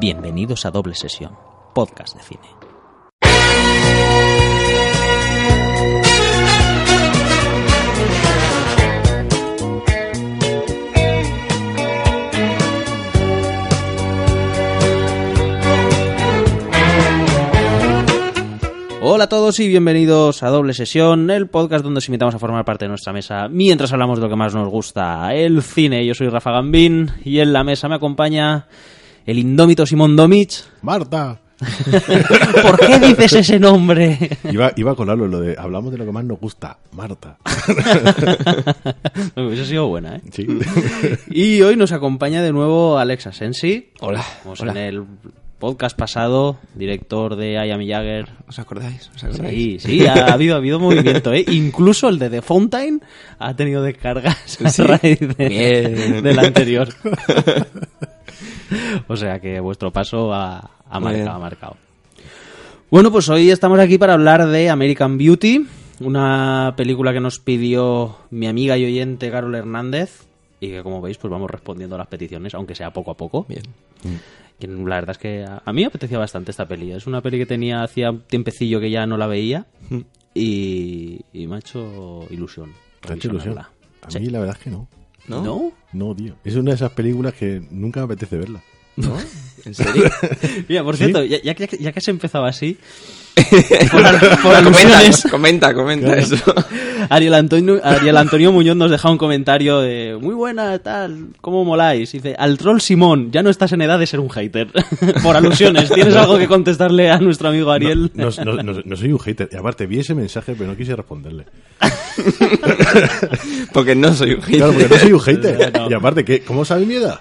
Bienvenidos a Doble Sesión, podcast de cine. Hola a todos y bienvenidos a Doble Sesión, el podcast donde os invitamos a formar parte de nuestra mesa mientras hablamos de lo que más nos gusta, el cine. Yo soy Rafa Gambín y en la mesa me acompaña el indómito Simón Domich. Marta. ¿Por qué dices ese nombre? Iba, iba a colarlo lo de hablamos de lo que más nos gusta, Marta. Hubiese sido buena, ¿eh? Sí. Y hoy nos acompaña de nuevo Alexa Sensi. Hola, Como hola. en el podcast pasado, director de I Am Jagger. ¿Os acordáis? ¿Os acordáis? Sí, sí, ha habido, ha habido movimiento, ¿eh? Incluso el de The Fountain ha tenido descargas a Sí. raíz de- Bien. del anterior. o sea que vuestro paso ha, marcado, ha marcado. Bueno, pues hoy estamos aquí para hablar de American Beauty, una película que nos pidió mi amiga y oyente Carol Hernández y que como veis pues vamos respondiendo a las peticiones, aunque sea poco a poco. Bien. La verdad es que a, mí me apetecía bastante esta peli. Es una peli que tenía hacía tiempecillo que ya no la veía y, y me ha hecho ilusión. ¿Te ha hecho ilusión? A Sí. mí la verdad es que no. ¿No? ¿No? No, tío. Es una de esas películas que nunca me apetece verla. ¿No? ¿En serio? Mira, por ¿Sí? cierto, ya, ya que has empezado así, por, comenta, alusiones, comenta, comenta eso. Ariel Antonio, Ariel Antonio Muñoz nos deja un comentario de muy buena, tal, ¿cómo moláis? Dice, al troll Simón, ya no estás en edad de ser un hater. por alusiones, ¿tienes algo que contestarle a nuestro amigo Ariel? No, no- no- no soy un hater. Y aparte, vi ese mensaje, pero no quise responderle. Porque no soy un hater. Claro, porque no soy un hater. No. Y aparte, ¿qué? ¿cómo sabe mi edad?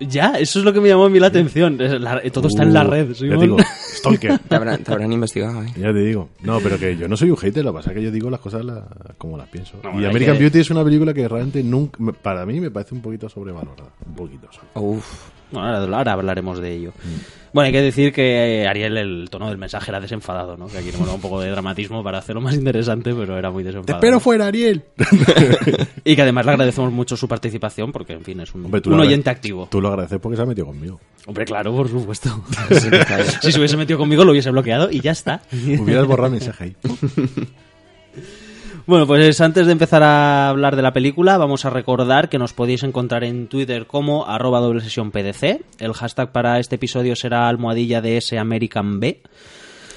Ya, eso es lo que me llamó a mí la atención. Es la- todo está en la Uh, red, Ya Simón. te digo, stalker. Te habrán, te habrán investigado, ¿eh? Ya te digo. No, pero que yo no soy un hater, lo que pasa es que yo digo las cosas la- como las pienso. No, y American que- Beauty es una película que realmente nunca, me- para mí me parece un poquito sobrevalorada. Un poquito. sobre- Uf. Bueno, ahora, ahora hablaremos de ello. Bueno, hay que decir que eh, Ariel, el tono del mensaje era desenfadado, ¿no? Que aquí le un poco de dramatismo para hacerlo más interesante, pero era muy Te desenfadado. espero fuera, Ariel. Y que además le agradecemos mucho su participación, porque, en fin, es un, Hombre, un oyente activo. Tú lo agradeces porque se ha metido conmigo. Hombre, claro, por supuesto. si se hubiese metido conmigo, lo hubiese bloqueado y ya está. Hubieras borrado el mensaje ahí. Bueno, pues antes de empezar a hablar de la película, vamos a recordar que nos podéis encontrar en Twitter como arroba doble sesión PDC. El hashtag para este episodio será almohadilla de S American B.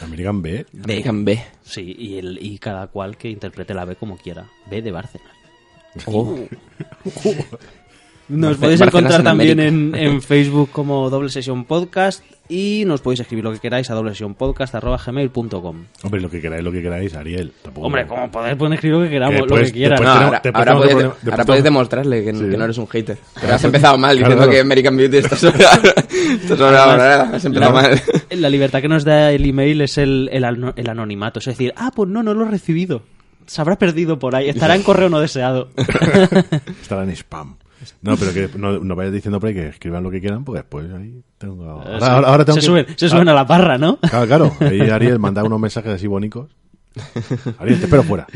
American B. American B. Sí, y, el, y cada cual que interprete la B como quiera. B de Bárcenas. Oh. Nos podéis encontrar en también en, Facebook como Doble Sesión Podcast y nos podéis escribir lo que queráis a doble sesión podcast arroba gmail.com. Hombre, lo que queráis, lo que queráis, Ariel. Tampoco- Hombre, como podéis poder escribir lo que queramos, Que lo que No, tenemos- ahora, después ahora tenemos puedes, problema- después ahora tenemos- puedes demostrarle que, Sí. que no eres un hater. Pero has empezado mal diciendo claro. que American Beauty está sobre, está sobrevalorada. Has empezado mal. La libertad que nos da el email es el, el anonimato. Es decir, ah, pues no, no lo he recibido. Se habrá perdido por ahí. Estará en correo no deseado. Estará en spam. No, pero que no, no vayas diciendo por ahí que escriban lo que quieran, porque después ahí tengo... Ahora, Sí. ahora- ahora tengo se, que- suben, se suben a la parra, ¿no? Claro, claro. Ahí Ariel manda unos mensajes así bonitos. Ariel, te espero fuera.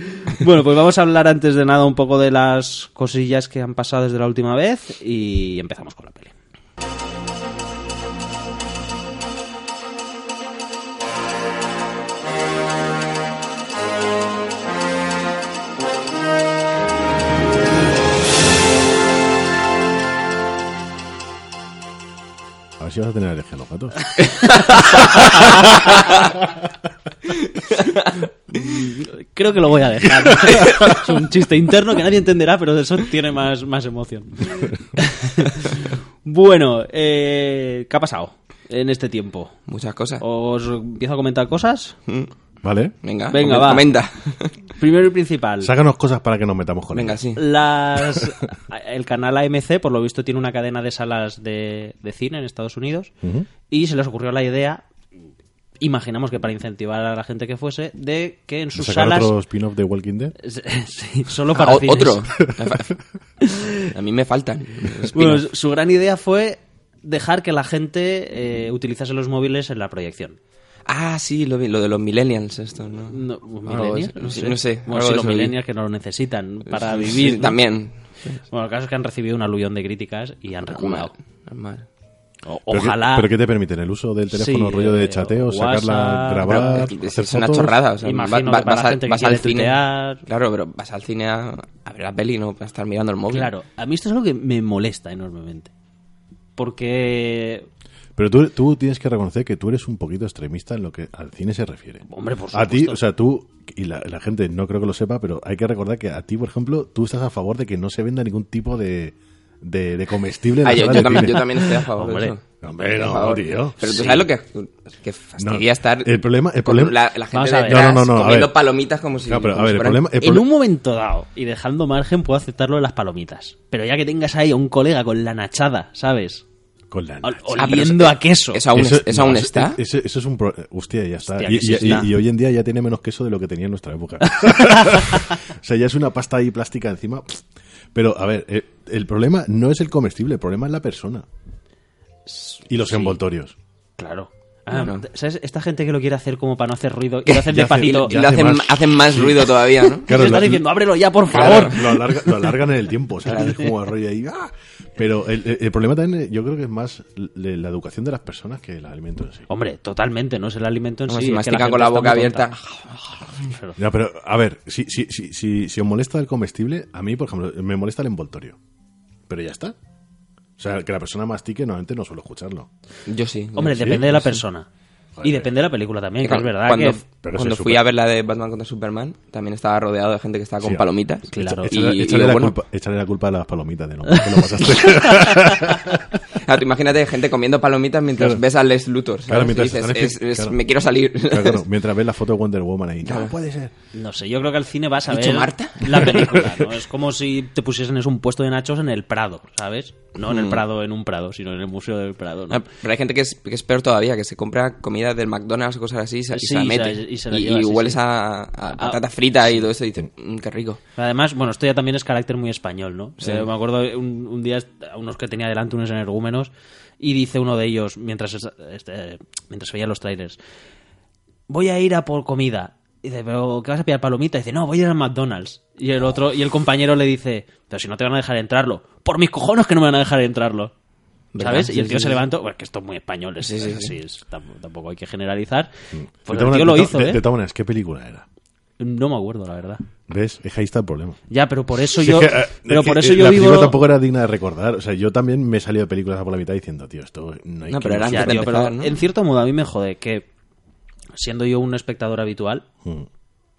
Bueno, pues vamos a hablar antes de nada un poco de las cosillas que han pasado desde la última vez y empezamos con la peli. A ver si vas a tener alergia a los gatos. Creo que lo voy a dejar. es un chiste interno que nadie entenderá, pero de eso tiene más, más emoción. bueno, eh, ¿qué ha pasado en este tiempo? Muchas cosas. ¿Os empiezo a comentar cosas? ¿Vale? Venga, Venga, va. comenta. Primero y principal. Sácanos cosas para que nos metamos con Venga, ellas. sí. Las, el canal AMC, por lo visto, tiene una cadena de salas de, de cine en Estados Unidos y se les ocurrió la idea, imaginamos que para incentivar a la gente que fuese, de que en sus ¿Sacar salas... otro spin-off de Walking Dead? Sí, solo Ah, para cines. otro. A mí me faltan. Bueno, su gran idea fue dejar que la gente eh, utilizase los móviles en la proyección. Ah, sí, lo, de los millennials, esto, ¿no? No, millennials, no sé. no sé, Bueno, sí, los eso vi. millennials que no lo necesitan para Sí, vivir. sí, ¿no? También. Bueno, el caso es que han recibido un aluvión de críticas y han reculado. Normal. normal. O- ¿Pero qué- ojalá. ¿Pero qué te permiten? ¿El uso del teléfono, Sí, rollo de eh, chateo, WhatsApp, sacarla, grabar, Pero es, hacer es una fotos? chorrada. O sea, Imagino va- que para la a- gente que vas al cine. Claro, pero vas al cine a, a ver la peli, no a estar mirando el móvil. Claro, a mí esto es algo que me molesta enormemente. Porque, Pero tú, tú tienes que reconocer que tú eres un poquito extremista en lo que al cine se refiere. Hombre, por A ti, supuesto. o sea, tú, y la, la gente no creo que lo sepa, pero hay que recordar que a ti, por ejemplo, tú estás a favor de que no se venda ningún tipo de, de, de comestible en Ah, la yo, sala yo de también, cine. yo también estoy a favor Hombre, de eso. hombre, no, favor. tío. Pero tú Sí. sabes lo que, que fastidia No, estar el problema- el problema- la, la gente Vamos a ver. detrás No, no, no, no, comiendo palomitas como si, Claro, pero, a ver, si el problema- el en un momento dado, y dejando margen, puedo aceptarlo de las palomitas. Pero ya que tengas ahí a un colega con la nachada, ¿sabes? Con la nacha. Ah, oliendo eso- a queso. Eso aún, es- eso no, aún está. Eso, eso es un... pro- Hostia, ya está. Hostia, y, y- está. y hoy en día ya tiene menos queso de lo que tenía en nuestra época. o sea, ya es una pasta ahí plástica encima. Pero, a ver, eh, el problema no es el comestible, el problema es la persona. Y los Sí. envoltorios. Claro. Ah, Bueno. ¿Sabes? Esta gente que lo quiere hacer como para no hacer ruido, quiere hacer Ya hace- despacito. y ya lo hace hacen, más. hacen más ruido todavía, ¿no? Claro, y está lo- diciendo, ábrelo ya, por Claro, favor. lo, alarga- lo alargan en el tiempo, ¿sabes? Es como rollo ahí. ¡ah! Pero el, problema también, eh, yo creo que es más le- la educación de las personas que el alimento en sí. Hombre, totalmente, no es el alimento en sí. si es que mastican con la boca abierta. Pero- Ya, pero, a ver, si, si, si, si, si os molesta el comestible, a mí, por ejemplo, me molesta el envoltorio. Pero ya está. O sea, que la persona mastique, normalmente no suelo escucharlo. Yo sí. Hombre, sí. depende de la persona. Joder. Y depende de la película también, que es verdad cuando, que... Pero cuando ese fui super- a ver la de Batman contra Superman, también estaba rodeado de gente que estaba con Sí, palomitas. Claro. Echa- Y- échale, y échale lo la bueno- culpa, échale la culpa a las palomitas de no, que lo pasaste. Ah, tú imagínate gente comiendo palomitas mientras Claro. ves a Les Luthor. ¿sabes? Claro, mientras dices, es- es- claro. me quiero salir. Claro, claro, mientras ves la foto de Wonder Woman ahí. No puede ser. No sé, yo creo que al cine vas a ¿Ha dicho ver Marta? la película, ¿no? Es como si te pusiesen es un puesto de nachos en el Prado, ¿sabes? No en el Mm. Prado, en un Prado, sino en el Museo del Prado, ¿no? Ah, Pero hay gente que es, que es peor todavía, que se compra comida del McDonald's o cosas así y se, y Sí, se la y se mete. la- y Y, se la lleva, y sí, hueles sí. A, a patata frita y todo eso y dices, "Mm, qué rico. Además, bueno, esto ya también es carácter muy español, ¿no? Sí. Eh, me acuerdo un, un día a unos que tenía delante unos energúmenos y dice uno de ellos mientras es- este, mientras veía los trailers voy a ir a por comida y dice pero qué vas a pillar palomita y dice no voy a ir al McDonald's y el otro y el compañero le dice pero si no te van a dejar entrarlo por mis cojones que no me van a dejar entrarlo. ¿Sabes? Sí, y el tío sí, se sí. levantó, bueno, que esto es muy español, es, es tampoco, hay que generalizar. Pues De el tío lo hizo, de- ¿eh? De todas maneras, ¿qué película era? No me acuerdo, la verdad. ¿Ves? Es que ahí está el problema. Ya, pero por eso yo, es que, eh, pero es por que, eso eh, yo la vivo. película tampoco era digna de recordar. O sea, yo también me he salido de películas por la mitad diciendo, tío, esto no hay No, que... pero era Ya, antes de tío, pero empezar, ¿no? en cierto modo a mí me jode que, siendo yo un espectador habitual, Mm.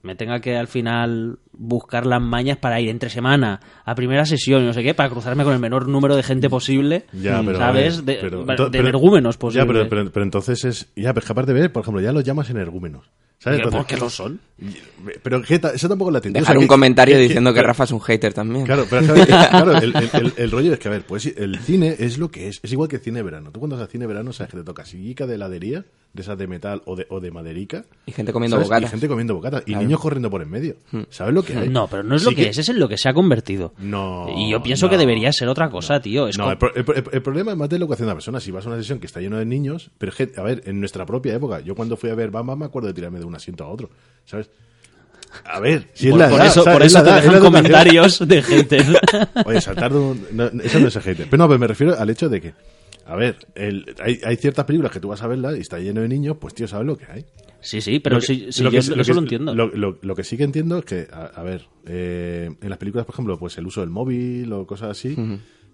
me tenga que al final buscar las mañas para ir entre semana a primera sesión y no sé qué, para cruzarme con el menor número de gente posible, Ya, pero, a ¿sabes? ver, de pero- energúmenos posible. Ya, pero, pero, pero entonces es... Ya, pero es capaz de ver, por ejemplo, ya los llamas energúmenos. ¿Sabes? ¿Por Entonces- qué lo son? Pero eso tampoco la entiendo. Dejar O sea, un que- comentario que- diciendo que Rafa es un hater también. Claro, pero que, claro, el, el- el- el rollo es que, a ver, pues el cine es lo que es. Es igual que cine verano. Tú cuando vas al cine verano sabes que te toca sillica de heladería, de esas de metal o de, o de maderica. Y gente comiendo ¿sabes? bocatas. Y gente comiendo bocatas. Y Claro. niños corriendo por en medio. ¿Sabes lo que hay? No, pero no es lo que, es, es en lo que se ha convertido. No. y yo pienso no, que debería ser otra cosa, tío. Es No, como- el, pro- el pro- el problema es más de lo que hace una persona. Si vas a una sesión que está lleno de niños, pero es que, a ver, en nuestra propia época, yo cuando fui a ver Bamba me acuerdo de tirarme de un asiento a otro, ¿sabes? A ver, si por, es la por edad, eso, ¿sabes? por Es eso la te edad, es dejan comentarios de gente. Oye, saltar de un... no, eso no es el hater. Pero no, pero me refiero al hecho de que, a ver, el- hay, hay ciertas películas que tú vas a verlas y está lleno de niños, pues tío, ¿sabes lo que hay? sí, sí, pero Lo que- sí, sí, lo yo que- eso lo que- lo entiendo. Lo, que sí que entiendo es que, a, a ver, eh, en las películas, por ejemplo, pues el uso del móvil o cosas así,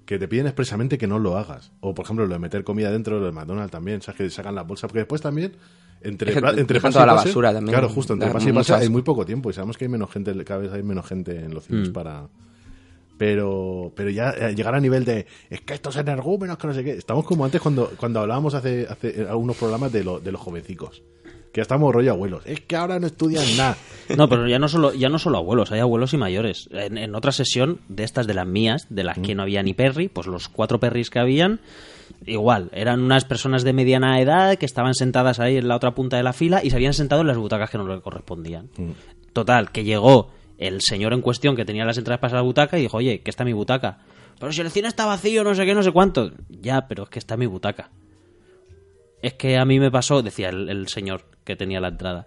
que te piden expresamente que no lo hagas. O, por ejemplo, lo de meter comida dentro de McDonald's también, ¿sabes? Que sacan las bolsas, porque después también, entre, entre pase y la pase- basura también. Claro, justo, entre pase y pase hay muy poco tiempo y sabemos que hay menos gente, cada vez hay menos gente en los cines Mm. para... Pero, pero ya eh, llegar a nivel de es que estos energúmenos, que no sé qué. Estamos como antes cuando, cuando hablábamos hace, hace algunos programas de, lo- de los jovencicos. Que estamos rollo abuelos. Es que ahora no estudian nada. No, pero ya no solo, ya no solo abuelos, hay abuelos y mayores. En, en otra sesión de estas de las mías, de las que no había ni perry, pues los cuatro perris que habían, igual, eran unas personas de mediana edad que estaban sentadas ahí en la otra punta de la fila y se habían sentado en las butacas que no le correspondían. Total, que llegó el señor en cuestión que tenía las entradas para esa butaca y dijo, oye, que está mi butaca. Pero si el cine está vacío, no sé qué, no sé cuánto. Ya, pero es que está mi butaca. Es que a mí me pasó, decía el, el señor que tenía la entrada.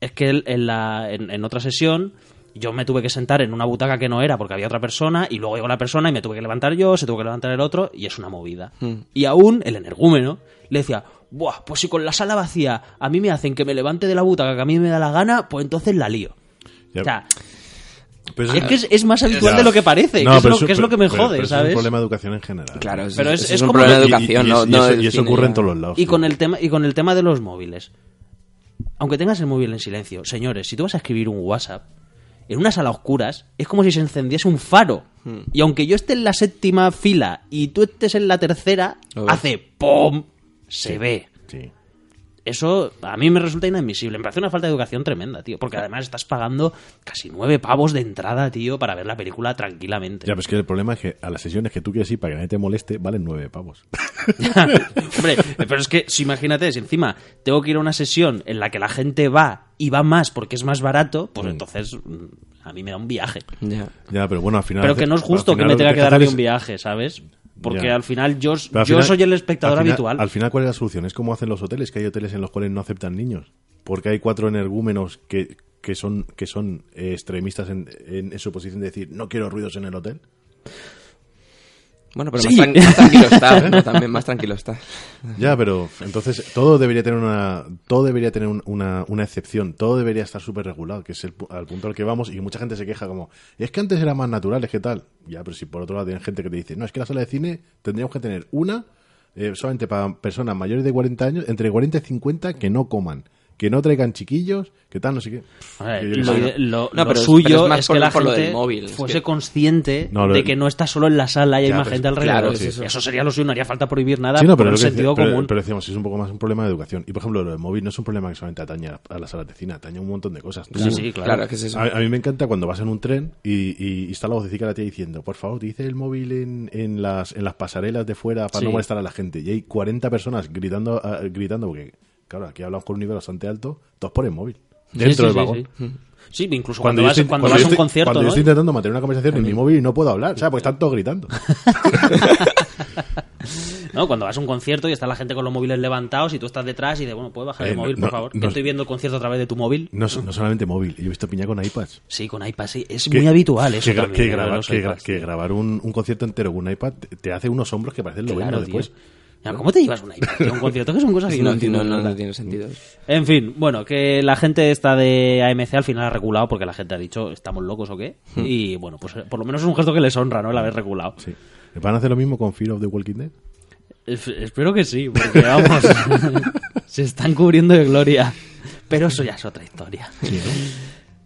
Es que él en, la, en, en otra sesión yo me tuve que sentar en una butaca que no era porque había otra persona y luego llegó la persona y me tuve que levantar yo, se tuvo que levantar el otro y es una movida. Y aún el energúmeno le decía, Buah, pues si con la sala vacía a mí me hacen que me levante de la butaca que a mí me da la gana, pues entonces la lío. O sea, es que es, es más habitual de lo que parece, No, que, es lo, eso- que es lo que me pero- jode, pero eso Es ¿sabes? un problema de educación en general. Claro, Pero es- es un como problema de Y- y- educación, y, no, y no eso, eso ocurre en todos los lados. Y sí. con el tema y con el tema de los móviles. Aunque tengas el móvil en silencio, señores, si tú vas a escribir un WhatsApp en una sala a oscuras, es como si se encendiese un faro. Hmm. Y aunque yo esté en la séptima fila y tú estés en la tercera, hace ¡pum! Se ve. Sí. Eso a mí me resulta inadmisible. Me parece una falta de educación tremenda, tío. Porque además estás pagando casi nueve pavos de entrada, tío, para ver la película tranquilamente. Ya, pero es que el problema es que a las sesiones que tú quieres ir para que nadie te moleste valen nueve pavos. Hombre, pero es que, si imagínate, si encima tengo que ir a una sesión en la que la gente va y va más porque es más barato, pues entonces mm, a mí me da un viaje. Ya. ya, pero bueno, al final. Pero que no es justo que me tenga que tienes dar a mí un viaje, ¿sabes? Porque Ya. al final yo, Pero al yo final- soy el espectador al final- habitual. Al final, ¿cuál es la solución? Es como hacen los hoteles, que hay hoteles en los cuales no aceptan niños. Porque hay cuatro energúmenos que, que son, que son eh, extremistas en, en, en su posición de decir, no quiero ruidos en el hotel. Bueno, pero Sí. más, tran- más tranquilo está, ¿no? También más tranquilo está. Ya, pero entonces todo debería tener una todo debería tener un- una, una excepción, todo debería estar súper regulado, que es el, pu- al punto al que vamos y mucha gente se queja como, es que antes era más natural, es que tal. Ya, pero si por otro lado tienen gente que te dice, no, es que la sala de cine tendríamos que tener una eh, solamente para personas mayores de 40 años, entre 40 y 50 que no coman, que no traigan chiquillos, que tal, no sé qué. Ver, Que lo, No, pero suyo pero es que la por gente del móvil, es fuese que- consciente No, lo- de que no está solo en la sala y hay más gente alrededor. claro, sí, eso. eso. sería lo suyo, no haría falta prohibir nada Sí, no, por pero, el sentido decía- común. pero decíamos, es un poco más un problema de educación. Y por ejemplo, lo del móvil no es un problema que solamente atañe a, las salas de cine, atañe a un montón de cosas. Tú- Sí, sí, claro. Claro, que es eso. A, a mí me encanta cuando vas en un tren y, y- y está la vocecita de la tía diciendo, por favor, utilice el móvil en, en las, en las pasarelas de fuera para Sí. no molestar a la gente. Y hay 40 personas gritando, ah, gritando porque, claro, aquí hablamos con un nivel bastante alto, todos ponen móvil. Sí, Dentro sí, del vagón. sí. Sí, incluso cuando, yo vas, estoy- cuando cuando vas yo a un estoy- concierto, Cuando yo ¿no? estoy intentando mantener una conversación en mi móvil y no puedo hablar, ¿sabes? Porque están todos gritando. ¿no? Cuando vas a un concierto y está la gente con los móviles levantados y tú estás detrás y de bueno, ¿puedes bajar Eh, el no, móvil, no, por favor? no. Que estoy viendo el concierto a través de tu móvil. No, no solamente móvil, yo he visto piña con iPads. Sí, con iPad, sí. Es Que- muy habitual eso que, también. que ¿eh? grabar, que, iPads, grabar un, un concierto entero con un iPad te, te hace unos hombros que parecen lo Claro, después. tío. ¿Cómo te llevas un iPad un concierto? Que son cosas que no, No, entiendo. no, tiene sentido. En fin, bueno, que la gente esta de AMC al final ha reculado porque la gente ha dicho, ¿estamos locos o qué? Y bueno, pues por lo menos es un gesto que les honra, ¿no? El haber reculado. Sí. ¿Van a hacer lo mismo con Fear of the Walking Dead? Es- Espero que sí, porque vamos, se están cubriendo de gloria. Pero eso ya es otra historia.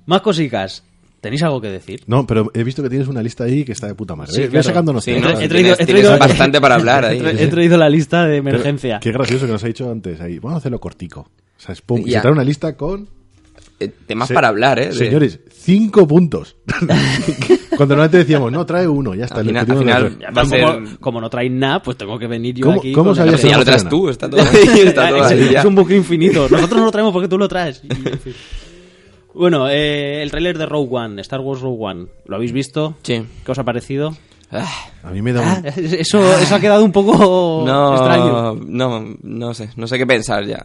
Más cositas. ¿Tenéis algo que decir? No, pero he visto que tienes una lista ahí que está de puta madre. Sí, claro. sacándonos Sí, temas. ¿no? He traído- tienes, he tienes traído- bastante para hablar ahí. He tra- he traído la lista de emergencia. Qué gracioso que nos ha dicho antes ahí. Vamos a hacerlo cortico. O sea, es pum, y se trae una lista con... Eh, temas Se- para hablar, ¿eh? De- Señores, cinco puntos. Cuando normalmente decíamos, no, trae uno, ya está. Al final- al Va a como, no traéis nada, pues tengo que venir yo ¿Cómo- aquí. cómo sabías ya lo traes tú, está todo ahí. Está todo es, ahí ya. es un bucle infinito. Nosotros no lo traemos porque tú lo traes. Y, en fin. Bueno, eh, el tráiler de Rogue One, Star Wars Rogue One, ¿lo habéis visto? Sí. ¿Qué os ha parecido? Ah, A mí me da Ah, un... eso, eso ha quedado un poco no, extraño. no, no sé, no sé qué pensar ya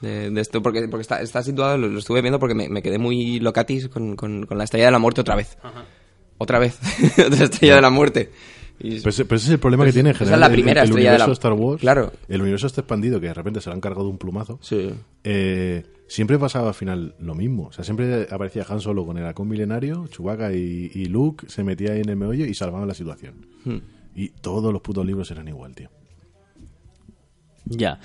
de, de esto, porque, porque está, está situado, lo, lo estuve viendo porque me, me quedé muy locatis con, con, con la estrella de la muerte otra vez. Otra vez, otra estrella de la muerte. Y- Pero ese, pero ese es el problema que tiene en esa es general la el- primera el, estrella de universo la- Star Wars. Claro. El universo está expandido, que de repente se lo han cargado de un plumazo. sí. Eh, siempre pasaba al final lo mismo. O sea, siempre aparecía Han Solo con el halcón milenario, Chewbacca y, y Luke se metía ahí en el meollo y salvaban la situación. Hmm. Y todos los putos libros eran igual, tío. Ya.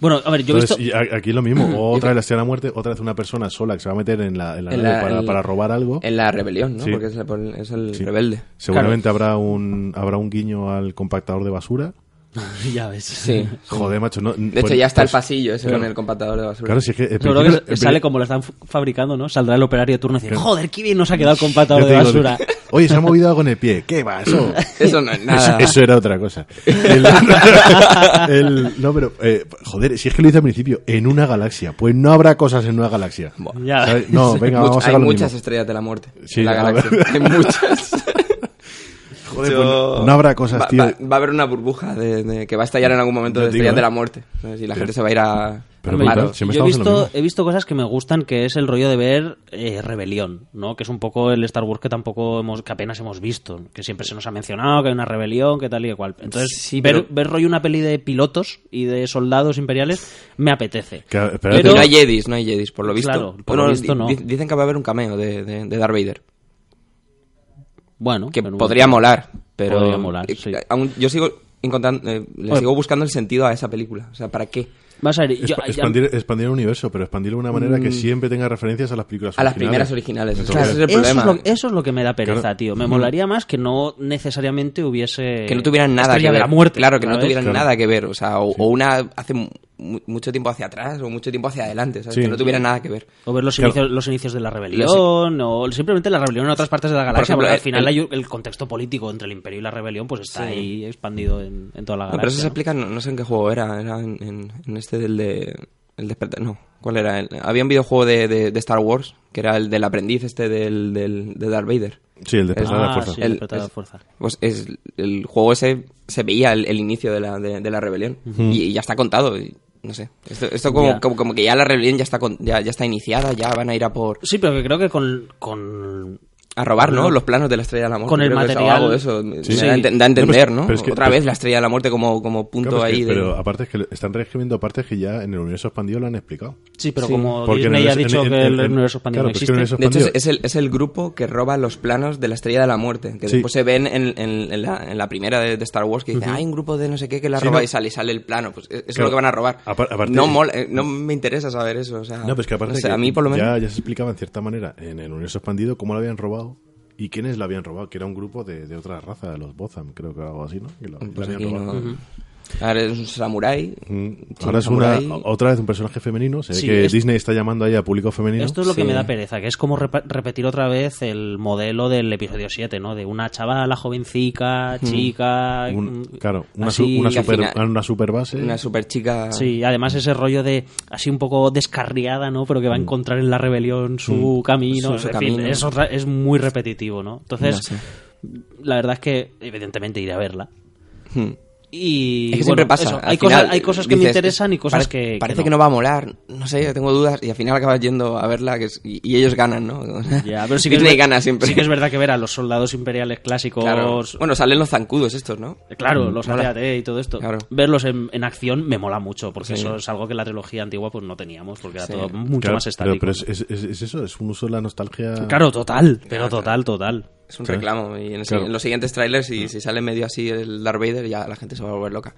Bueno, a ver, yo he Entonces, visto... y aquí lo mismo. Otra vez la estrella de la muerte, otra vez una persona sola que se va a meter en la, en la En nave la- para, en- para robar algo. En la rebelión, ¿no? Sí. Porque es el, es el Sí. rebelde. Seguramente habrá un habrá un guiño al compactador de basura. ya ves. Sí. Joder, macho. No, De hecho, ya está el pasillo ese con el compactador de basura. Claro, si es que. principio- que sale como lo están fabricando, ¿no? Saldrá el operario de turno y dice, joder, qué bien nos ha quedado el compactador de digo, basura. Oye, se ha movido algo en el pie. ¿Qué va? Eso. Eso no es nada. Eso, eso era otra cosa. El- el- no, pero, eh, joder, si es que lo hice al principio, en una galaxia. Pues no habrá cosas en una galaxia. Ya. No, venga, vamos a hay muchas mismo. estrellas de la muerte Sí, en la galaxia. Hay muchas. Joder, pues no, no habrá cosas, va, tío. Va, va a haber una burbuja de, de- que va a estallar en algún momento de estrellas de ¿eh? la muerte. ¿sabes? Y la gente se va a ir a... Pero Hombre, claro, yo- he visto, he visto cosas que me gustan, que es el rollo de ver eh, Rebelión, ¿no? Que es un poco el Star Wars que tampoco hemos, que apenas hemos visto, que siempre se nos ha mencionado que hay una rebelión, que tal y que cual. Entonces, Sí, ver, pero- ver rollo una peli de pilotos y de soldados imperiales me apetece. Que, Pero Pero- no hay Jedis, no hay Jedis, por lo visto. Claro, por lo visto no. di- Dicen que va a haber un cameo de, de, de Darth Vader. Bueno, Que podría molar, pero... Podría molar, eh, sí. aún- yo sigo encontrando, eh, le Bueno. sigo buscando el sentido a esa película. O sea, ¿para qué? Vas a ver, yo- Expa- ya- expandir, el universo, pero expandirlo de una manera que siempre tenga referencias a las películas A las originales. primeras originales. Entonces, Claro, ese es el eso, es lo, eso es lo que me da pereza, Claro. tío. Me molaría más que no necesariamente hubiese... que no tuvieran nada que ver. la muerte. Claro, que no tuvieran Claro. nada que ver. O sea, o, o una hace mucho tiempo hacia atrás o mucho tiempo hacia adelante. ¿sabes? Sí. Que no tuvieran nada que ver. O ver los, Claro. inicios, los inicios de la rebelión, o simplemente la rebelión en otras partes de la galaxia, ejemplo, porque al final el- hay el contexto político entre el imperio y la rebelión, pues está Sí. ahí expandido en, en toda la No, galaxia. pero eso se explica, no, no sé en qué juego era. Era en, en- en este del de. El despertar. No, ¿cuál era? El- había un videojuego de, de- de Star Wars que era el del aprendiz este del, del, de Darth Vader. Sí, el despertar de la Ah, fuerza. sí, El- el despertar de la es- fuerza. Pues es, el juego ese se veía el, el inicio de la, de, de la rebelión y, y ya está contado. y no sé. Esto, esto como, como, como que ya la rebelión ya está, con- ya, ya está iniciada, ya van a ir a por. Sí, pero que creo que con, con A robar, ¿no? Los planos de la Estrella de la Muerte. con el material- de eso. Sí. Da, a da entender, ¿no? pero es que- Otra pero- vez la Estrella de la Muerte como, como punto Claro, es que- ahí de... Pero aparte es que le- están reescribiendo partes que ya en el universo expandido lo han explicado. Sí, pero Sí. como Porque Disney el- ha dicho en- en- que el en- universo expandido claro, no existe. universo De hecho, es, el, es el grupo que roba los planos de la Estrella de la Muerte, que Sí. después se ven en, en- en la, en la primera de, de Star Wars, que dice, hay un grupo de no sé qué que la roba no. y sale, y sale el plano. Pues eso es lo que van a robar. No, eh, no me interesa saber eso. O sea, No, pero es que aparte no sé, que a mí por lo menos... ya, ya se explicaba en cierta manera en el universo expandido cómo lo habían robado y quiénes lo habían robado, que era un grupo de, de otra raza, de los Botham, creo que algo así, ¿no? Que Pues habían robado. no- Ahora es un samurái. Mm. Ahora es una, otra vez un personaje femenino. Se ve Sí, que es- Disney está llamando ahí a público femenino. Esto es lo que me da pereza, que es como repetir otra vez el modelo del episodio 7, ¿no? De una chavala jovencica, chica... Un- mm, claro, una, así- su- una que al super, final- una super base. Una super chica... Sí, además ese rollo de así un poco descarriada, ¿no? Pero que va a encontrar en la rebelión su camino. Su- su en fin, camino. es, otra- es muy repetitivo, ¿no? Entonces, No sé. la verdad es que evidentemente iré a verla. Hmm. Y Es que bueno, siempre pasa. eso, hay, final, cosas, hay cosas que me interesan y cosas pare- que, que Parece que no. va a molar. No sé, tengo dudas. Y al final acabas yendo a verla que es- y, y ellos ganan, ¿no? Ya, pero sí que, es, gana siempre. sí que es verdad que ver a los soldados imperiales clásicos, Claro. Bueno, salen los zancudos estos, ¿no? Claro, los Mola. AT-AT y todo esto. Claro. Verlos en, en acción me mola mucho, porque Sí. eso es algo que en la trilogía antigua pues no teníamos, porque era Sí. todo mucho Claro, más estático. pero es, es- es- es eso, es un uso de la nostalgia. Claro, total, pero total, total. Es un reclamo. Y en, el- Claro. en los siguientes trailers, si, si sale medio así el Darth Vader, ya la gente se va a volver loca.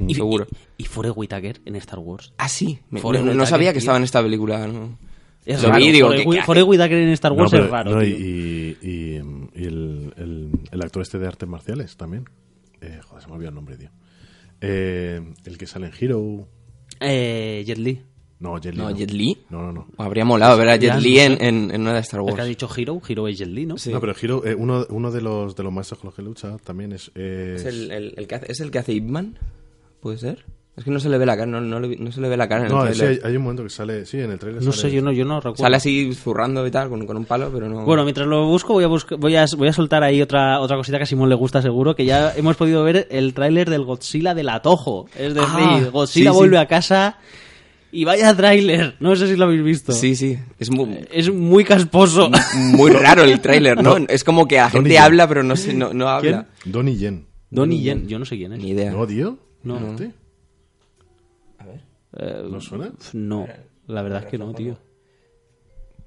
Y, Seguro. Y, y Forrest Whitaker en Star Wars. Ah, sí. Me- no, no Whitaker, sabía que tío. estaba en esta película. ¿no? Es Lo raro, Whitaker en Star No, Wars pero- es raro. no, y, tío. y- y- y el, el- el actor este de artes marciales también. Eh, joder, se me olvidó el nombre, tío. Eh, el que sale en Hero. Eh, Jet Li. No, Jet Li. No, Jet Li. No, no, no. Habría molado ver a Jet Li no en, en, en una de Star El que ha Wars. dicho Hero, Hero es Jet Li, ¿no? Sí. No, pero Hero, eh, uno, uno de los de los maestros con los que lucha también es. es- ¿Es el, el- el que hace, ¿Es el que hace Ip Man? ¿Puede ser? Es que no se le ve la cara, no, no, no se le ve la cara en no, el sí, trailer. hay, hay un momento que sale. Sí, en el trailer No sale- sé, yo no, yo no recuerdo. Sale así zurrando y tal, con, con un palo, pero no... Bueno, mientras lo busco, voy a, buscar, voy a, voy a soltar ahí otra, otra cosita que a Simón le gusta seguro, que ya hemos podido ver el tráiler del Godzilla del Atojo. Es decir, Ah, Godzilla sí, vuelve sí. a casa y vaya tráiler. No sé si lo habéis visto. Sí, sí. Es muy, Es muy casposo. muy raro el tráiler, ¿no? Es como que la Donnie gente Yen. habla, pero no, se- no, no habla. Donnie Yen. Donnie Yen, yo no sé quién es. Ni idea. ¿No, tío? No. ¿Sí? Eh, ¿No suena? no, la verdad es que no, tío.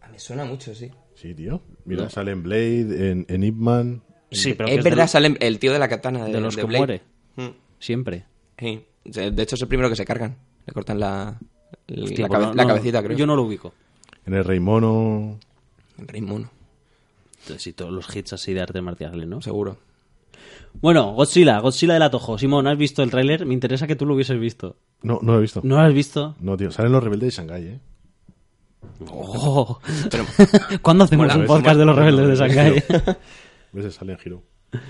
A mí suena mucho, sí. Sí, tío. Mira, sale en Blade, en, en Ip Man. Sí, pero es que es de verdad, sale el tío de la katana de, de los de que Blade. muere. Mm. Siempre. Sí. De hecho, es el primero que se cargan. Le cortan la, Hostia, la, pues cabe- no- la no, cabecita, creo. Yo no lo ubico. En el Rey Mono. El rey mono, Entonces, sí, todos los hits así de arte marciales, ¿no? seguro. Bueno, Godzilla, Godzilla del Atojo. Simón, ¿has visto el tráiler? Me interesa que tú lo hubieses visto. No, no lo he visto. ¿No lo has visto? No, tío. Salen los rebeldes de Shanghái, ¿eh? Oh. ¿Cuándo hacemos un podcast de los rebeldes de Shanghái? A veces sale en Hero.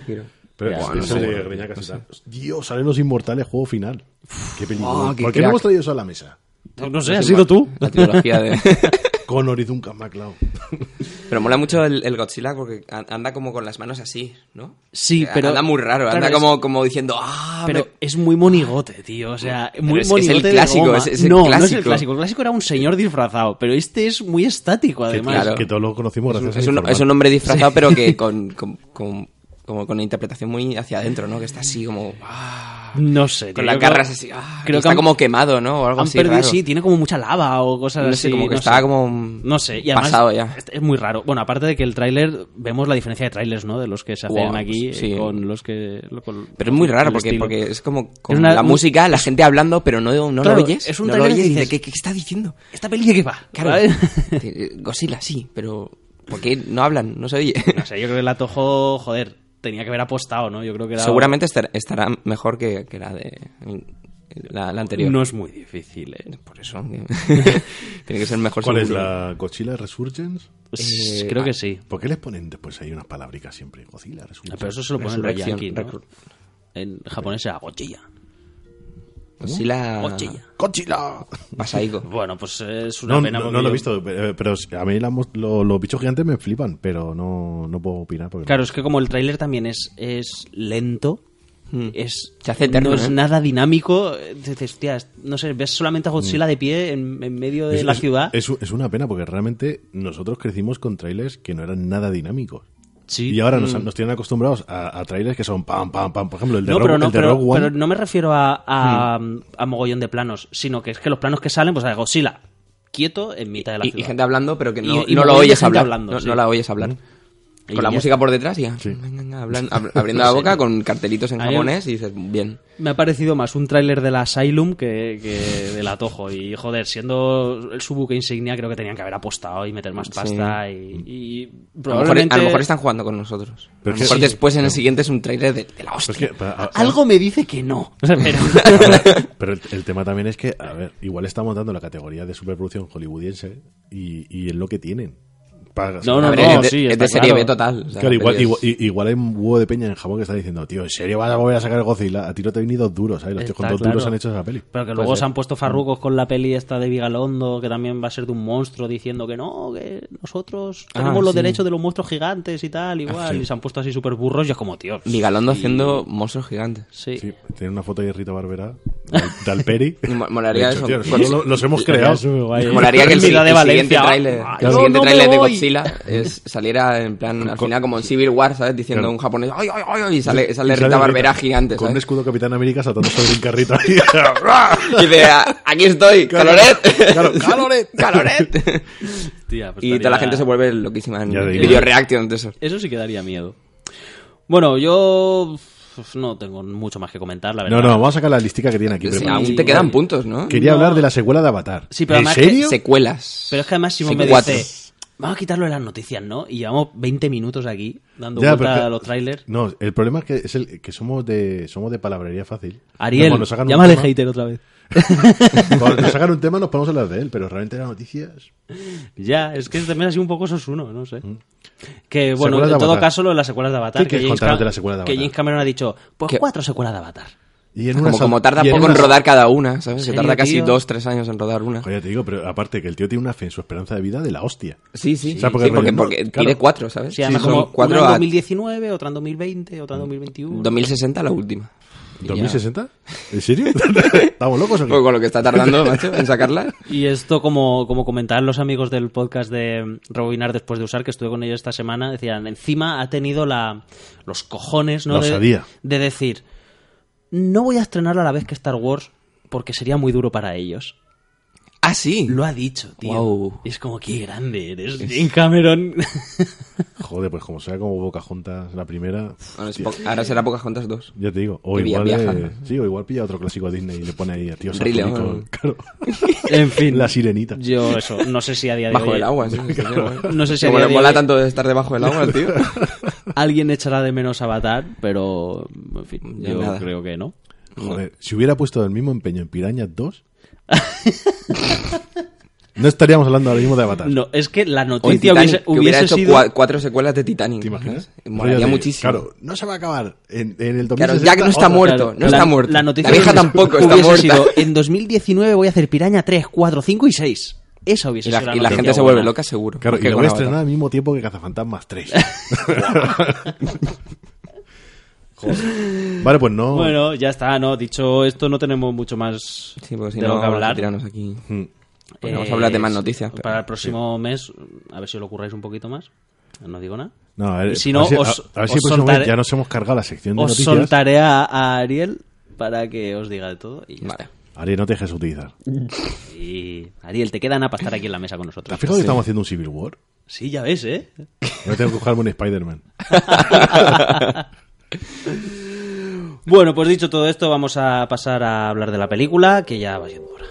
Mira. Pero Ya, no de no y. Dios, salen los inmortales, juego final. Qué película. Oh, ¿Por qué no hemos traído eso a la mesa? No sé, has sido tú. La trilogía de... Connor y Duncan MacLeod. Pero mola mucho el, el Godzilla porque an- anda como con las manos así, ¿no? Sí, Eh, pero- Anda muy raro, claro, anda es- como, como diciendo, ¡ah! Pero me- es muy monigote, tío. O sea, muy es- es el monigote. de clásico, goma. es- es el no, no es el clásico. clásico. El clásico era un señor disfrazado, pero este es muy estático, Que, además. claro. que todos lo conocimos gracias Es a un, es un hombre disfrazado, pero que con, con, con- como con una interpretación muy hacia adentro, ¿no? Que está así como... ¡ah! No sé, Con las garras así. ¡ah! creo que está han- como quemado, ¿no? O algo Han así perdido, raro. sí, tiene como mucha lava o cosas No así. como que no está sé. como... No sé, y además pasado ya. Es muy raro. Bueno, aparte de que el tráiler, vemos la diferencia de trailers, ¿no? De los que se hacen Wow, aquí sí. eh, con los que... lo- con- Pero es muy raro porque, estilo. porque es como con Es una- la música, la gente hablando, pero no, no Claro, lo oyes. es un no lo trailer oyes que y dices, ¿qué, ¿qué está diciendo? ¿Esta peli de qué va? Claro. Godzilla, sí, pero ¿por qué no hablan? No se oye. No sé, yo creo que el Atojo, joder, tenía que haber apostado, ¿no? Yo creo que era... Seguramente estar- estará mejor que, que la de la, la anterior. No es muy difícil, ¿eh? Por eso. Tiene que ser mejor ¿Cuál es la Godzilla Resurgence? Eh, creo que ah, sí. ¿Por qué les ponen después ahí unas palabricas siempre? Godzilla Resurgence. Pero eso se lo ponen los yankees, En japonés era Godzilla. Godzilla. Godzilla. ¡Godzilla! Pasaico. Bueno, pues es una No, pena. no, no lo he visto, pero, pero a mí la lo- los bichos gigantes me flipan, pero no, no puedo opinar. Porque Claro, es que como el tráiler también es, es lento, Hmm. es, Se hace eterno, no es ¿eh? nada dinámico, eh, dices, hostia, no sé, ves solamente a Godzilla de pie en, en medio de es, la es- ciudad. Es, es una pena porque realmente nosotros crecimos con trailers que no eran nada dinámicos. Sí. Y ahora nos, nos tienen acostumbrados a, a trailers que son pam, pam, pam. Por ejemplo, el de, No, pero no, el de pero, Rogue One. pero no me refiero a, a, a mogollón de planos, sino que es que los planos que salen, pues a Godzilla quieto en mitad de la Y, y gente hablando, pero que no, Y- y no lo oyes hablar. hablando, no, sí. no la oyes hablar. Y Con la música por detrás y. Sí. Hablan- ab- abriendo la boca con cartelitos en japonés y dices, bien. Me ha parecido más un tráiler del Asylum que, que del Atojo. Y joder, siendo el su buque insignia, creo que tenían que haber apostado y meter más pasta. Y, y A lo, mejor, probablemente. a lo mejor están jugando con nosotros. Pero a lo mejor sí, después en el siguiente es un trailer de, de la Pues hostia. que, pa- a- a- Algo me dice que no. Pero- Pero el, el tema también es que, a ver, igual estamos dando la categoría de superproducción hollywoodiense y, y es lo que tienen. No, no, no, es de, sí, es está de serie claro. B total. o sea, Claro, igual, es- igual, igual hay un huevo de peña en Japón que está diciendo, tío, ¿en serio vas a volver a sacar Godzilla? A ti no te he venido duros, ¿sabes? Los tíos con dos duros han hecho esa peli. Pero que Puede luego ser. se han puesto farrucos con la peli esta de Vigalondo, que también va a ser de un monstruo, diciendo que no, que nosotros Ah, tenemos los sí. derechos de los monstruos gigantes y tal, igual. sí. Y se han puesto así súper burros y es como, tío. Vigalondo sí. haciendo monstruos gigantes. Sí. Sí, tiene una foto de Rita Barbera, de Alperi. Y mo- molaría hecho, eso. tío, los hemos creado. Molaría que el, siguiente Ah, que el siguiente tráiler de voy. Godzilla es- saliera en plan al final como en Civil War, ¿sabes? Diciendo Claro. un japonés ¡ay, ay, ay! ay", y sale, sale Y Rita Barbera gigante, Con un escudo Capitán América saltando sobre un carrito ahí. Y dice "Ah, ¡aquí estoy! ¡Caloret! Claro, ¡Caloret! ¡Caloret! Tía, pues Y toda la gente se vuelve loquísima en video reaction de esos. Eso sí que daría miedo. Bueno, yo no tengo mucho más que comentar, la verdad. No, no, vamos a sacar la listica que tiene aquí. Sí, aún te quedan puntos, ¿no? Quería No. hablar de la secuela de Avatar. Sí, pero ¿En además que serio? Secuelas. Pero es que además Simón me dice, vamos a quitarlo de las noticias, ¿no? Y llevamos 20 minutos aquí dando Ya, vuelta que- a los trailers. No, el problema es que es el que somos de somos de palabrería fácil. Ariel, llámale tema- hater otra vez. Cuando nos sacan un tema nos podemos hablar de él, pero realmente las noticias... Ya, es que también ha sido un poco sosuno, no sé. Que bueno, en todo caso lo de las secuelas de Avatar. ¿Qué que James, Cam- de la secuela de que Avatar? James Cameron ha dicho, pues ¿Qué? cuatro secuelas de Avatar. Y en Como, una como tarda y en poco en una- rodar cada una, ¿sabes? Se ¿Serio, tarda casi tío? dos, tres años en rodar una. Joder, te digo, pero aparte que el tío tiene una fe en su esperanza de vida de la hostia. Sí, sí. O sea, sí, porque porque, rollo, porque claro. tiene cuatro, ¿sabes? Sí, además como cuatro una en a 2019, otra en 2020, otra en 2021. 2060 la última. Y ya. ¿2060? ¿En serio? ¿Estamos locos o qué? Pues con lo que está tardando, macho, en sacarla. Y esto, como, como comentaban los amigos del podcast de Rebobinar después de usar, que estuve con ellos esta semana, decían, encima ha tenido la, los cojones ¿no? La de decir, no voy a estrenar a la vez que Star Wars porque sería muy duro para ellos. Ah, sí. Lo ha dicho, tío. Y es como, qué grande eres, Jane Cameron. Joder, pues como sea como Pocahontas la primera, po- ahora será Pocahontas 2. ya te digo. O igual, eh, sí, o igual pilla otro clásico de Disney y le pone ahí a tío León. Claro. en fin. La sirenita. Yo eso, no sé si a día de Bajo hoy... el agua, sí. No sé si a Como día le de mola hoy tanto de estar debajo del agua, el tío. alguien echará de menos Avatar, pero en fin, yo nada. creo que no. Joder, si hubiera puesto el mismo empeño en Pirañas 2, No estaríamos hablando ahora mismo de Avatar. No, es que la noticia Titanic, hubiese, que hubiera hubiese hecho sido... cua- cuatro secuelas de Titanic. ¿Te imaginas? Rollo de- muchísimo. Claro, no se va a acabar. En, en el 2060, Claro, Jack no está otra. muerto, Claro, no está la- muerto. La, noticia La vieja hubiese- tampoco está hubiese muerta. sido, en 2019 voy a hacer Piraña 3, 4, 5 y 6. Esa hubiese Y la, sido y la noticia gente se buena. vuelve loca seguro. Claro, y que lo con voy a Avatar. estrenar al mismo tiempo que Cazafantasmas 3. Joder. Vale, pues no. Bueno, ya está, ¿no? Dicho esto, no tenemos mucho más Sí, porque si de no, lo que vamos a hablar. tirarnos aquí. Mm. Pues vamos a hablar de más Eh, noticias. pero- Para el próximo mes, a ver si lo curráis un poquito más. No digo nada. No, a ver, Y si a no, ver si, a- os- a ver si os soltaré- ya nos hemos cargado la sección de Os noticias. soltaré a, a Ariel para que os diga de todo. Y ya Vale. está. Ariel, no te dejes utilizar. Y Ariel, te queda nada para estar aquí en la mesa con ¿Te nosotros. has fijado que estamos haciendo un Civil War? Sí, ya ves, ¿eh? Yo tengo que buscarme un Spider-Man. Bueno, pues dicho todo esto, vamos a pasar a hablar de la película, que ya va siendo hora.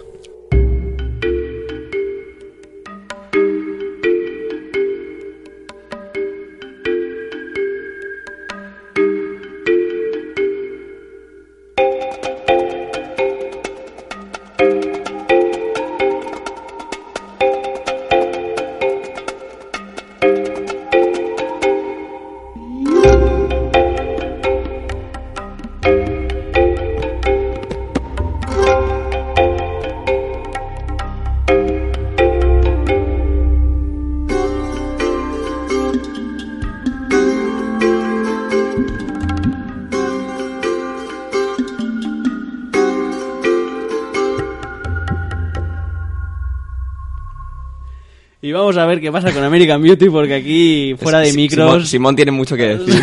Vamos a ver qué pasa con American Beauty, porque aquí, fuera de micros, Simón, Simón tiene mucho que decir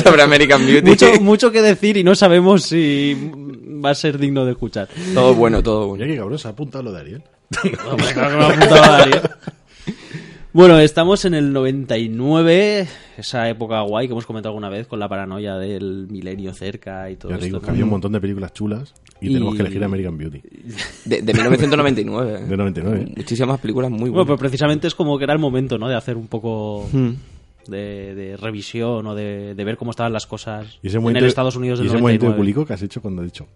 sobre American Beauty. mucho, mucho que decir y no sabemos si va a ser digno de escuchar. Todo bueno, todo bueno. Qué cabrón, se ha apuntado lo de Ariel. Hombre, claro que me ha apuntado a Ariel. Bueno, estamos en el 99, esa época guay que hemos comentado alguna vez con la paranoia del milenio cerca y todo Ya te digo esto. que había un montón de películas chulas y, Y- tenemos que elegir American Beauty. De, de 1999. ¿eh? De 99. Muchísimas películas muy Bueno, buenas. pero precisamente es como que era el momento, ¿no? De hacer un poco Hmm. de, de revisión o de, de ver cómo estaban las cosas Y ese en momento, el Estados Unidos y del ese momento de 99. culico que has hecho cuando has dicho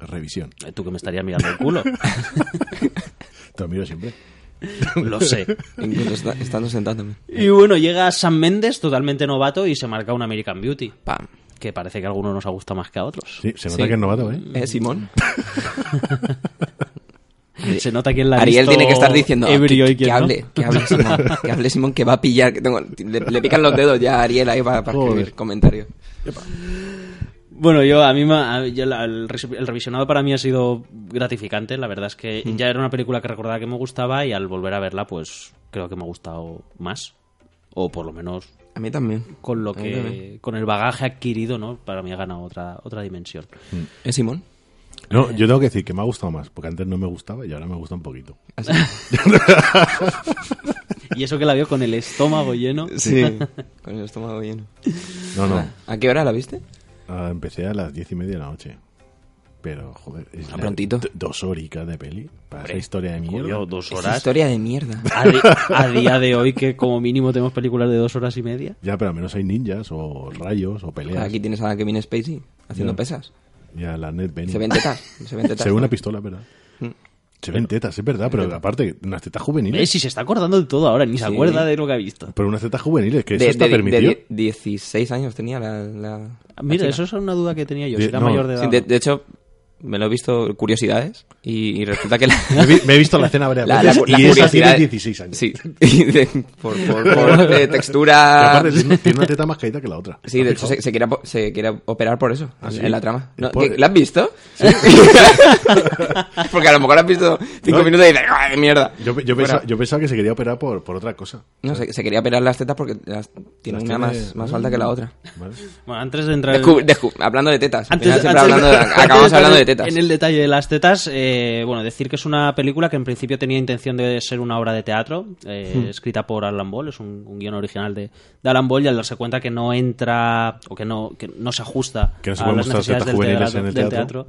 revisión. Eh, Tú que me estarías mirando el culo. Te lo miro siempre. Lo sé. Incluso está- estando sentándome. Y bueno, llega Sam Mendes, totalmente novato, y se marca un American Beauty. Pam. Que parece que a algunos nos ha gustado más que a otros. Sí, se nota Sí. que es novato, ¿eh? ¿Eh, Simón? Se nota quién la ha Ariel tiene que estar diciendo ah, que, que no. hable, que hable Simón, que hable Simón, que va a pillar, que tengo, le, le pican los dedos ya a Ariel ahí para, escribir comentarios. Bueno, yo a mí me- a- yo la- el revisionado para mí ha sido gratificante. La verdad es que Mm. ya era una película que recordaba que me gustaba y al volver a verla, pues creo que me ha gustado más. O por lo menos A mí también. con lo que también. con el bagaje adquirido, ¿no? Para mí ha ganado otra otra dimensión. ¿Es Simón? No, yo tengo que decir que me ha gustado más, porque antes no me gustaba y ahora me gusta un poquito. Así. Y eso que la veo con el estómago lleno. Sí. Con el estómago lleno. No, no. ¿A qué hora la viste? Ah, empecé a las diez y media de la noche. Pero, joder, es Ah, la- prontito. d- dos horicas de peli para Hombre, esa historia de mierda. Coño, dos Esa horas. historia de mierda. A, di- a día de hoy que como mínimo tenemos películas de dos horas y media. Ya, pero al menos hay ninjas o rayos o peleas. Aquí tienes a Kevin Spacey haciendo Ya. pesas. Ya la net Benny. Se ven tetas. Se ven tetas. Se ve una pistola, ¿verdad? Mm. Se ven tetas, es verdad, pero aparte, unas tetas juveniles. ¿Ves? Si se está acordando de todo ahora, ni se Sí. acuerda de lo que ha visto. Pero unas tetas juveniles, que eso De, está de- de permitido. die- 16 años tenía la... la- Mira, eso es una duda que tenía yo. De- Si era no, mayor de edad. Sí, de, de hecho, me lo he visto curiosidades y, y resulta que la, Me, he vi- me he visto la escena varias la- veces la- y esa tiene curiosidades- 16 años. Sí, y de- por, por, por, eh, Y textura... aparte, tiene, tiene una teta más caída que la otra. Sí, de ¿Has hecho se, se, quiere, se quiere operar por eso, en, sí? en la trama. No, Es por- ¿qué- ¿La has visto? Porque a lo mejor has visto cinco No. minutos y dices, ¡ay, mierda! Yo, yo, pensaba, yo pensaba que se quería operar por, por otra cosa. No, se, se quería operar las tetas porque las- tiene Las una tiene- más, más alta que la otra. ¿vale? Bueno, antes de entrar... en- Descu- descu- hablando de tetas. Antes, antes- hablando de- antes de acabamos hablando de tetas. En el detalle de las tetas, eh, bueno, decir que es una película que en principio tenía intención de ser una obra de teatro, eh, Hmm. escrita por Alan Ball, es un, un guion original de, de Alan Ball, y al darse cuenta que no entra, o que no, que no se ajusta Que no se a las necesidades del teatro, en el del teatro. teatro,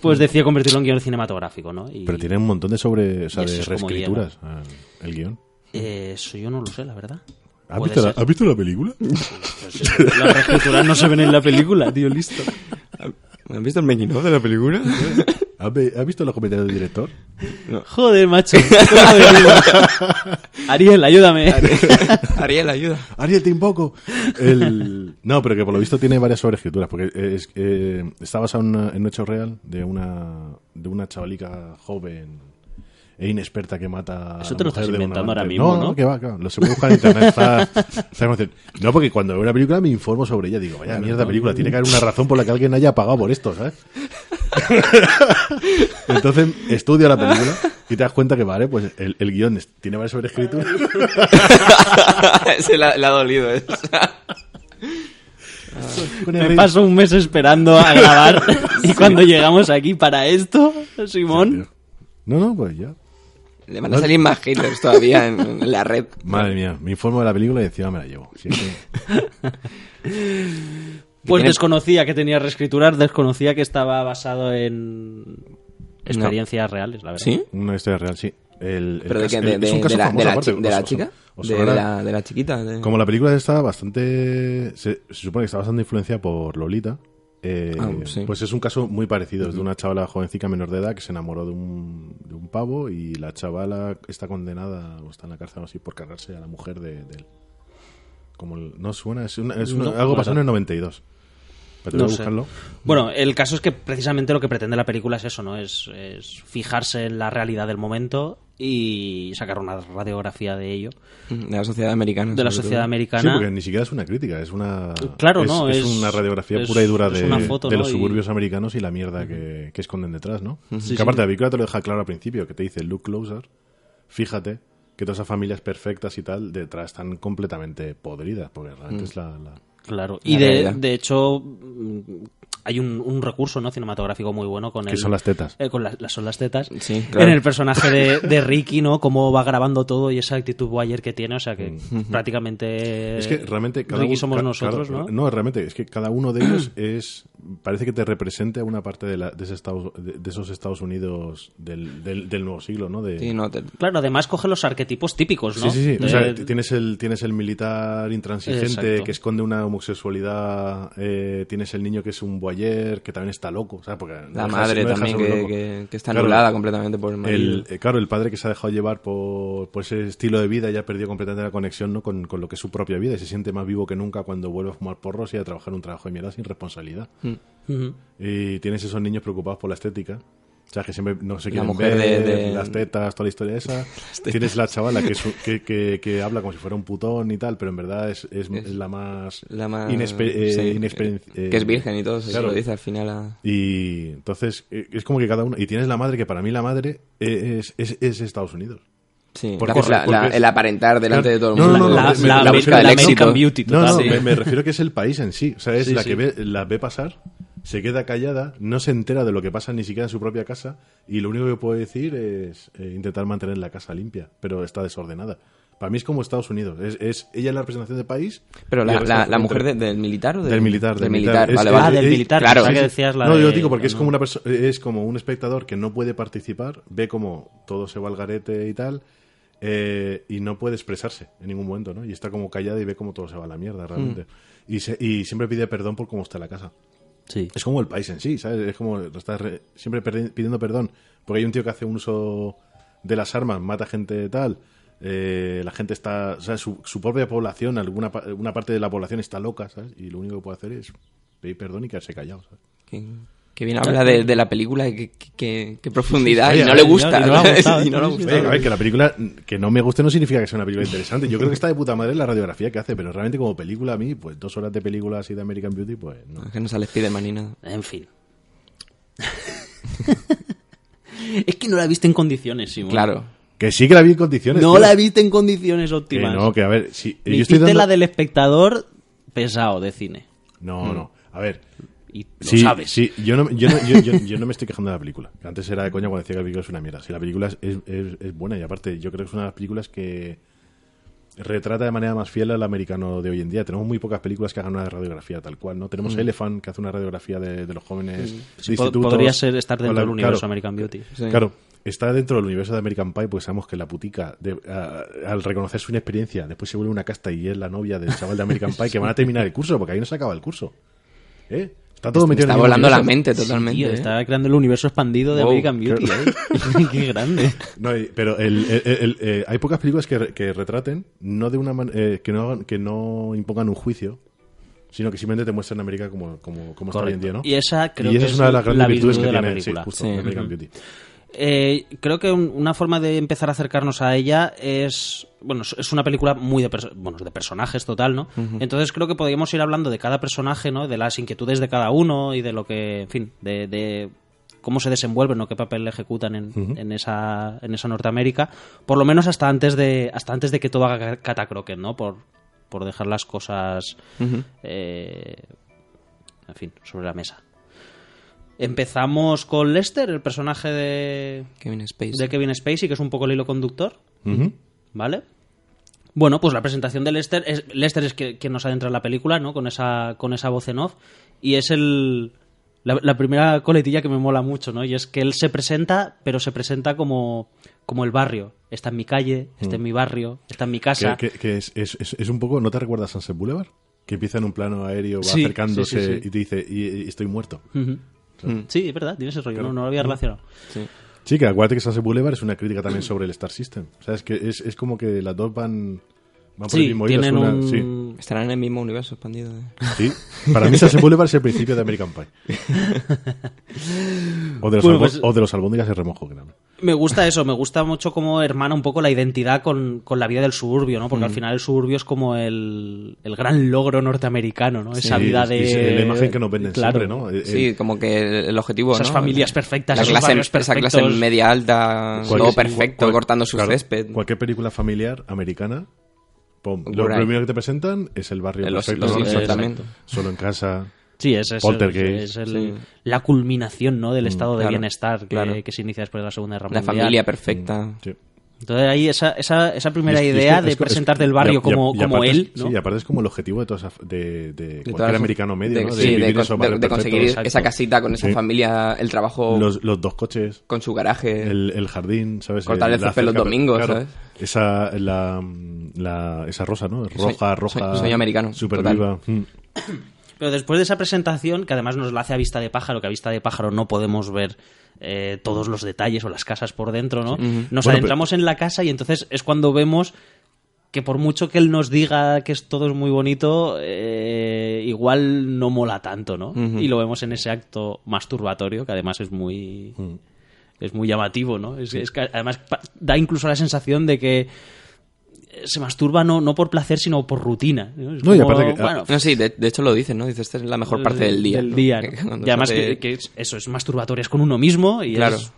pues decide convertirlo en guion cinematográfico, ¿no? Y, Pero tiene un montón de sobre, o sea, de reescrituras ah, el guion. eh, eso yo no lo sé, la verdad. ¿Has visto, la. ¿Has visto la película? Las reescrituras no se ven en la película, tío, listo. ¿Han visto el making of de la película? ¿Has vi- has visto los comentarios del director? Joder, macho. Ariel, ayúdame. Ariel, ayuda. Ariel, te invoco. El... No, pero que por lo visto tiene varias sobreescrituras, porque es, eh, está basado en, una- en un hecho real de una, de una chavalica joven e inexperta que mata a Eso te lo estás inventando ahora mismo, ¿no? que va, que va. Lo se puede buscar en internet. Está, no, porque cuando veo una película me informo sobre ella. Digo, vaya mierda película. Tiene que haber una razón por la que alguien haya pagado por esto, ¿sabes? Entonces estudio la película y te das cuenta que, vale, pues el, el guion es- tiene varias sobreescrituras. Se le ha, dolido eso. El Me paso un mes esperando a grabar y cuando llegamos aquí para esto, Simón... No, no, pues ya. Le van a salir más haters todavía en, en la red. Madre mía, me informo de la película y encima me la llevo. Si es que- Pues tiene- desconocía que tenía reescrituras, desconocía que estaba basado en experiencias reales, la verdad. ¿Sí? una historia real, sí. El, el ¿Pero de, caso- qué? de, es de- un caso de la, famoso, de la aparte. chi- de la chica? De, la, de la chiquita. de- Como la película está bastante... Se, se supone que está bastante influenciada por Lolita. Eh, Ah, sí. Pues es un caso muy parecido. Es de una chavala jovencita menor de edad que se enamoró de un, de un pavo y la chavala está condenada o está en la cárcel o así por cargarse a la mujer de, de él. Como el- no suena, es, una- es una- No, algo pasó en el 92. Pero No buscarlo. Bueno, el caso es que precisamente lo que pretende la película es eso, ¿no? Es, es fijarse en la realidad del momento y sacar una radiografía de ello, de la sociedad americana. de la sociedad todo. americana. Sí, porque ni siquiera es una crítica, es una. Claro, es, no, es es- una radiografía es- pura y dura de, foto, de ¿no? los Y- suburbios americanos y la mierda que, que esconden detrás, ¿no? Sí, que aparte sí. la película te lo deja claro al principio, que te dice look closer, fíjate que todas esas familias perfectas y tal detrás están completamente podridas, porque realmente es la. la- Claro. La Y de, de hecho mm, hay un, un recurso no cinematográfico muy bueno con que el, son las tetas. eh, con las, las- son las tetas Sí, claro. en el personaje de, de Ricky no cómo va grabando todo y esa actitud guayer que tiene o sea que prácticamente Es que realmente cada Ricky uno- somos nosotros cada- no No, realmente, es que cada uno de ellos es. Parece que te represente a una parte de, la- de, ese Estados- de- de esos Estados Unidos del, del, del nuevo siglo, ¿no? De, Sí, no, te- claro además coge los arquetipos típicos no Sí, sí, sí. O sea, tienes el, tienes el militar intransigente Exacto. que esconde una homosexualidad. eh, tienes el niño que es un boyer, que también está loco, ¿sabes? Porque la madre no también que, que- que está Claro, anulada completamente por el marido. El, eh, claro, el padre que se ha dejado llevar por, por ese estilo de vida ya ha perdido completamente la conexión ¿no? con, con lo que es su propia vida y se siente más vivo que nunca cuando vuelve a fumar porros y a trabajar un trabajo de mierda sin responsabilidad. Y tienes esos niños preocupados por la estética. O sea, que siempre no se La quieren mujer ver, de- de- las tetas, toda la historia esa. Tienes la chavala que, es un- que, que- que habla como si fuera un putón y tal, pero en verdad es, es, la más... la más inespe- eh, sí, eh, que es virgen y todo, se claro. lo dice al final a- Y entonces eh, es como que cada uno... Y tienes la madre, que para mí la madre es, es, es Estados Unidos. Sí, Porque la- es- la- la- es- el aparentar delante de todo el No, mundo no, no, la, me- la- la la del American éxito. Beauty No, total. no, Sí. me, me refiero que es el país en sí. O sea, es Sí, la sí. que ve, la ve pasar, se queda callada, no se entera de lo que pasa ni siquiera en su propia casa y lo único que puede decir es eh, intentar mantener la casa limpia, pero está desordenada. Para mí es como Estados Unidos. Es, es ella es la representación del país. Pero la, la, es la mujer de- del militar o del, Del militar, del del militar, militar. vale, Es- vale. Ah, del militar, claro. que decías la no, de- yo digo porque es no. como una es como un espectador que no puede participar, ve como todo se va al garete y tal, eh, y no puede expresarse en ningún momento, ¿no? Y está como callada y ve como todo se va a la mierda realmente. Mm. Y, se- y siempre pide perdón por cómo está la casa. sí Es como el país en sí, ¿sabes? Es como está re- siempre pidiendo perdón. Porque hay un tío que hace un uso de las armas, mata gente tal. eh, la gente está, o sea, su, su propia población, alguna una parte de la población está loca, ¿sabes? Y lo único que puede hacer es pedir perdón y quedarse callado, ¿sabes? Que bien habla de, de la película, que, que, que- que profundidad, Sí, sí, y no le gusta. y no le a ver, que la película que no me guste no significa que sea una película interesante. Yo creo que está de puta madre la radiografía que hace, pero realmente como película a mí, pues dos horas de película así de American Beauty, pues no. Es que no sale Spiderman ni nada. en fin es que no la viste en condiciones Simón Claro. Que sí que la vi en condiciones. no tío. la viste en condiciones Que óptimas no, que a ver, si Me yo estoy dando... la del espectador pesado de cine No, no. A ver, y lo Sí, sabes sí, yo no, yo, no, yo, yo- yo no me estoy quejando de la película. Antes era de coña cuando decía que la película es una mierda. Si la película es, es- es- buena y aparte yo creo que es una de las películas que retrata de manera más fiel al americano de hoy en día. Tenemos muy pocas películas que hagan una radiografía tal cual, ¿no? Tenemos Elephant que hace una radiografía de, de los jóvenes de Sí, po- institutos. podría ser estar dentro la- del universo claro, American Beauty Sí. Claro, está dentro del universo de American Pie, pues sabemos que la putica, de- a- al reconocer su inexperiencia, después se vuelve una casta y es la novia del chaval de American Pie, que van a terminar el curso, porque ahí no se acaba el curso. ¿Eh? Está todo Me metido está en volando la universo. mente Sí, totalmente. tío, ¿eh? está creando el universo expandido de Wow, American Beauty. ¿eh? Qué grande. No, pero el- el- el- eh, hay pocas películas que, re- que retraten, no de una man- eh, que, no que no impongan un juicio, sino que simplemente te muestran América como, como, como está hoy en día, ¿no? Y esa creo Y esa que es una de las grandes la virtudes virtud que de la tiene película. sí, justo, Sí. American. Beauty. Eh, creo que un- una forma de empezar a acercarnos a ella es. Bueno, es- una película muy de, bueno, de personajes total, ¿no? Entonces creo que podríamos ir hablando de cada personaje, ¿no? De las inquietudes de cada uno y de lo que. En fin, de. de cómo se desenvuelven, ¿no? qué papel ejecutan en, en esa, en esa Norteamérica, por lo menos hasta antes de, hasta antes de que todo haga catacroquen, ¿no? Por, por dejar las cosas eh, en fin, sobre la mesa. Empezamos con Lester, el personaje de, Kevin Spacey. de Kevin Spacey, que es un poco el hilo conductor. ¿vale? Bueno, pues la presentación de Lester es Lester es que- quien nos adentra en la película, ¿no? Con esa con esa voz en off y es el la, la primera coletilla que me mola mucho, ¿no? Y es que él se presenta, pero se presenta como como el barrio. Está en mi calle, está en mi barrio, está en mi casa. Que, que- que es, es- es- es un poco, ¿no te recuerdas Sunset Boulevard? Que empieza en un plano aéreo, va Sí, acercándose sí, sí, sí. y te dice, y, y estoy muerto. Ujú. Mm. Sí, es verdad, tiene ese rollo, no, no lo había relacionado. Sí. Sí, que acuérdate que Sunset Boulevard es una crítica también sobre el Star System. O sea, es que es, es como que las dos van, van por el mismo hilo. es tienen una- un... sí. Estarán en el mismo universo expandido. ¿eh? Sí. Para mí Sunset Boulevard es el principio de American Pie. O de los, Bueno, pues- o de los albóndigas de remojo, creo. Me gusta eso, me gusta mucho cómo hermana un poco la identidad con, con la vida del suburbio, ¿no? Porque al final el suburbio es como el, el gran logro norteamericano, ¿no? Esa Sí, vida es- de... es la imagen que nos venden Claro. siempre, ¿no? Eh, Sí, como que el, el objetivo, Esas ¿no? familias perfectas, La esos clase, esa clase media alta, todo perfecto, cual- cortando su claro, césped. Cualquier película familiar americana, pum, lo primero que te presentan es el barrio Los- perfecto. también. Solo en casa. Sí, es, es, es el- Sí. la culminación, ¿no? Del estado de claro, bienestar que, claro. que se inicia después de la Segunda Guerra La Mundial. familia perfecta. Sí. Entonces ahí esa, esa, esa primera es- y es idea que- de presentarte es- el barrio y como, y como es- él, ¿no? Sí, y aparte es como el objetivo de, todas de, de De cualquier americano medio, de, ¿no? sí, de, vivir con- de- conseguir exacto. esa casita con esa Sí. familia, el trabajo los, los dos coches, con su garaje. el, el jardín, ¿sabes? Cortar el césped los domingos, claro, ¿sabes? Esa, la, la- esa rosa, ¿no? Roja, roja. sueño- sueño americano, Super total. viva. Mm. Pero después de esa presentación, que además nos la hace a vista de pájaro, que a vista de pájaro no podemos ver eh, todos los detalles o las casas por dentro, ¿no? Nos Bueno, adentramos en la casa y entonces es cuando vemos que por mucho que él nos diga que es todo es muy bonito, eh, igual no mola tanto, ¿no? Y lo vemos en ese acto masturbatorio, que además es muy... Es muy llamativo, ¿no? Es, es que además da incluso la sensación de que se masturba no, no por placer, sino por rutina. ¿no? Es No, y como, aparte que- bueno, No, sí, de, de hecho lo dicen, ¿no? Dice, esta es la mejor parte del día. Del ¿no? día, ¿no? Y además que, que es- eso es masturbatorias con uno mismo y Claro. es...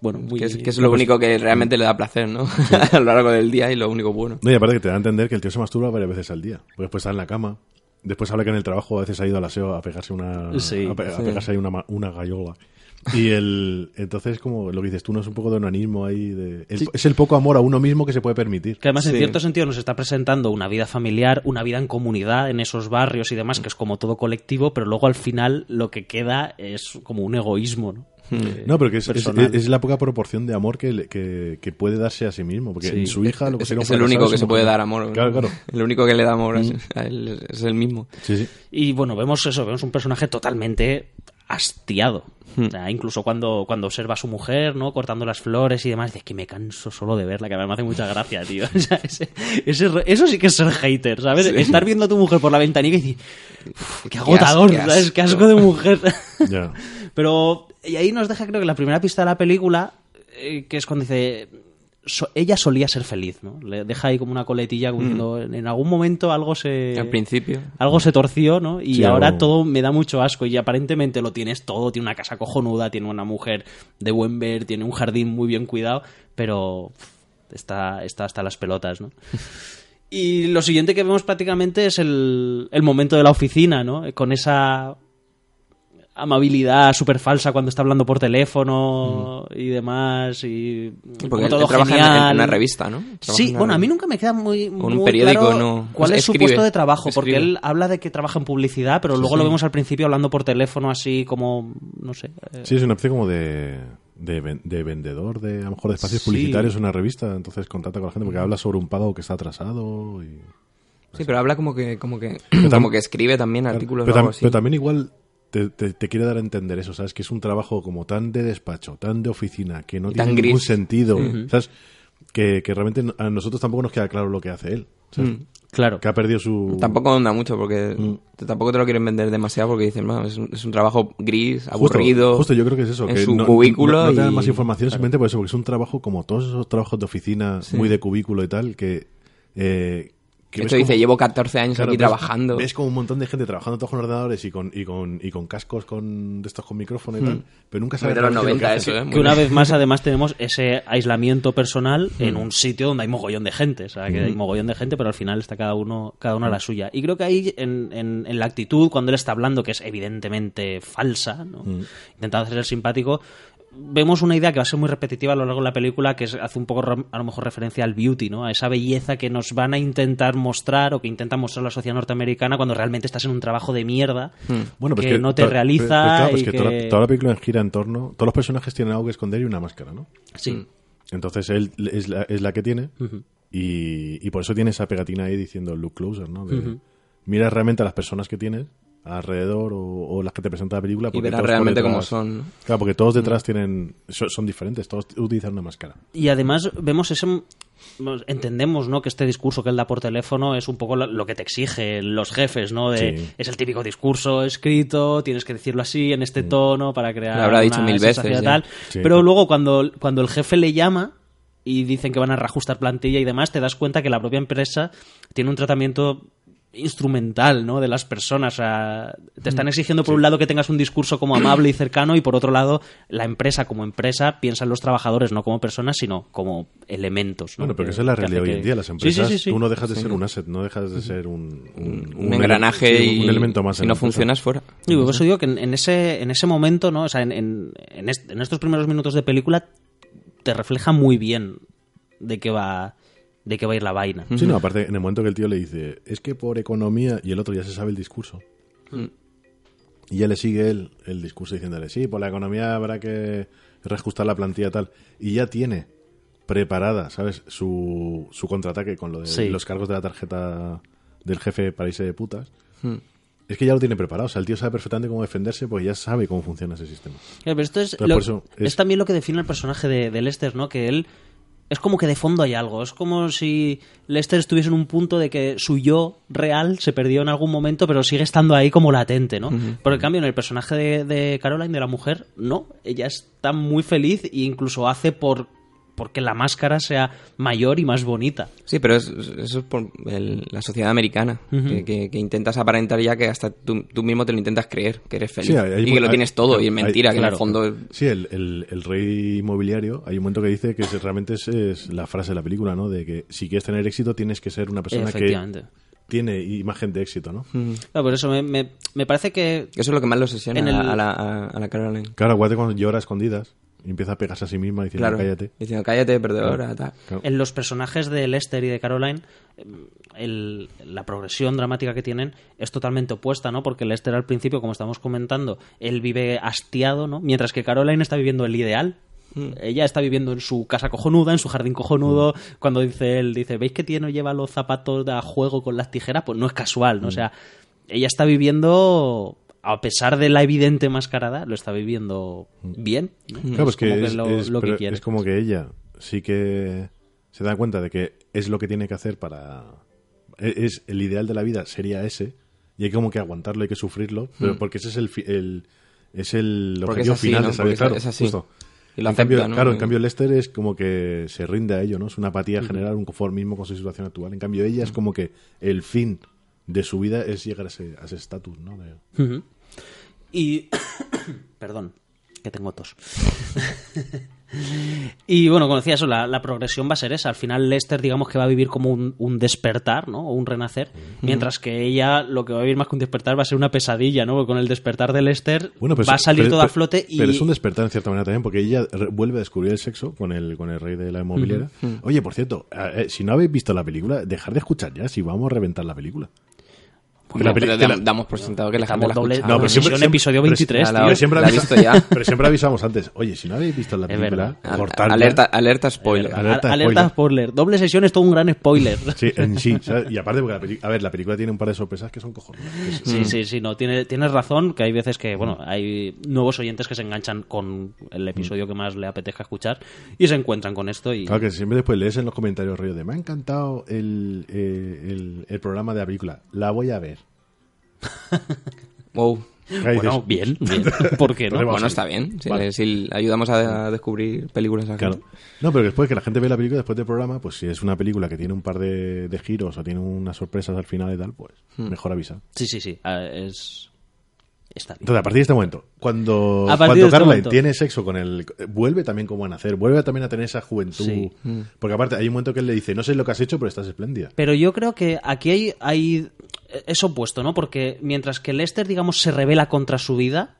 Bueno, muy... que es, que es lo único que realmente le da placer, ¿no? a lo largo del día y lo único bueno. No, y aparte que te da a entender que el tío se masturba varias veces al día. Porque después está en la cama. Después habla que en el trabajo a veces ha ido al aseo a pegarse una, Sí, a, pe- a sí. pegarse ahí una, ma- una gallola. Y el, entonces, como lo que dices tú, no es un poco de onanismo ahí. De, el- Es el poco amor a uno mismo que se puede permitir. Que además, en cierto sentido, nos está presentando una vida familiar, una vida en comunidad, en esos barrios y demás, que es como todo colectivo, pero luego al final lo que queda es como un egoísmo, ¿no? Eh, No, pero que es, es, es la poca proporción de amor que, que, que puede darse a sí mismo. Porque Sí. en su hija lo que Es, sería un es el único es que se puede dar amor. ¿no? Claro, claro. El único que le da amor a- a él es el mismo. Sí, sí. Y bueno, vemos eso, vemos un personaje totalmente hastiado. O sea, incluso cuando, cuando observa a su mujer, ¿no? Cortando las flores y demás, dice que me canso solo de verla, que a mí me hace mucha gracia, tío. O sea, ese- eso sí que es ser hater, ¿sabes? Estar viendo a tu mujer por la ventanilla y decir, "Uf, qué agotador, qué asco. ¿sabes? Qué asco de mujer. Ya. Pero, y ahí nos deja, creo que la primera pista de la película, eh, que es cuando dice. "So- ella solía ser feliz, ¿no? Le deja ahí como una coletilla, como diciendo, en, en algún momento algo se. Al principio. Algo se torció, ¿no? Y Sí, ahora todo me da mucho asco. Y aparentemente lo tienes todo. Tiene una casa cojonuda, tiene una mujer de buen ver, tiene un jardín muy bien cuidado, pero está, está hasta las pelotas, ¿no? Y lo siguiente que vemos prácticamente es el, el momento de la oficina, ¿no? Con esa amabilidad súper falsa cuando está hablando por teléfono y demás y Porque todo trabaja en- genial. en una revista, ¿no? Trabaja Sí, bueno, a mí nunca me queda muy, un muy periódico, claro no. cuál es su puesto de trabajo, porque él habla de que trabaja en publicidad, pero luego lo vemos al principio hablando por teléfono así como, no sé. eh, Sí, es una especie como de, de, ven- de vendedor de a lo mejor de espacios Sí. publicitarios en una revista. Entonces contacta con la gente porque habla sobre un pago que está atrasado. Y... Sí, pero habla como que, como que, como que escribe también artículos pero, o algo tam- así. pero también igual te, te- te quiere dar a entender eso, ¿sabes? Que es un trabajo como tan de despacho, tan de oficina, que no Y tiene ningún sentido, ¿sabes? Que, que realmente a nosotros tampoco nos queda claro lo que hace él, ¿sabes? Mm. Claro. Que ha perdido su... Tampoco onda mucho porque Mm. te- tampoco te lo quieren vender demasiado porque dicen, "Bueno, es, un, es un trabajo gris, aburrido. Justo, yo creo que es eso. en que su no, cubículo no, no te dan y- más información simplemente por eso, porque es un trabajo como todos esos trabajos de oficina, muy de cubículo y tal, que... Eh, que De ves hecho dice, como- llevo 14 años Claro, aquí ves- trabajando. Ves como un montón de gente trabajando todos con ordenadores y con, y con, y con cascos con, de estos con micrófono y tal, pero nunca sabes de los realmente lo que 90 hace. eso, ¿eh? Que una vez más, además, tenemos ese aislamiento personal en un sitio donde hay mogollón de gente. O sea, que hay mogollón de gente, pero al final está cada uno, cada uno a la suya. Y creo que ahí, en, en- en la actitud, cuando él está hablando, que es evidentemente falsa, ¿no? intentando hacer el simpático, vemos una idea que va a ser muy repetitiva a lo largo de la película, que es- hace un poco a lo mejor referencia al beauty, ¿no? A esa belleza que nos van a intentar mostrar o que intenta mostrar la sociedad norteamericana cuando realmente estás en un trabajo de mierda Bueno, pues que, no te realiza pero- pero claro, pues y que que... Toda, la, toda la película gira en torno... Todos los personajes tienen algo que esconder y una máscara, ¿no? Sí. Entonces él es la, es la que tiene y, y por eso tiene esa pegatina ahí diciendo look closer, ¿no? De, Mira realmente a las personas que tienes alrededor o, o las que te presenta la película. y porque verás todos por realmente detrás- cómo son. ¿no? Claro, porque todos detrás tienen son, son diferentes, todos utilizan una máscara. Y además vemos ese entendemos no que este discurso que él da por teléfono es un poco lo, que te exigen los jefes no de Sí. es el típico discurso escrito tienes que decirlo así en este tono para crear Lo habrá dicho una mil veces ya. tal. Sí. pero luego cuando cuando el jefe le llama y dicen que van a reajustar plantilla y demás te das cuenta que la propia empresa tiene un tratamiento instrumental, ¿no? De las personas. O sea, te están exigiendo por un lado que tengas un discurso como amable y cercano y por otro lado la empresa como empresa piensa en los trabajadores no como personas sino como elementos. ¿no? Bueno, pero Que- esa es la realidad hoy que- en día. Las empresas, sí, sí, sí. tú no dejas de ser un asset, no dejas de ser un, un, Un, ele- engranaje y un elemento más. si no funcionas fuera. Y por eso digo que en, en ese, en ese momento, ¿no? O sea, en, en, en est- en estos primeros minutos de película te refleja muy bien de qué va de qué va a ir la vaina. Sí, no, aparte, en el momento que el tío le dice, es que por economía, y el otro ya se sabe el discurso. Y ya le sigue él el discurso diciéndole, sí, por la economía habrá que reajustar la plantilla tal. Y ya tiene preparada, ¿sabes? Su, su contraataque con lo de Sí. los cargos de la tarjeta del jefe para irse de putas. Es que ya lo tiene preparado. O sea, el tío sabe perfectamente cómo defenderse porque ya sabe cómo funciona ese sistema. Claro, pero esto es, Pero lo- por eso es... es- también lo que define el personaje de, de Lester, ¿no? Que él es como que de fondo hay algo. Es como si Lester estuviese en un punto de que su yo real se perdió en algún momento, pero sigue estando ahí como latente, ¿no? Por el cambio, en el personaje de, de Caroline, de la mujer, no. Ella está muy feliz e incluso hace por porque la máscara sea mayor y más bonita. Sí, pero es- eso es por el- la sociedad americana, que, que- que intentas aparentar ya que hasta tú, tú mismo te lo intentas creer, que eres feliz Sí, hay- hay y que lo hay- tienes todo y es hay- mentira, que en el fondo... Sí, el, el- el rey inmobiliario, hay un momento que dice que es- realmente es, es la frase de la película, ¿no? De que si quieres tener éxito tienes que ser una persona que Efectivamente. tiene imagen de éxito, ¿no? Claro, por eso me, me- me parece que Eso es lo que más lo obsesiona el- a, la, a, a la Caroline. Claro, acuérdate cuando llora a escondidas y empieza a pegarse a sí misma diciendo Claro, cállate. diciendo cállate, perdedora. Claro. en los personajes de Lester y de Caroline el- la progresión dramática que tienen es totalmente opuesta, ¿no? Porque Lester al principio, como estamos comentando, él vive hastiado, ¿no? Mientras que Caroline está viviendo el ideal. Ella está viviendo en su casa cojonuda, en su jardín cojonudo. Cuando dice él, dice, ¿veis que tiene lleva los zapatos a juego con las tijeras? Pues no es casual, ¿no? O sea, ella está viviendo, a pesar de la evidente mascarada, lo está viviendo bien. ¿no? Claro, pues como que es, lo, es- lo que quiere. es como que ella sí que se da cuenta de que es lo que tiene que hacer para... e- Es el ideal de la vida sería ese y hay como que aguantarlo, hay que sufrirlo, pero porque ese es el, el es el objetivo es así, final ¿no? de esa Porque vida, es- claro, es así. justo. Y lo en cambio, acepta, ¿no? Claro, en Y- cambio Lester es como que se rinde a ello, ¿no? Es una apatía general, un conformismo con su situación actual. En cambio ella es como que el fin de su vida es llegar a ese a ese estatus, ¿no? De-. Y. Perdón, que tengo tos. y bueno, como decía eso, la, la progresión va a ser esa. Al final, Lester, digamos que va a vivir como un, un despertar, ¿no? O un renacer. Mientras que ella, lo que va a vivir más que un despertar va a ser una pesadilla, ¿no? Porque con el despertar de Lester Bueno, pues, va a salir pero- todo a flote y. Pero es un despertar en cierta manera también, porque ella vuelve a descubrir el sexo con el, con el rey de la inmobiliaria. Oye, por cierto, eh, eh, si no habéis visto la película, dejar de escuchar ya, si vamos a reventar la película. La peli- pero que la- dam- damos por sentado que la gente la doble. No, doble pero siempre- sesión, siempre- episodio pero- 23, la- tío. pero siempre, la he avisa- visto ya. pero siempre avisamos antes. Oye, si no habéis visto la película, cortadla. Alerta, alerta spoiler. Al- Alerta Alerta spoiler. spoiler. Doble sesión es todo un gran spoiler. Sí, en sí. ¿sabes? Y aparte, porque la peli- a ver, la película tiene un par de sorpresas que son cojones. Sí, sí, sí, no, tiene, tienes razón que hay veces que, bueno, hay nuevos oyentes que se enganchan con el episodio que más le apetezca escuchar y se encuentran con esto y... Claro que siempre después lees en los comentarios rollo de me ha encantado el, eh, el, el programa de la película. La voy a ver. Wow. Bueno, dices, bien, bien. ¿Por qué no? Bueno, está bien. Si, Vale. si ayudamos a, a descubrir películas a Claro. gente. No, pero después que la gente ve la película después del programa, pues si es una película que tiene un par de, de giros o tiene unas sorpresas al final y tal, pues Hmm. mejor avisa. Sí, sí, sí. ah, Es... Está bien. Entonces, a partir de este momento, cuando, cuando este momento. tiene sexo con el... Vuelve también como a nacer, vuelve también a tener esa juventud. Sí. Porque aparte hay un momento que él le dice, no sé lo que has hecho, pero estás espléndida. Pero yo creo que aquí hay, hay es opuesto, ¿no? Porque mientras que Lester, digamos, se revela contra su vida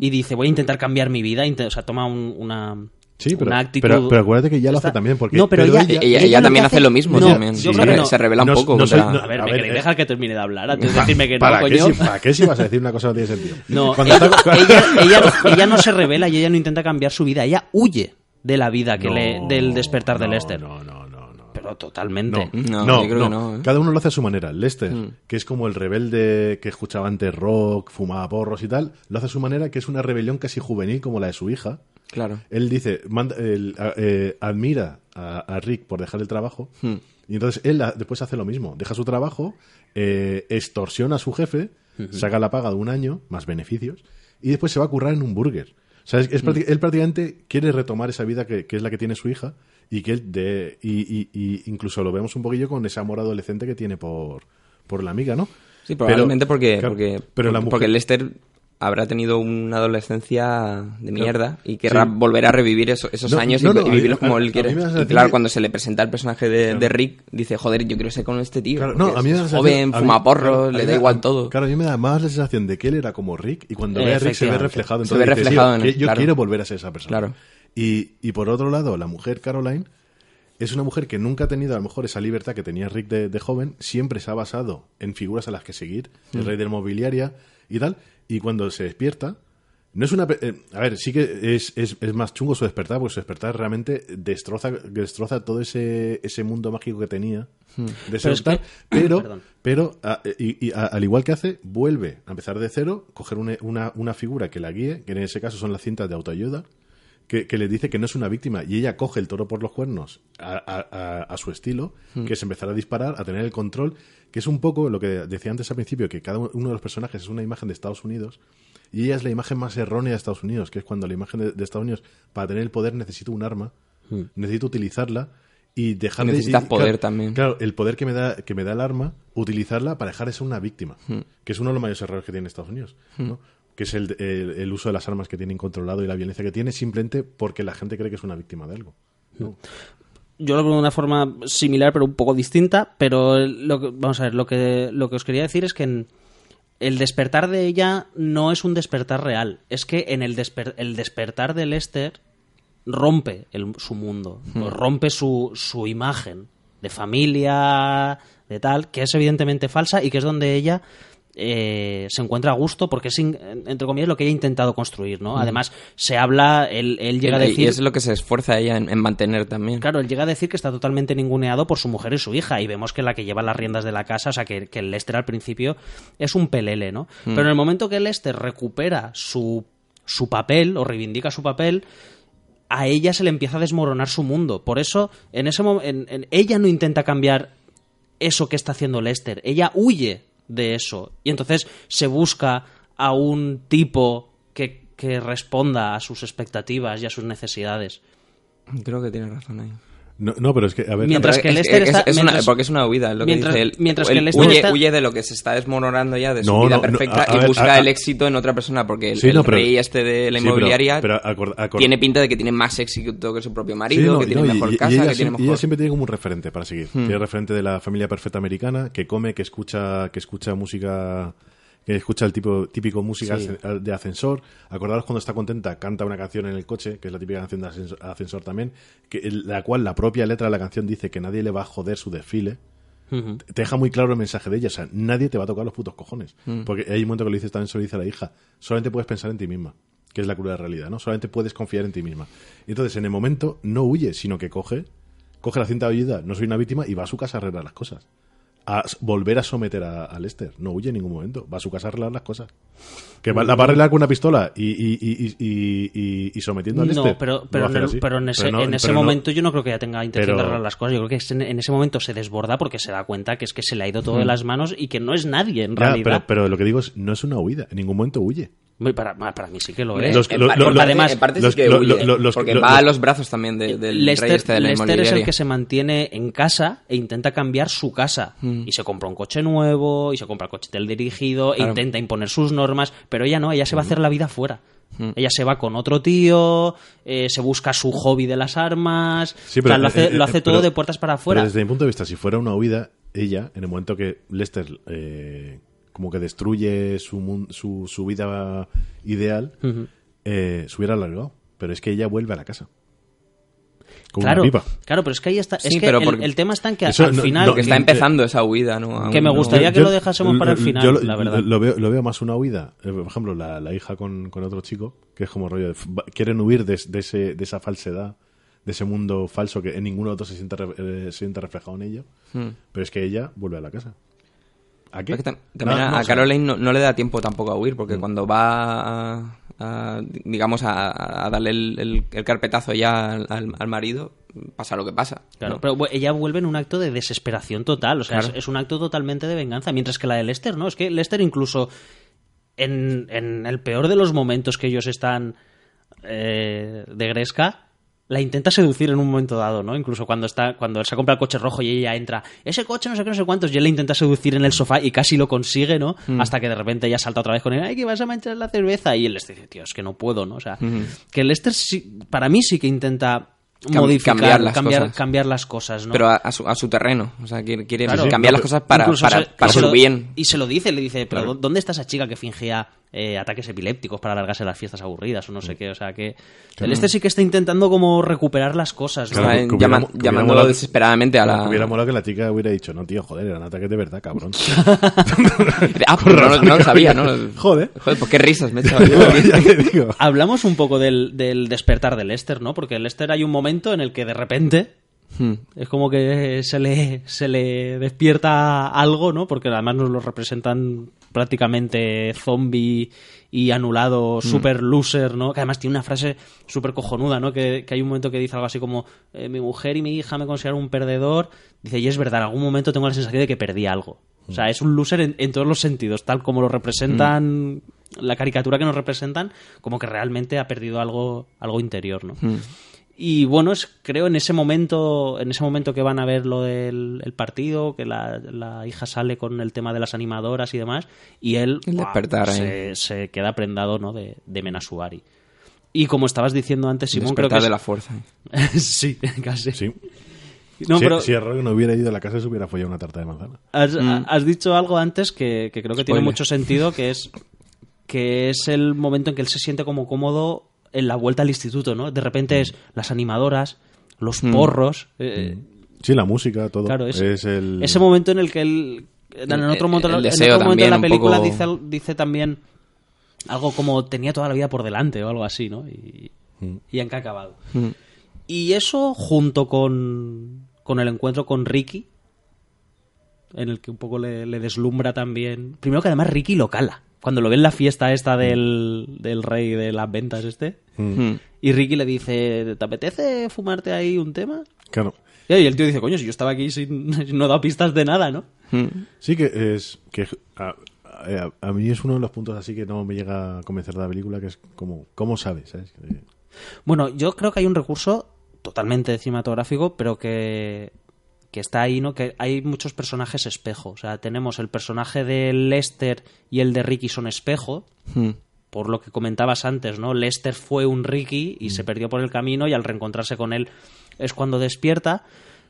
y dice, voy a intentar cambiar mi vida, o sea, toma un- una, Sí, pero, una actitud... pero, pero acuérdate que ya lo Está- hace también. Porque, no, pero, ella, ella- ella también hace lo mismo No, también. Sí, no. se revela un No- poco. no soy- no- A ver, A me ver, queréis eh. dejar que termine de hablar antes de decirme que no, ¿Para, qué, coño. si, ¿Para qué si vas a decir una cosa que no tiene sentido? No, ella, ella, ella no, ella no se revela y ella no intenta cambiar su vida, ella huye de la vida que No, le, del despertar de no, Lester. No, no, no, totalmente. No, No, no, yo creo no. que no, ¿eh? Cada uno lo hace a su manera. Lester, Hmm. que es como el rebelde que escuchaba antes rock, fumaba porros y tal, lo hace a su manera, que es una rebelión casi juvenil como la de su hija. Claro. Él dice, manda- él, eh, admira a, a Rick por dejar el trabajo Hmm. y entonces él después hace lo mismo. Deja su trabajo, eh, extorsiona a su jefe, saca la paga de un año, más beneficios, y después se va a currar en un burger. O sea, es- es prácti- él prácticamente quiere retomar esa vida que, que es la que tiene su hija y que de, y, y- y incluso lo vemos un poquillo con ese amor adolescente que tiene por, por la amiga, ¿no? Sí, probablemente Pero- porque, porque, pero la mujer- porque Lester habrá tenido una adolescencia de mierda y querrá Sí. volver a revivir eso- esos No, años no, y, y vivirlos como a- él quiere. Y claro, que- cuando se le presenta el personaje de, de Rick, dice, joder, yo quiero ser con este tío. Claro, no, a mí es joven, fuma porro, claro, a mí le da igual todo. Claro, a mí me da más la sensación de que él era como Rick y cuando ve a Rick se ve reflejado. Se Entonces ve dice, reflejado "Sí, en él, yo claro. quiero volver a ser esa persona. Claro. Y, y por otro lado, la mujer Caroline es una mujer que nunca ha tenido a lo mejor esa libertad que tenía Rick de, de joven, siempre se ha basado en figuras a las que seguir, Mm. el rey de la mobiliaria y tal, y cuando se despierta, no es una... eh, a ver, sí que es, es, es más chungo su despertar, porque su despertar realmente destroza, destroza todo ese, ese mundo mágico que tenía de Mm. Pero es que- pero, pero a- y, y a- al igual que hace, vuelve a empezar de cero, coger una, una, una figura que la guíe, que en ese caso son las cintas de autoayuda, que, que le dice que no es una víctima y ella coge el toro por los cuernos a, a- a- a su estilo, que es empezar a disparar, a tener el control, que es un poco lo que decía antes al principio, que cada uno de los personajes es una imagen de Estados Unidos y ella es la imagen más errónea de Estados Unidos, que es cuando la imagen de, de Estados Unidos para tener el poder necesito un arma, necesito utilizarla y dejar de- necesitas y- poder claro, también. Claro, el poder que me da que me da el arma, utilizarla para dejar de ser una víctima, que es uno de los mayores errores que tiene Estados Unidos, ¿no? Que es el, el- el uso de las armas que tiene incontrolado y la violencia que tiene simplemente porque la gente cree que es una víctima de algo. ¿no? Yo lo veo de una forma similar, pero un poco distinta. Pero lo que, vamos a ver, lo que, lo que os quería decir es que en- el despertar de ella no es un despertar real. Es que en el, desper- el despertar de Lester rompe el- su mundo, Hmm. rompe su, su imagen de familia, de tal, que es evidentemente falsa y que es donde ella eh, se encuentra a gusto porque es, entre comillas, lo que ella ha intentado construir, ¿no? Además, se habla, él, él llega a. Y- decir... Y es lo que se esfuerza ella en, en mantener también. Claro, él llega a decir que está totalmente ninguneado por su mujer y su hija, y vemos que la que lleva las riendas de la casa, o sea, que, que el Lester al principio es un pelele, ¿no? Pero en el momento que Lester recupera su, su papel, o reivindica su papel, a ella se le empieza a desmoronar su mundo. Por eso, en ese mo- en- en- ella no intenta cambiar eso que está haciendo Lester, ella huye de eso, y entonces se busca a un tipo que, que responda a sus expectativas y a sus necesidades. Creo que tienes razón ahí. No, no, pero es que, a ver, Mientras que es- Lester es- está- es una- mientras- porque es una huida, es lo que mientras- dice él. mientras que Él Lester huye, está- huye de lo que se está desmoronando ya, de su No, vida no, no, perfecta, a- a y ver, busca a- el éxito en otra persona, porque el, Sí, el no, pero- rey este de la sí, pero- inmobiliaria pero acord- acord- tiene pinta de que tiene más éxito que su propio Sí, marido, no, que y tiene no, y- mejor y- y casa, ella, que tiene siempre, mejor... ella siempre tiene como un referente para seguir. Tiene referente de la familia perfecta americana, que come, que escucha, que escucha música, que escucha el tipo, típico música Sí. de ascensor. Acordaros cuando está contenta, canta una canción en el coche, que es la típica canción de ascensor, ascensor también, que, la cual la propia letra de la canción dice que nadie le va a joder su desfile. Te deja muy claro el mensaje de ella. O sea, nadie te va a tocar los putos cojones. Porque hay un momento que le dices también, se lo dice a la hija, solamente puedes pensar en ti misma, que es la cruda realidad, ¿no? Solamente puedes confiar en ti misma. Y entonces, en el momento, no huye, sino que coge, coge la cinta de ayuda, no soy una víctima, y va a su casa a arreglar las cosas. A volver a someter a, a Lester. No huye en ningún momento. Va a su casa a arreglar las cosas. Que va- la va a arreglar con una pistola y, y, y, y, y- y sometiendo a Lester. No, pero, pero, en, pero en ese, no- en ese no- momento yo no creo que ella tenga intención de arreglar las cosas. Yo creo que en, en ese momento se desborda porque se da cuenta que es que se le ha ido todo de las manos y que no es nadie en Ya, realidad. pero, pero lo que digo es, no es una huida. En ningún momento huye. Muy Para, para mí sí que lo es. Los- en lo- pa- lo- porque lo- además, en parte los- sí que lo- huye, lo- los- porque va a los brazos también de- del Lester, rey este de la Lester es el que se mantiene en casa e intenta cambiar su casa. Mm. Y se compra un coche nuevo, y se compra el coche del dirigido, e intenta imponer sus normas, pero ella no, ella se va a hacer la vida fuera. Mm. Ella se va con otro tío, eh, se busca su hobby de las armas, Sí, o sea, lo hace, eh, lo hace eh, todo pero- de puertas para afuera. Pero desde mi punto de vista, si fuera una huida, ella, en el momento que Lester eh, como que destruye su, su, su vida ideal, Ujú. eh, se hubiera alargado. Pero es que ella vuelve a la casa. Con Claro, una pipa. claro, pero es que ahí está. Sí, es que pero el, tema está en que Eso al no- final. no, que- está empezando esa huida, ¿no? Aún Que me no- gustaría que Yo- lo dejásemos para el final, yo lo- la verdad. Lo, veo, lo veo más una huida. Eh, Por ejemplo, la, la hija con, con otro chico, que es como rollo de... Quieren huir de, de ese, de esa falsedad, de ese mundo falso que en ninguno otro se siente, re- eh, se siente reflejado en ello. Hmm. Pero es que ella vuelve a la casa. ¿A qué? Porque tam- también No, a, no, Caroline no, no le da tiempo tampoco a huir, Mm. porque cuando va a, a, digamos, a, a darle el, el- el carpetazo ya al, al- al marido, pasa lo que pasa. Claro, ¿no? pero ella vuelve en un acto de desesperación total, o sea, Claro. es, es un acto totalmente de venganza, mientras que la de Lester, ¿no? Es que Lester incluso en, en el peor de los momentos que ellos están eh, de Gresca, la intenta seducir en un momento dado, ¿no? Incluso cuando está cuando él se compra el coche rojo y ella entra, ese coche no sé qué, no sé cuántos, y él le intenta seducir en el sofá y casi lo consigue, ¿no? Hasta que de repente ella salta otra vez con él, ay, que vas a manchar la cerveza, y él le dice, tío, es que no puedo, ¿no? O sea, que Lester sí- para mí sí que intenta Cam- modificar, cambiar las cambiar, cosas. cambiar las cosas, ¿no? Pero a, a su, a su terreno. O sea, quiere, quiere Claro. cambiar Sí, las cosas para, para, se- para su lo- bien. Y se lo dice, le dice, pero Claro. ¿dónde está esa chica que fingía eh, ataques epilépticos para alargarse las fiestas aburridas o no Mm. sé qué? O sea, que el este sí que está intentando como recuperar las cosas, ¿no? Claro, que llama- que molado- desesperadamente a la... Que hubiera molado que la chica hubiera dicho, no, tío, joder, eran ataques de verdad, cabrón. Ah, pues no, lo- no lo sabía, ¿no? Joder. Joder, pues qué risas me he echado. Hablamos un poco del, del despertar de Lester, ¿no? Porque Lester hay un momento en el que de repente. Es como que se le, se le despierta algo, ¿no? Porque además nos lo representan prácticamente zombie y anulado, super loser, ¿no? Que además tiene una frase súper cojonuda, ¿no? Que, que hay un momento que dice algo así como eh, mi mujer y mi hija me consideran un perdedor. Dice, y es verdad, en algún momento tengo la sensación de que perdí algo. O sea, es un loser en, en todos los sentidos, tal como lo representan, la caricatura que nos representan, como que realmente ha perdido algo, algo interior, ¿no? Y bueno, es, creo en ese momento, en ese momento que van a ver lo del el partido, que la, la hija sale con el tema de las animadoras y demás, y él ahí. se, se queda prendado ¿no? de, de Menasuari. Y como estabas diciendo antes, Simón, Despertar creo que de es- la fuerza. sí, casi. Sí. No, si, pero si Arroyo no hubiera ido a la casa, se hubiera follado una tarta de manzana. has, has dicho algo antes que, que creo que tiene mucho sentido, que es que es el momento en que él se siente como cómodo en la vuelta al instituto, ¿no? De repente es las animadoras, los porros, eh, Sí, la música, todo. Claro, es, es el... ese momento en el que él en El- otro momento, el en otro momento de la película poco- dice, dice también algo como tenía toda la vida por delante o algo así, ¿no? Y, y en qué ha acabado. Mm. Y eso junto con, con el encuentro con Ricky, en el que un poco le, le deslumbra también. Primero que además Ricky lo cala. Cuando lo ve en la fiesta esta del, del rey de las ventas este. Mm. Y Ricky le dice, ¿te apetece fumarte ahí un tema? Claro. Y el tío dice, coño, si yo estaba aquí sin, no he dado pistas de nada, ¿no? Mm. Sí que es... que a, a- a mí es uno de los puntos así que no me llega a convencer de la película, que es como... ¿Cómo sabes? ¿sabes? Que- Bueno, yo creo que hay un recurso totalmente cinematográfico, pero que, que está ahí, ¿no? Que hay muchos personajes espejo. O sea, tenemos el personaje de Lester y el de Ricky son espejo, Mm. por lo que comentabas antes, ¿no? Lester fue un Ricky y se perdió por el camino y al reencontrarse con él es cuando despierta.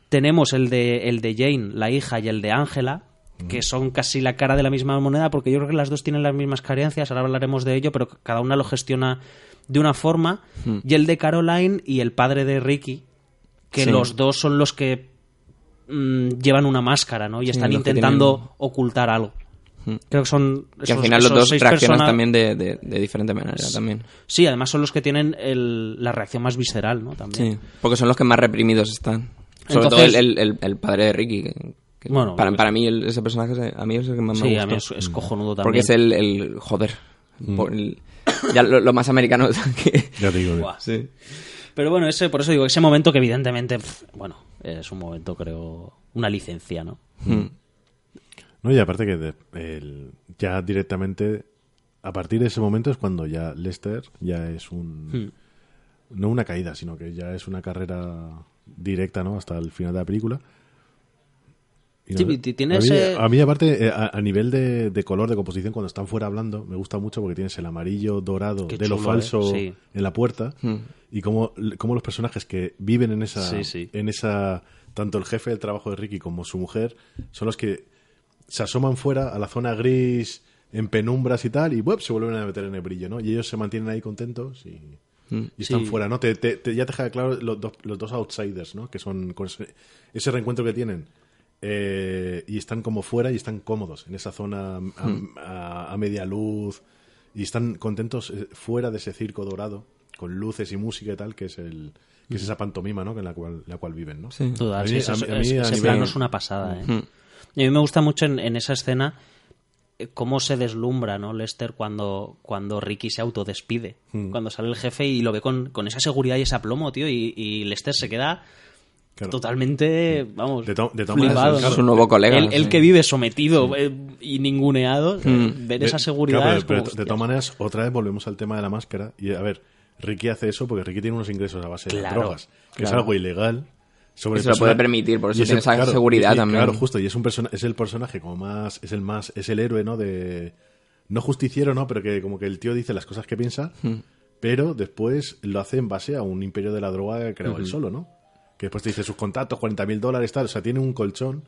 Tenemos el de, el de Jane, la hija, y el de Ángela, que son casi la cara de la misma moneda, porque yo creo que las dos tienen las mismas carencias, ahora hablaremos de ello, pero cada una lo gestiona de una forma. Y el de Caroline y el padre de Ricky, que Sí. los dos son los que mm, llevan una máscara, ¿no? Y están que intentando tienen- ocultar algo. Creo que son Y al esos- final los dos reaccionan también de, de, de diferente manera también. Sí, además son los que tienen el- la reacción más visceral, ¿no? También. Sí, porque son los que más reprimidos están. Sobre Entonces- todo el, el- el- el padre de Ricky. que- que Bueno, para, pues- para mí el- ese personaje es- a mí es el que más me Sí, gusta. a mí es, es cojonudo también. Porque es el, el joder. por el- ya lo, lo más americano que... Ya te digo. que- Buah. Sí. Pero bueno, ese, por eso digo, ese momento que evidentemente, bueno, es un momento, creo, una licencia, ¿no? Mm. No, y aparte que de- el- ya directamente, a partir de ese momento es cuando ya Lester ya es un... Hmm. No una caída, sino que ya es una carrera directa, ¿no? Hasta el final de la película. Y Sí, no- y t- tiene a, mí, ese- a mí, aparte, eh, a, a nivel de, de color, de composición, cuando están fuera hablando, me gusta mucho porque tienes el amarillo dorado Qué de lo falso ¿eh? Sí. en la puerta Hmm. y cómo, cómo los personajes que viven en esa, Sí, sí. en esa, tanto el jefe del trabajo de Ricky como su mujer, son los que se asoman fuera a la zona gris, en penumbras y tal, y ¡buep! se vuelven a meter en el brillo, ¿no? Y ellos se mantienen ahí contentos y, Mm. y están Sí. fuera, ¿no? Te, te- te- ya te deja claro los dos, los dos outsiders, ¿no? Que son con ese, ese reencuentro que tienen. Eh, y están como fuera y están cómodos en esa zona a, a- a media luz y están contentos eh, fuera de ese circo dorado con luces y música y tal que es el que es esa pantomima ¿no? en la cual la cual viven ¿no? Sí. Total, A sí, mí- eso- a mí- a mí ese a ese nivel- plano es una pasada, ¿eh? Mm. Y a mí me gusta mucho en, en esa escena eh, cómo se deslumbra, ¿no? Lester cuando, cuando Ricky se autodespide. Mm. Cuando sale el jefe y lo ve con, con esa seguridad y ese aplomo, tío, y, y Lester se queda Claro. totalmente, vamos, De to-. Su nuevo colega, El, el sí. que vive sometido eh, y ninguneado, eh, ver De- esa seguridad claro, es pero, como, pero de todas maneras otra vez volvemos al tema de la máscara y a ver Ricky hace eso porque Ricky tiene unos ingresos a base de drogas que claro. es algo ilegal sobre Y se lo puede permitir, por eso tiene esa seguridad y- también. claro justo y es un persona es el personaje como más es el más es el héroe no de no justiciero no pero que como que el tío dice las cosas que piensa Hmm. pero después lo hace en base a un imperio de la droga que creó él solo no que después te dice sus contactos 40 mil dólares tal o sea tiene un colchón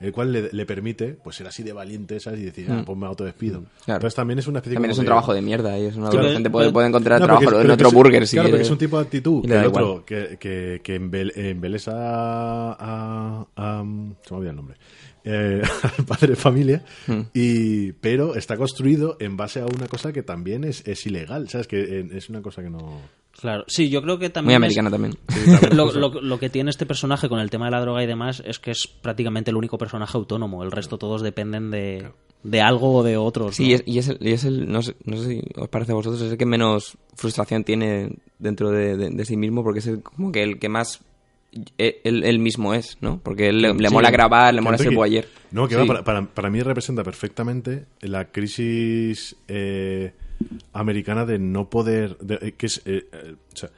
el cual le, le permite pues ser así de valiente ¿sabes? y decir ah, pues me autodespido. Claro. entonces también es una especie También es un de- trabajo de mierda y es una Sí, la pero- gente puede, puede encontrar no, trabajo es- en otro es- burger si Claro, porque es un tipo de actitud que el otro, que, que, que embel- embelesa a, a- Se me olvida el nombre. Eh, al padre de familia, Hmm. y, pero está construido en base a una cosa que también es, es ilegal, ¿sabes? Que eh, es una cosa que no... Claro, sí, yo creo que Muy también es- americana también. lo, lo- lo que tiene este personaje con el tema de la droga y demás es que es prácticamente el único personaje autónomo. El resto todos dependen de, de algo o de otros. Sí, ¿no? y es, y es el, y es el- no, sé, no sé si os parece a vosotros, es el que menos frustración tiene dentro de, de- de sí mismo, porque es el- como que el que más eh, él, él mismo es, ¿no? Porque él le, le Sí. mola grabar, le mola ser boyer. No, que Sí. va, para, para, para mí representa perfectamente la crisis eh, americana de no poder. de- eh, que es, eh, eh, o sea,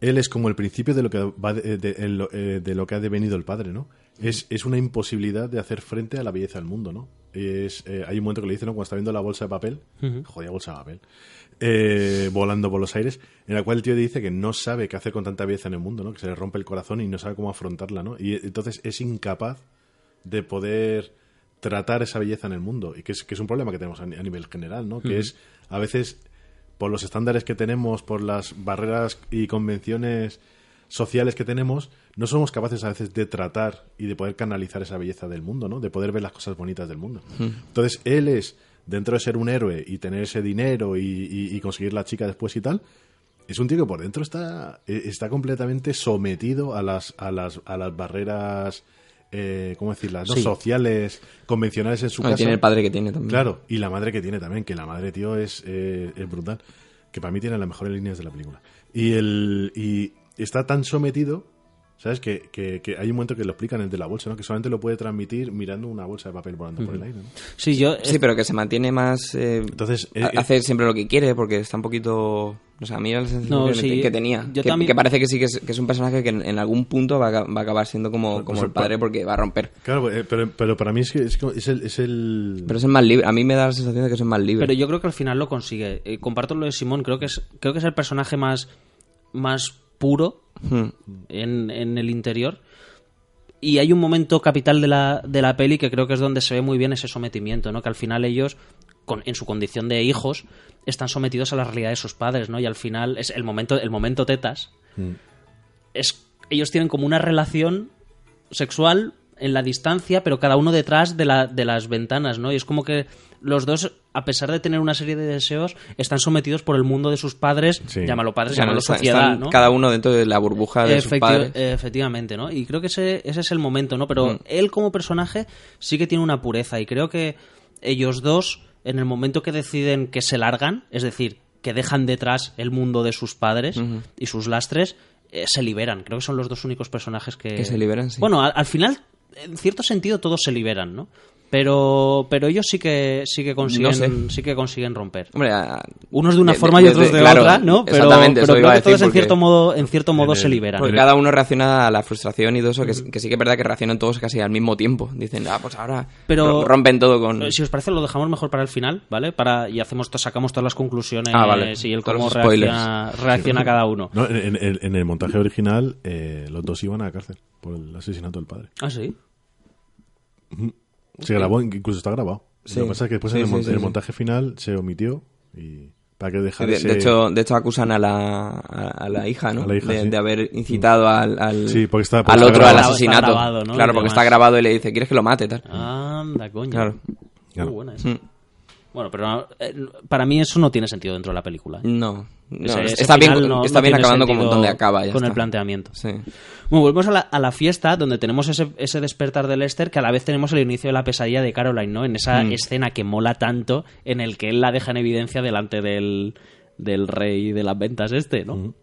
él es como el principio de lo que va de, de- de lo que ha devenido el padre, ¿no? Es, es una imposibilidad de hacer frente a la belleza del mundo, ¿no? Es, eh, hay un momento que le dice, ¿no? Cuando está viendo la bolsa de papel, jodida bolsa de papel, eh, volando por los aires, en la cual el tío dice que no sabe qué hacer con tanta belleza en el mundo, ¿no? Que se le rompe el corazón y no sabe cómo afrontarla, ¿no? Y entonces es incapaz de poder tratar esa belleza en el mundo y que es, que es un problema que tenemos a nivel general, ¿no? Que es a veces por los estándares que tenemos, por las barreras y convenciones sociales que tenemos, no somos capaces a veces de tratar y de poder canalizar esa belleza del mundo, ¿no? De poder ver las cosas bonitas del mundo. Entonces, él es, dentro de ser un héroe y tener ese dinero y, y- y conseguir la chica después y tal, es un tío que por dentro está, eh, está completamente sometido a las, a las, a las barreras, eh, ¿cómo decirlas? no? Sí. Sociales, convencionales en su casa. tiene el padre que tiene también. Claro, y la madre que tiene también, que la madre, tío, es, eh, es brutal. Que para mí tiene las mejores líneas de la película. Y, el, y está tan sometido, ¿sabes? Que, que, que hay un momento que lo explican, el de la bolsa, ¿no? Que solamente lo puede transmitir mirando una bolsa de papel volando por el aire, ¿no? Sí, yo. Sí, pero que se mantiene más... eh, Entonces, eh, ha- hace siempre lo que quiere porque está un poquito... No sé, a mí era la sensación No, que, sí, que tenía. yo que, también- que parece que sí que es, que es un personaje que en, en algún punto va a, va a acabar siendo como, como pues, el padre porque va a romper. Claro, eh, pero, pero para mí es que es, el... Es el... Pero es el más libre. A mí me da la sensación de que es el más libre. Pero yo creo que al final lo consigue. Eh, comparto lo de Simón, creo que es, creo que es el personaje más, más puro Hmm. en, en el interior. Y hay un momento capital de la, de la peli que creo que es donde se ve muy bien ese sometimiento, ¿no? Que al final ellos, con, en su condición de hijos, están sometidos a la realidad de sus padres, ¿no? Y al final es el momento, el momento tetas. Mm. Es, ellos tienen como una relación sexual en la distancia, pero cada uno detrás de, la, de las ventanas, ¿no? Y es como que los dos, a pesar de tener una serie de deseos, están sometidos por el mundo de sus padres, Sí. llámalo padres, O sea, llámalo sociedad, ¿no? Cada uno dentro de la burbuja de sus Efecti- padres. Efectivamente, ¿no? Y creo que ese, ese es el momento, ¿no? Pero Mm. él como personaje sí que tiene una pureza y creo que ellos dos, en el momento que deciden que se largan, es decir, que dejan detrás el mundo de sus padres y sus lastres, eh, se liberan. Creo que son los dos únicos personajes que... Que se liberan, sí. Bueno, al, al final, en cierto sentido, todos se liberan, ¿no? Pero, pero ellos sí que sí que consiguen, sé. sí que consiguen romper. Hombre, a- Unos de una de- forma de- y otros de- de claro, otra, ¿no? Pero, exactamente, pero eso iba creo a que decir todos en cierto modo, en cierto modo se liberan. Porque cada uno reacciona a la frustración y todo eso, que, que sí que es verdad que reaccionan todos casi al mismo tiempo. Dicen, ah, pues ahora Pero- ro- rompen todo con... Eh, Si os parece, lo dejamos mejor para el final, ¿vale? Para, y hacemos sacamos todas las conclusiones Ah, vale. y el cómo reacciona, reacciona cada uno. No, en, en- en el montaje original, eh, los dos iban a la cárcel por el asesinato del padre. Ah, sí. Se grabó, incluso está grabado. Sí. Lo que pasa es que después Sí, en, el, sí, en el sí. montaje final se omitió y para que Sí, dejara de, ese- de hecho, de hecho acusan a la, a, a la hija, ¿no? A la hija, de, sí. de haber incitado al, al, Sí, porque está- porque al otro al asesinato. Está grabado, ¿no? Claro, porque está grabado y le dice, ¿quieres que lo mate? Tal. Anda, coño. Claro. Claro. Muy buena esa. Mm. Bueno, pero eh, para mí eso no tiene sentido dentro de la película. ¿eh? No, no, Ese- ese está bien, no- está bien acabando como donde acaba. Ya con el planteamiento. Sí. Bueno, volvemos a la, a la fiesta donde tenemos ese, ese despertar de Lester que a la vez tenemos el inicio de la pesadilla de Caroline, ¿no? En esa Mm. escena que mola tanto en el que él la deja en evidencia delante del, del rey de las ventas este, ¿no?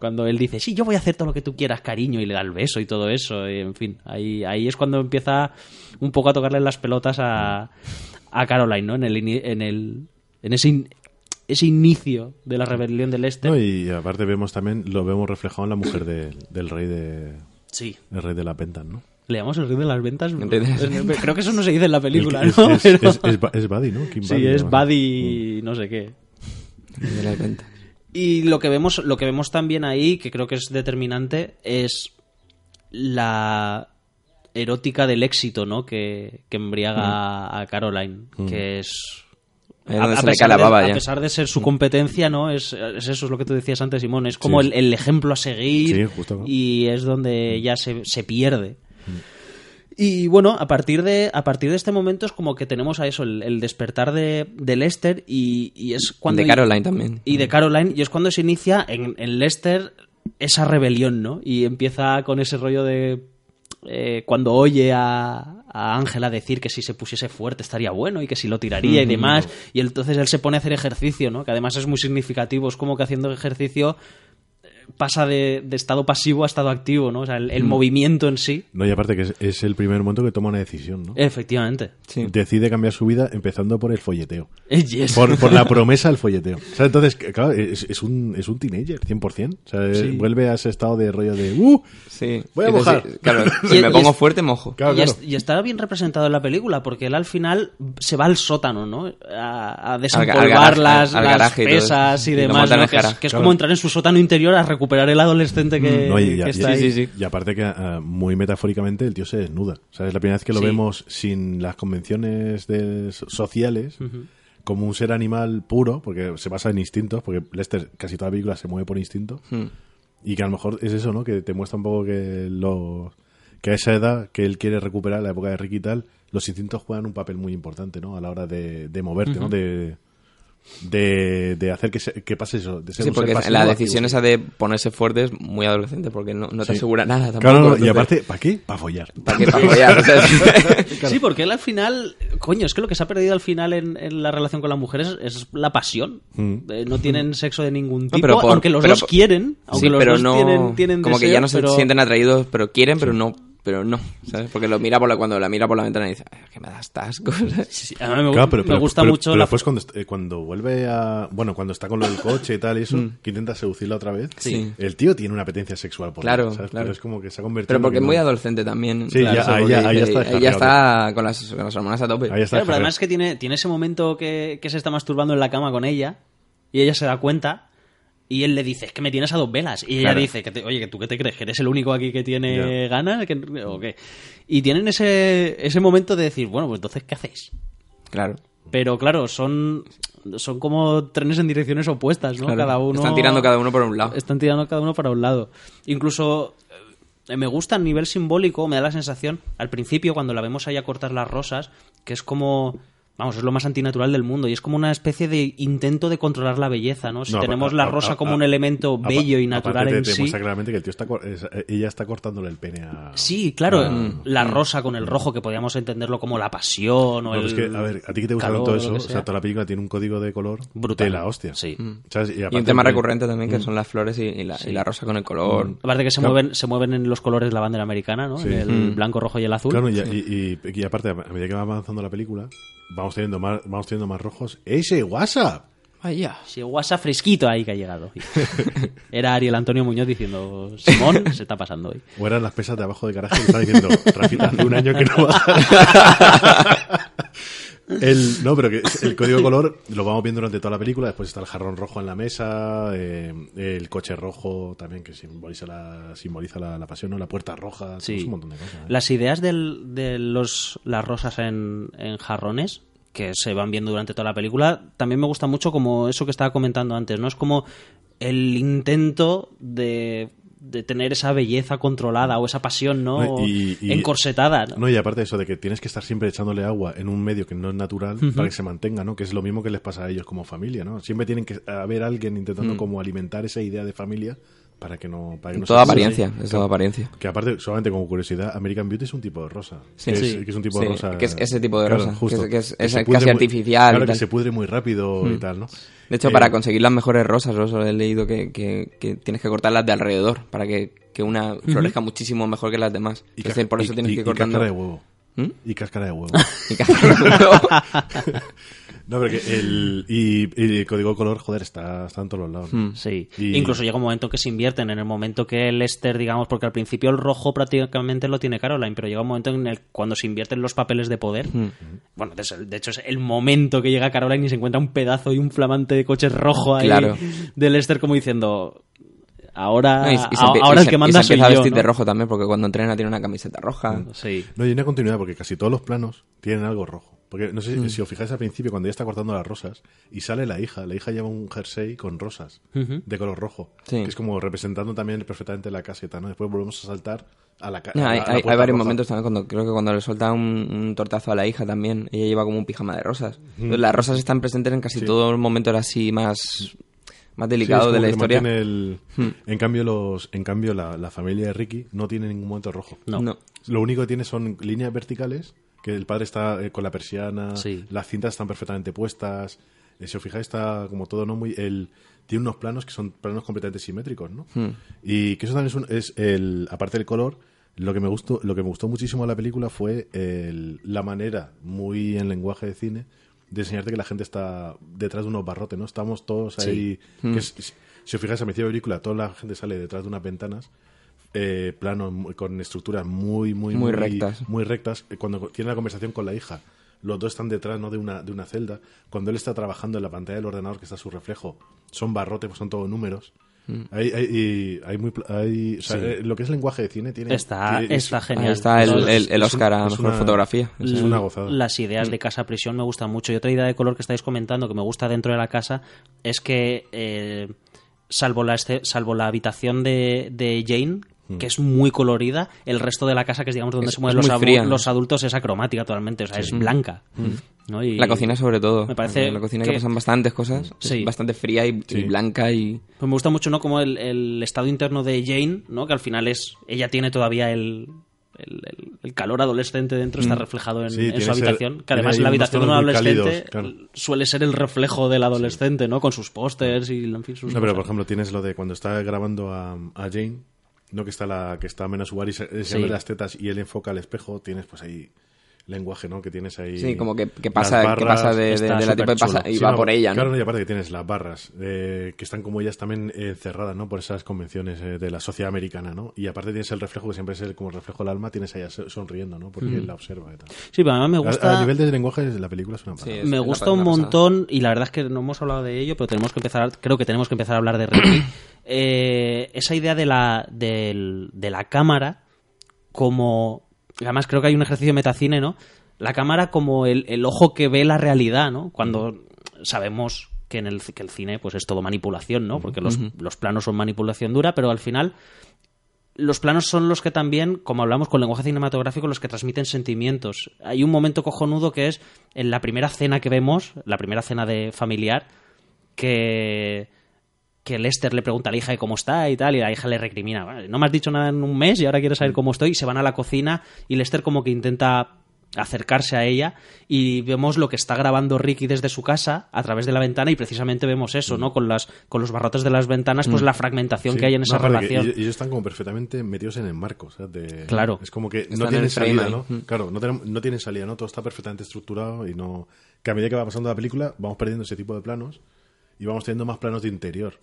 Cuando él dice, sí, yo voy a hacer todo lo que tú quieras, cariño, y le da el beso y todo eso, y en fin, ahí, ahí es cuando empieza un poco a tocarle las pelotas a, a Caroline, ¿no? En el, ini- en el, en ese, in- ese inicio de la rebelión de Lester. No, y aparte vemos también, lo vemos reflejado en la mujer de- del rey de Sí. el rey de la ventas, ¿no? Le llamamos el rey de las ventas. El rey de las Creo que eso no se dice en la película, El- es, ¿no? es, Pero- es, es Buddy, ¿no? Kim sí, Buddy, es. Buddy no sé qué. De las ventas. Y lo que vemos, lo que vemos también ahí, que creo que es determinante, es la erótica del éxito, ¿no? Que, que embriaga a Caroline, que es Ahí es donde a, se le pesar de, a ya. pesar de ser su competencia, ¿no? Es, es eso, es lo que tú decías antes, Simón. Es como Sí. el, el ejemplo a seguir Sí, justo, y es donde ella se, se pierde. Y bueno, a partir de a partir de este momento es como que tenemos a eso, el, el despertar de, de Lester y, y es cuando... de Caroline también. Y de Caroline, y es cuando se inicia en, en Lester esa rebelión, ¿no? Y empieza con ese rollo de... eh, cuando oye a a Ángela decir que si se pusiese fuerte estaría bueno y que si lo tiraría y demás, y entonces él se pone a hacer ejercicio, ¿no? Que además es muy significativo, es como que haciendo ejercicio pasa de, de estado pasivo a estado activo, ¿no? O sea, el, el movimiento en sí. No, y aparte que es, es el primer momento que toma una decisión, ¿no? Efectivamente. Sí. Decide cambiar su vida empezando por el folleteo. Yes. Por, por la promesa del folleteo. O sea, entonces, claro, es, es un, es un teenager, 100%. O sea, Sí. vuelve a ese estado de rollo de, ¡uh! Sí. Voy a mojar. sí, Claro, si me pongo fuerte, mojo. Claro, y, claro. es- y está bien representado en la película, porque él al final se va al sótano, ¿no? A, a desempolvar al garaje, las, al garaje pesas y demás, Que es, que es Claro. como entrar en su sótano interior a recuperar el adolescente que, No, y, ya- que y- está ahí. sí, sí. y aparte que ah, muy metafóricamente el tío se desnuda. O sea, es la primera vez que lo Sí. vemos sin las convenciones de- sociales, como un ser animal puro, porque se basa en instintos, porque Lester casi toda la película se mueve por instinto. Hmm. Y que a lo mejor es eso, ¿no? Que te muestra un poco que lo que a esa edad que él quiere recuperar, la época de Rick y tal, los instintos juegan un papel muy importante, ¿no? A la hora de, de moverte, ¿no? De, de, de hacer que, se- que pase eso. De ser Sí, porque la decisión activo. esa de ponerse fuerte es muy adolescente, porque no, no te Sí. asegura nada tampoco. Claro, no, y aparte, ¿para qué? Para follar. ¿Para qué? Para follar, o sea, Sí, porque él al final, coño, es que lo que se ha perdido al final en, en la relación con la mujer es, es la pasión. Eh, no tienen sexo de ningún tipo, pero por- aunque los pero dos quieren, aunque sí, los pero dos no, tienen, tienen como que ya no se pero- sienten atraídos, pero quieren, pero no, pero no, ¿sabes? Porque lo mira por la, cuando la mira por la ventana y dice, "Ay, que me das asco. ¿sabes? Sí, a mí me, Claro, pero, me pero- gusta pero- mucho pero la después cuando, est- eh, cuando vuelve a... Bueno, cuando está con lo del coche y tal y eso, que intenta seducirla otra vez, Mm. Sí. el tío tiene una apetencia sexual por Claro, claro. Pero es como que se ha convertido... Pero en porque es muy no- adolescente también. Sí, ya- ahí ya- ahí ya está ahí ya descarriado. está con las, con las hormonas a tope. Ahí está Claro, pero además que tiene, tiene ese momento que, que se está masturbando en la cama con ella y ella se da cuenta y él le dice, es que me tienes a dos velas. Y ella dice, que te- oye, que ¿tú qué te crees? ¿Que eres el único aquí que tiene ganas? ¿Que- ¿O qué? Y tienen ese, ese momento de decir, bueno, pues entonces, ¿qué hacéis? Claro. Pero claro, son, son como trenes en direcciones opuestas, ¿no? claro. Cada uno... Están tirando cada uno por un lado. Están tirando cada uno para un lado. Incluso, eh, me gusta a nivel simbólico, me da la sensación, al principio, cuando la vemos ahí a cortar las rosas, que es como. Vamos, es lo más antinatural del mundo y es como una especie de intento de controlar la belleza, ¿no? Si No, tenemos a- la rosa a- como a- un elemento bello y natural en te sí. claramente que el tío está, eh, ella está cortándole el pene a... Sí, claro, Ah. la rosa con el rojo, que podíamos entenderlo como la pasión o No, el. es que, a ver, a ti que te gusta calor tanto o eso, o sea, toda la película tiene un código de color Brutal. de la hostia. Sí. ¿Sabes? Y un aparte tema que- recurrente también que son las flores y, y la, y la rosa con el color. Aparte que se Claro. mueven, se mueven en los colores de la bandera americana, ¿no? Sí. En el blanco, rojo y el azul. Claro, y, y- y- y aparte, a medida que va avanzando la película, vamos teniendo más, vamos teniendo más rojos. ¡Ese WhatsApp! Vaya. Sí, WhatsApp fresquito ahí que ha llegado. Era Ariel Antonio Muñoz diciendo, Simón, se está pasando hoy. O eran las pesas de abajo del garaje que estaba diciendo, Rafita, hace un año que no va. El, no, pero que el código de color lo vamos viendo durante toda la película. Después está el jarrón rojo en la mesa, eh, el coche rojo también que simboliza la, simboliza la, la pasión, ¿no? la puerta roja, Sí. es un montón de cosas. ¿eh? Las ideas del- de los, las rosas en, en jarrones que se van viendo durante toda la película, también me gusta mucho como eso que estaba comentando antes, ¿no? Es como el intento de, de tener esa belleza controlada o esa pasión, ¿no? No, y- y- Encorsetada. ¿no? No, y aparte de eso, de que tienes que estar siempre echándole agua en un medio que no es natural para que se mantenga, ¿no? Que es lo mismo que les pasa a ellos como familia, ¿no? Siempre tienen que haber alguien intentando como alimentar esa idea de familia para que no... Para que no Toda se- apariencia, es toda apariencia. Que aparte, solamente como curiosidad, American Beauty es un tipo de rosa. Sí. que, Sí. es, que es un tipo Sí, de rosa. que es ese tipo de Claro, rosa, justo. que es- que es- Que es se casi muy- artificial y Claro, que se pudre muy rápido y tal, ¿no? De hecho, Eh, para conseguir las mejores rosas, yo solo he leído que, que- que tienes que cortarlas de alrededor para que, que una florezca muchísimo mejor que las demás. y Es cas- decir, por eso y- tienes y- que ir y cortando. cáscara de huevo. ¿Mm? Y cáscara de huevo. Y cáscara- no, pero que el... Y, y el código color, joder, está, está en todos los lados. ¿no? Sí, Y- incluso llega un momento que se invierten en el momento que el Esther, digamos, porque al principio el rojo prácticamente lo tiene Caroline, pero llega un momento en el cuando se invierten los papeles de poder. Bueno, de, de hecho es el momento que llega Caroline y se encuentra un pedazo y un flamante de coche rojo ahí Claro. del Esther como diciendo ahora, No, y- y se ahora y el se- que y manda soy empieza a yo. vestir ¿no? de rojo también, porque cuando entrena tiene una camiseta roja. Sí. No, y hay una continuidad porque casi todos los planos tienen algo rojo. Porque no sé Mm. si- os fijáis al principio, cuando ella está cortando las rosas y sale la hija, la hija lleva un jersey con rosas de color rojo, Sí. que es como representando también perfectamente la caseta, ¿no? Después volvemos a saltar a la casa. No, hay, hay- hay varios momentos también cuando creo que cuando le suelta un, un tortazo a la hija también, ella lleva como un pijama de rosas. Entonces, las rosas están presentes en casi todos los momentos así más, más delicados de la historia. El... Hmm. En cambio, los, en cambio la, la familia de Ricky no tiene ningún momento rojo. No. No. Lo único que tiene son líneas verticales, que el padre está eh, con la persiana, Sí. las cintas están perfectamente puestas. eh, si os fijáis, está como todo, ¿no? Muy, el, tiene unos planos que son planos completamente simétricos, ¿no? Hmm. Y que eso también es, un- es el, aparte del color, lo que me gustó, lo que me gustó muchísimo de la película fue el- la manera, muy en lenguaje de cine, de enseñarte que la gente está detrás de unos barrotes, ¿no? Estamos todos ahí. Hmm. que es- si os fijáis, a principio de la película, toda la gente sale detrás de unas ventanas, eh, planos muy- con estructuras muy, muy, Muy rectas. muy rectas. Eh, Cuando tiene la conversación con la hija, los dos están detrás ¿no? de, una, de una celda. Cuando él está trabajando en la pantalla del ordenador, que está su reflejo, son barrotes, pues son todos números. Mm. Hay, hay, y hay muy, pl- hay- o sea, eh, lo que es lenguaje de cine tiene. Está, es- está genial. Está el, el, el es un- Oscar a es mejor una- fotografía. es una gozada. Las ideas de casa prisión me gustan mucho. Y otra idea de color que estáis comentando que me gusta dentro de la casa es que, eh, salvo, la este- salvo la habitación de, de Jane, que es muy colorida, el resto de la casa, que es digamos donde Es- se mueven los, adultos, es acromática totalmente. O sea, es blanca. ¿no? Y- La cocina sobre todo. Me parece En la cocina que, que- pasan bastantes cosas. Sí. Es bastante fría y, blanca y... Pues me gusta mucho, ¿no? Como el, el estado interno de Jane, ¿no? Que al final es. Ella tiene todavía el. El, calor adolescente dentro está reflejado en, Sí, en tiene su habitación. Que además la habitación de un adolescente cálidos, claro. suele ser el reflejo del adolescente, ¿no? Con sus pósters y en fin, sus No, pero por ejemplo, tienes lo de cuando está grabando a, a Jane, no que está la que está Mena Subar y se, se Sí. las tetas y él enfoca al espejo, tienes pues ahí lenguaje, ¿no? Que tienes ahí. Sí, como que, que pasa, que barras. pasa de, de- la tipo de pasa y Sí, va no, por ella, ¿no? Claro, y aparte que tienes las barras, eh, que están como ellas también eh, encerradas, ¿no? Por esas convenciones eh, de la sociedad americana, ¿no? Y aparte tienes el reflejo, que siempre es el, como el reflejo del alma, tienes a ella so- sonriendo, ¿no? Porque él la observa y tal. Sí, pero además me gusta. A, nivel de lenguaje, la película es una Sí, es- me gusta un pasada. montón y la verdad es que no hemos hablado de ello, pero tenemos que empezar, creo que tenemos que empezar a hablar de Ricky. Eh, esa idea de la, de la cámara como... Además creo que hay un ejercicio metacine, ¿no? La cámara como el, el ojo que ve la realidad, ¿no? Cuando sabemos que en el, que el cine pues es todo manipulación, ¿no? Porque los, los planos son manipulación dura, pero al final los planos son los que también, como hablamos con lenguaje cinematográfico, los que transmiten sentimientos. Hay un momento cojonudo que es en la primera cena que vemos, la primera cena de familiar, que que Lester le pregunta a la hija de cómo está y tal, y la hija le recrimina, "Vale, no me has dicho nada en un mes y ahora quieres saber cómo estoy, y se van a la cocina y Lester como que intenta acercarse a ella y vemos lo que está grabando Ricky desde su casa a través de la ventana y precisamente vemos eso, ¿no? Con las con los barrotes de las ventanas, pues la fragmentación Sí, que hay en esa relación. ellos, ellos están como perfectamente metidos en el marco. o sea, de- Claro. Es como que no en tienen salida. ¿no? Mm. Claro, no, tenemos- no tienen salida, ¿no? Todo está perfectamente estructurado y no... Que a medida que va pasando la película vamos perdiendo ese tipo de planos y vamos teniendo más planos de interior.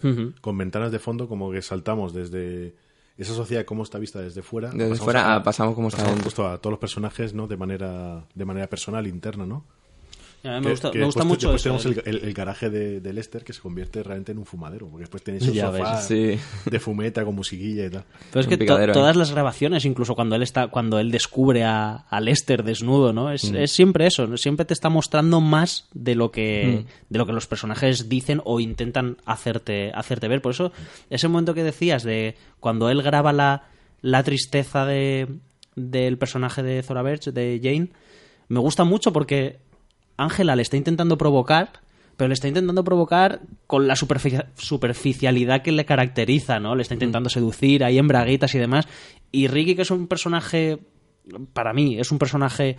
Con ventanas de fondo como que saltamos desde esa sociedad cómo está vista desde fuera. Desde pasamos fuera a- pasamos como está pasamos justo a todos los personajes, ¿no? De manera, de manera personal, interna, ¿no? A mí me Que- gusta, que me gusta después, mucho después eso, tenemos el, el- el garaje de, de Lester que se convierte realmente en un fumadero, porque después Ya ves. sofás Sí. de fumeta con musiquilla y tal. Pero es Un que to- ¿eh? todas las grabaciones, incluso cuando él está, cuando él descubre a, a Lester desnudo, ¿no? Es, es siempre eso, ¿no? siempre te está mostrando más de lo que de lo que los personajes dicen o intentan hacerte hacerte ver. Por eso ese momento que decías de cuando él graba la, la tristeza de del personaje de Zora Birch, de Jane, me gusta mucho porque Ángela le está intentando provocar, pero le está intentando provocar con la superfici- superficialidad que le caracteriza, ¿no? Le está intentando seducir ahí en braguitas y demás. Y Ricky, que es un personaje, para mí, es un personaje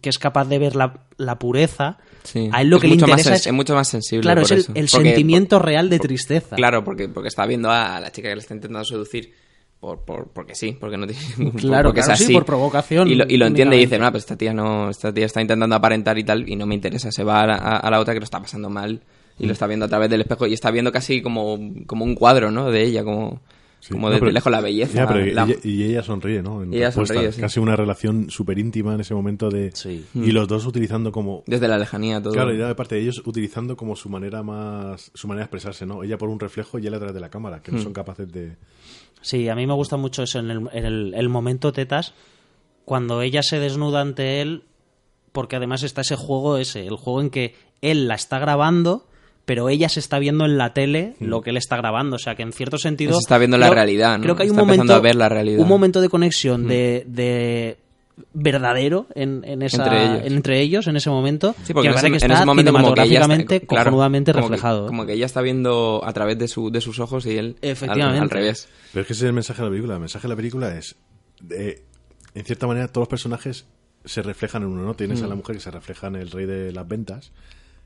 que es capaz de ver la, la pureza, Sí. a él lo Es que le mucho más interesa es... es mucho más sensible Claro, por es el, eso. el Porque- sentimiento real de tristeza. Claro, porque, porque está viendo a la chica que le está intentando seducir por, por, porque sí, porque no tiene Claro, porque claro, es sí, por provocación, Y lo, y lo entiende y dice, no, pues esta tía no, esta tía está intentando aparentar y tal, y no me interesa. Se va a la, a- a la otra que lo está pasando mal y Mm. lo está viendo a través del espejo y está viendo casi como, como un cuadro, ¿no? De ella, como, Sí. como No, desde pero- lejos la belleza. Ya, pero la- ella- y ella sonríe, ¿no? En Y ella sonríe, sí. Casi una relación súper íntima en ese momento de... Sí. Y los dos utilizando como... desde la lejanía todo. Claro, y de parte de ellos utilizando como su manera más... Su manera de expresarse, ¿no? Ella por un reflejo y él a través de la cámara, que no Hmm. son capaces de... Sí, a mí me gusta mucho eso en el, en el- el momento tetas, cuando ella se desnuda ante él, porque además está ese juego ese, el juego en que él la está grabando, pero ella se está viendo en la tele lo que él está grabando, o sea que en cierto sentido... Se está viendo la realidad, ¿no? Creo que hay un Está empezando momento, a ver la realidad. un momento de conexión de, de verdadero en, en esa, Entre ellos. entre ellos en ese momento, Sí, porque que en parece ese, que en está ese momento como que ella está, cinematográficamente claro, como que- reflejado. ¿eh? como que ella está viendo a través de, su, de sus ojos y él al- Efectivamente. al, revés. Pero es que ese es el mensaje de la película. El mensaje de la película es... de- en cierta manera, todos los personajes se reflejan en uno, ¿no? Tienes a Mm. la mujer que se refleja en el rey de las ventas,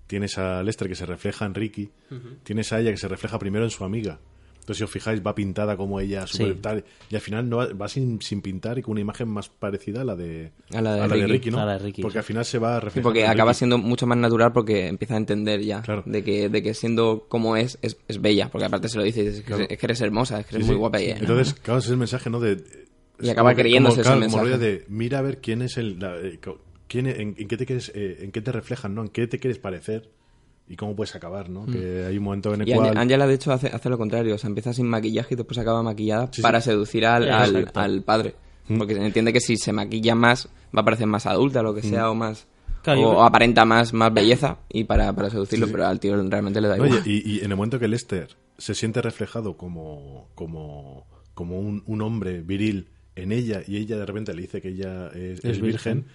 tienes a Lester que se refleja en Ricky, tienes a ella que se refleja primero en su amiga. Entonces, si os fijáis, va pintada como ella, súper Sí. tal, y al final no va, va sin, sin pintar y con una imagen más parecida a la de, A la de Ricky. ¿no? A la de Ricky, porque sí. al final se va a Sí, reflejar. porque acaba siendo mucho más natural porque empieza a entender ya Claro. de, que, de que siendo como es, es, es bella. Porque aparte se lo dice, es que, Claro. es que eres hermosa, es que eres Sí, muy sí, guapa. sí. Y, ¿no? Entonces, claro, ese es el mensaje, ¿no? De, Y acaba como creyéndose como, ese claro, como mensaje. de mira a ver quién es el la- eh, quién en, en qué te quieres eh, en qué te reflejan, ¿no? En qué te quieres parecer y cómo puedes acabar, ¿no? Que hay un momento en el. Y cual Ángela, de hecho, hace, hace lo contrario. O sea, empieza sin maquillaje y después acaba maquillada Sí, para sí. seducir al, al, padre. Mm. Porque se entiende que si se maquilla más, va a parecer más adulta, lo que sea, o más... Claro, o, aparenta más, más belleza y para, para seducirlo, pero al tío realmente le da igual. Oye, y, y en el momento que Lester se siente reflejado como, como, como un, un hombre viril en ella y ella de repente le dice que ella es, es virgen,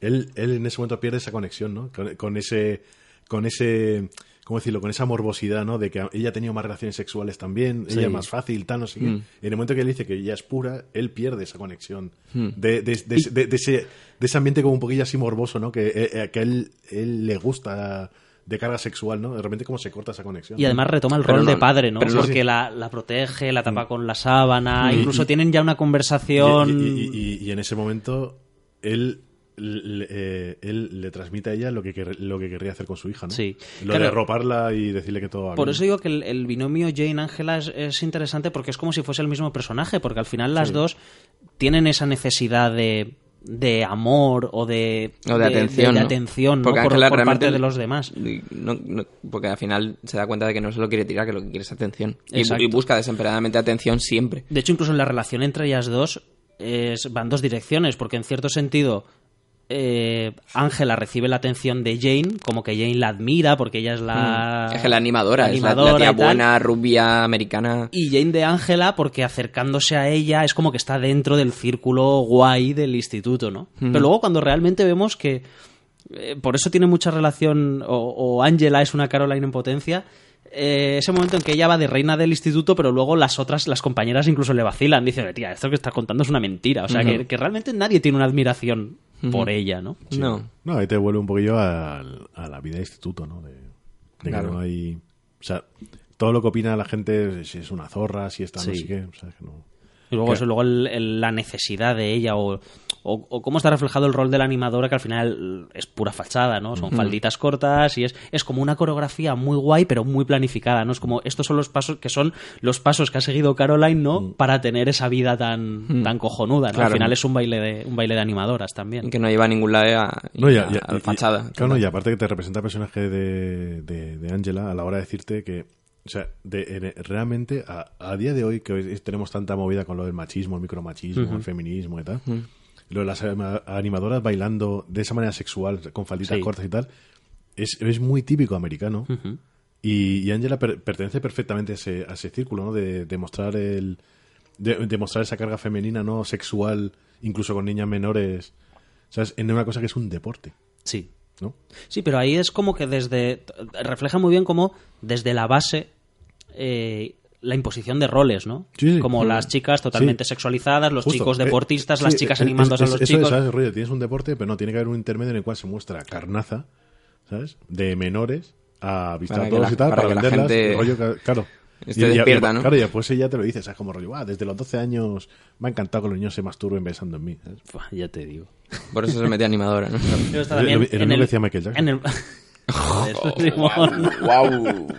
él, él en ese momento pierde esa conexión, ¿no? Con, con ese, con ese, ¿cómo decirlo? Con esa morbosidad, ¿no? De que ella ha tenido más relaciones sexuales también, Sí. ella más fácil, tal, no sé qué. Mm. En el momento que él dice que ella es pura, él pierde esa conexión de, de, de, de- de ese, de ese ambiente como un poquillo así morboso, ¿no? Que, eh, eh, que a él, él le gusta de carga sexual, ¿no? De repente cómo se corta esa conexión. Y además retoma el Pero rol no, de padre, ¿no? Porque sí. la, la protege, la tapa con la sábana, Y- incluso y- tienen ya una Y, conversación... y- y- y- y en ese momento él le, eh, él le transmite a ella lo que, quer- lo que querría hacer con su hija, ¿no? Sí. Lo Claro. de arroparla y decirle que todo va Por bien. eso digo que el, el binomio Jane-Ángela es, es interesante porque es como si fuese el mismo personaje, porque al final las Sí. dos tienen esa necesidad de, de amor o de, O de atención, de ¿no? atención ¿no? Porque por, Ángela por realmente- parte de los demás. No- no- porque al final se da cuenta de que no se lo quiere tirar, que lo que quiere es atención. Y busca desesperadamente atención siempre. De hecho, incluso en la relación entre ellas dos es, van dos direcciones, porque en cierto sentido eh, Ángela recibe la atención de Jane, como que Jane la admira porque ella es la... Mm. Es que la animadora, es la- tía buena, rubia, americana. Y Jane de Ángela porque acercándose a ella es como que está dentro del círculo guay del instituto, ¿no? Pero luego cuando realmente vemos que... eh, por eso tiene mucha relación, o, o Angela es una Caroline en potencia, eh, ese momento en que ella va de reina del instituto, pero luego las otras, las compañeras incluso le vacilan, dicen, tía, esto que estás contando es una mentira. O sea, que, que realmente nadie tiene una admiración por ella, ¿no? No. No, ahí te vuelve un poquillo al- a, la vida de instituto, ¿no? De, de que no hay... O sea, todo lo que opina la gente, si es una zorra, si está no Sí. sé qué, o sea, que no... Y luego eso, luego el- el- la necesidad de ella o, o, o cómo está reflejado el rol de la animadora que al final es pura fachada, ¿no? Son falditas cortas y es, es como una coreografía muy guay pero muy planificada, ¿no? Es como estos son los pasos que son los pasos que ha seguido Caroline, ¿no? Para tener esa vida tan, tan cojonuda, ¿no? Claro. Al final es un baile de, un baile de animadoras también. Que no lleva a ningún lado a, No, ya, a- ya- a la y- fachada. Claro, no, y aparte que te representa el personaje de, de, de Angela a la hora de decirte que, o sea, de, en- realmente a, a día de hoy que hoy tenemos tanta movida con lo del machismo, el micromachismo, el feminismo y tal, lo de las anima- animadoras bailando de esa manera sexual, con falditas Sí. cortas y tal, es, es muy típico americano. Y, y Angela per- pertenece perfectamente a ese, a ese círculo, ¿no? De, de mostrar el... De, de mostrar esa carga femenina, ¿no? Sexual, incluso con niñas menores, ¿sabes? En una cosa que es un deporte, Sí. ¿No? Sí, pero ahí es como que desde. refleja muy bien como desde la base. eh, la imposición de roles, ¿no? Sí, sí. Como las chicas totalmente Sí. sexualizadas, los Justo. chicos Eh, deportistas, sí, las chicas eh, animándose es- a los eso chicos. Es, ¿sabes? El rollo, tienes un deporte, pero no, tiene que haber un intermedio en el cual se muestra carnaza, ¿sabes? De menores a vistar todos la- y tal, para para, que la venderlas. gente rollo claro. Esté Y- despierta, ¿no? Claro, y después ella te lo dice, ¿sabes? Como rollo, "Ah, desde los 12 años me ha encantado que los niños se masturben besando en mí. ya te digo. Por eso se mete animadora, ¿no? Pero está también en que el- decía Michael Jackson. en el- Joder. ¡Wow!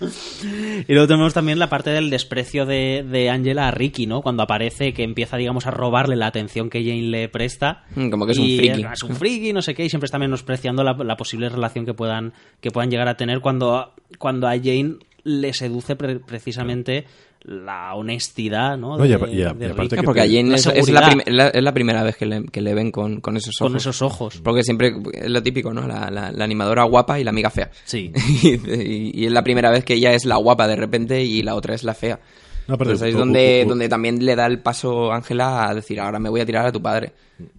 Y luego tenemos también la parte del desprecio de, de Angela a Ricky, ¿no? Cuando aparece, que empieza, digamos, a robarle la atención que Jane le presta. Mm, como que es un friki. Es un friki, no sé qué, y siempre está menospreciando la, la posible relación que puedan, que puedan llegar a tener cuando, cuando a Jane le seduce pre- precisamente la honestidad, ¿no? No, y De, y a- de y aparte que Porque a te- Jane la es, es la es primera vez que le, que le ven con, con esos ojos. Con esos ojos. Porque siempre es lo típico, ¿no? La, la- la animadora guapa y la amiga fea. Sí. y, y es la primera vez que ella es la guapa de repente y la otra es la fea. No, pero- Entonces ahí es donde, donde también le da el paso Ángela a decir, ahora me voy a tirar a tu padre.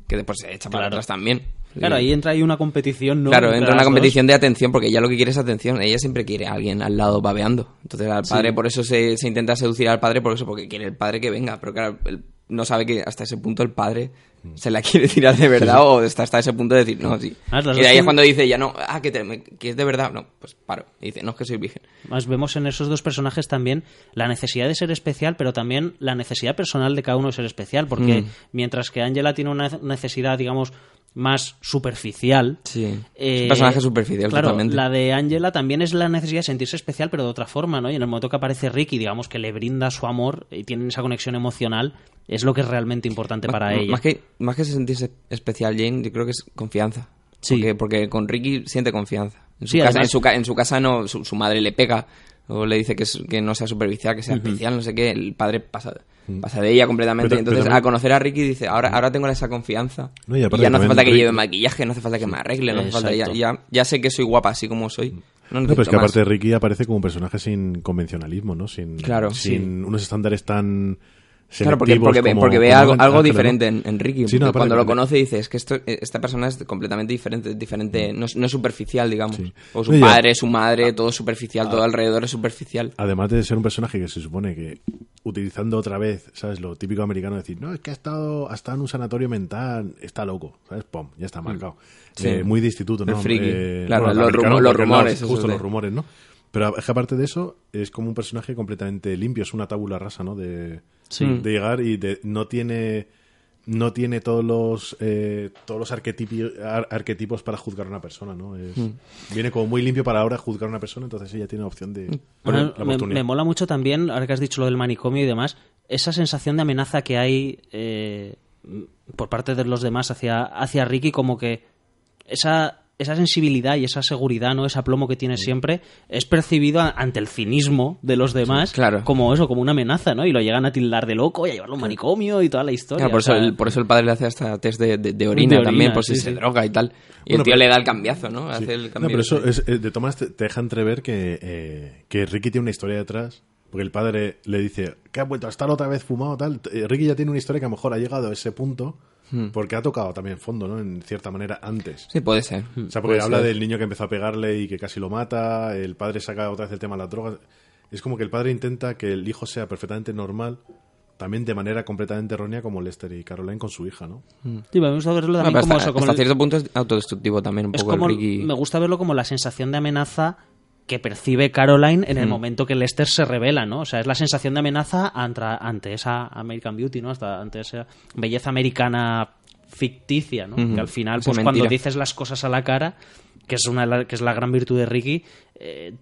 Que después se echa para Claro. atrás también. Claro, ahí entra ahí una competición, ¿no? Claro, entra una dos. competición de atención porque ella lo que quiere es atención. Ella siempre quiere a alguien al lado babeando. Entonces al padre, por eso se, se intenta seducir al padre, por eso, porque quiere el padre que venga. Pero claro, él no sabe que hasta ese punto el padre se la quiere tirar de verdad o está hasta ese punto de decir, no, sí. Ah, y de ahí es cuando dice, ya no, ah, que, te- me- que es de verdad. No, pues paro. Y dice, no, es que soy virgen. Más vemos en esos dos personajes también la necesidad de ser especial, pero también la necesidad personal de cada uno de ser especial, porque Mm. mientras que Angela tiene una necesidad, digamos, más superficial. Sí. Es eh, un personaje superficial claro, totalmente. La de Angela también es la necesidad de sentirse especial, pero de otra forma, ¿no? Y en el momento que aparece Ricky, digamos que le brinda su amor y tienen esa conexión emocional, es lo que es realmente importante Más- para ella. Más que, más que sentirse especial, Jane, yo creo que es confianza. Sí. Porque, porque con Ricky siente confianza. En su, Sí, casa, además- en su, en su casa no, su, su madre le pega o le dice que, es- que no sea superficial, que sea especial, no sé qué. El padre pasa, pasa de ella completamente. Pero- Entonces, pero también- a conocer a Ricky dice, ahora, ahora tengo esa confianza. No, y ya no hace falta que Ricky- lleve maquillaje, no hace falta que me arregle, no hace falta, ya, ya, ya sé que soy guapa así como soy. No, No, pero es que más. aparte Ricky aparece como un personaje sin convencionalismo, ¿no? Sin, Claro, sin unos estándares tan Claro, porque, porque, como- porque ve algo, diferente en, en Ricky. Sí, no, cuando lo conoce dice, es que esto, esta persona es completamente diferente, diferente no, es- no es superficial, digamos. Sí. O su No, padre, su madre, todo es superficial, todo alrededor es superficial. Además de ser un personaje que se supone que, utilizando otra vez, ¿sabes? Lo típico americano de decir, no, es que ha estado, ha estado en un sanatorio mental, está loco, ¿sabes? Pum, ya está marcado. Sí. Eh, muy de instituto, ¿no? El friki. Eh, Claro, bueno, los los rumores, Justo los rumores, ¿no? Pero es que aparte de eso, es como un personaje completamente limpio, es una tábula rasa, ¿no? De, Sí. de llegar y de, no tiene no tiene todos los eh, todos los arquetipos, ar- arquetipos para juzgar a una persona, ¿no? Es- Hmm. Viene como muy limpio para ahora juzgar a una persona, entonces ella tiene opción de Bueno, la me, oportunidad. me mola mucho también, ahora que has dicho lo del manicomio y demás, esa sensación de amenaza que hay eh, por parte de los demás hacia, hacia Ricky, como que esa esa sensibilidad y esa seguridad, ¿no? Ese aplomo que tiene siempre, es percibido a- ante el cinismo de los demás claro. como eso, como una amenaza, ¿no? Y lo llegan a tildar de loco y a llevarlo a un manicomio y toda la historia. Claro, por, sea, eso el, por eso el padre le hace hasta test de, de- de orina, De orina, también, por si sí, se droga y tal. Y Bueno, el tío pero- le da el cambiazo, ¿no? Sí. Hace el No, cambio. pero eso es, eh, de Tomás te, te deja entrever que, eh, que Ricky tiene una historia detrás. Porque el padre le dice que ha vuelto a estar otra vez fumado, tal. Eh, Ricky ya tiene una historia que a lo mejor ha llegado a ese punto porque ha tocado también fondo, ¿no? En cierta manera antes. Sí, puede ser. O sea, porque Puede habla ser. del niño que empezó a pegarle y que casi lo mata, el padre saca otra vez el tema de las drogas. Es como que el padre intenta que el hijo sea perfectamente normal, también de manera completamente errónea como Lester y Caroline con su hija, ¿no? Sí, me gusta verlo también pero como hasta, eso, como hasta el- cierto punto es autodestructivo también un es poco como el Ricky. me gusta verlo como la sensación de amenaza que percibe Caroline en el Mm. momento que Lester se revela, ¿no? O sea, es la sensación de amenaza ante, ante esa American Beauty, ¿no? Hasta ante esa belleza americana ficticia, ¿no? Que al final, pues cuando dices las cosas a la cara, que es una de la- que es la gran virtud de Ricky, eh,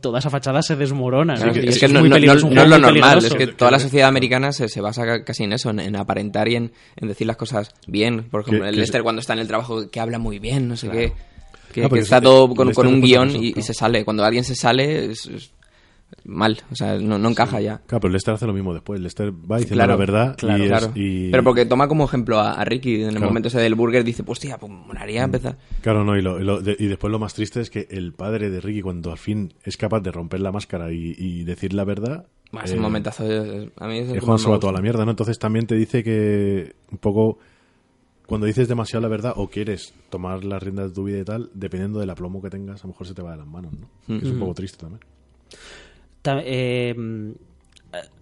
toda esa fachada se desmorona. Claro, ¿no? es que, no, muy no- peligroso, no- un no es lo normal, peligroso. es que toda la sociedad americana se, se basa ca- casi en eso, en, en aparentar y en, en decir las cosas bien. Por ejemplo, el Lester es- cuando está en el trabajo que habla muy bien, no sé qué. Que, está es- todo el con, un guion y, se sale. Cuando alguien se sale, es, es mal, o sea, no, no encaja ya. Claro, pero Lester hace lo mismo después. Lester va diciendo Claro, la verdad claro, y, es- claro. y- Pero porque toma como ejemplo a, a Ricky en el Claro. momento ese del burger, dice, pues tía, pues molaría empezar. Claro, no, y, lo- y lo- de- y después lo más triste es que el padre de Ricky, cuando al fin es capaz de romper la máscara y, y decir la verdad, Más eh, un momentazo, de- a mí es el es que cuando más se va toda la mierda, ¿no? Entonces también te dice que un poco cuando dices demasiado la verdad o quieres tomar las riendas de tu vida y tal, dependiendo del aplomo que tengas, a lo mejor se te va de las manos, ¿no? Mm. Que es un poco triste también. Ta- eh, mm,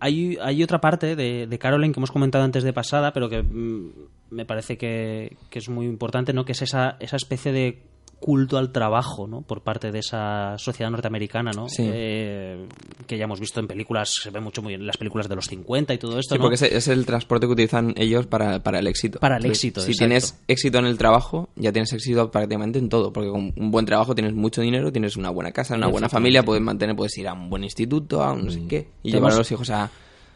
hay, hay otra parte de, de Caroline que hemos comentado antes de pasada, pero que mm, me parece que, que es muy importante, ¿no? Que es esa, esa especie de culto al trabajo, ¿no? Por parte de esa sociedad norteamericana, ¿no? Sí. Eh, que ya hemos visto en películas, se ve mucho muy en las películas de los 50 y todo esto, Sí, ¿no? porque es, es el transporte que utilizan ellos para, para el éxito. Para el Entonces, éxito, Si exacto. tienes éxito en el trabajo, ya tienes éxito prácticamente en todo. Porque con un buen trabajo tienes mucho dinero, tienes una buena casa, una buena familia, puedes mantener, puedes ir a un buen instituto, a un no sé qué. Y llevar a los hijos a...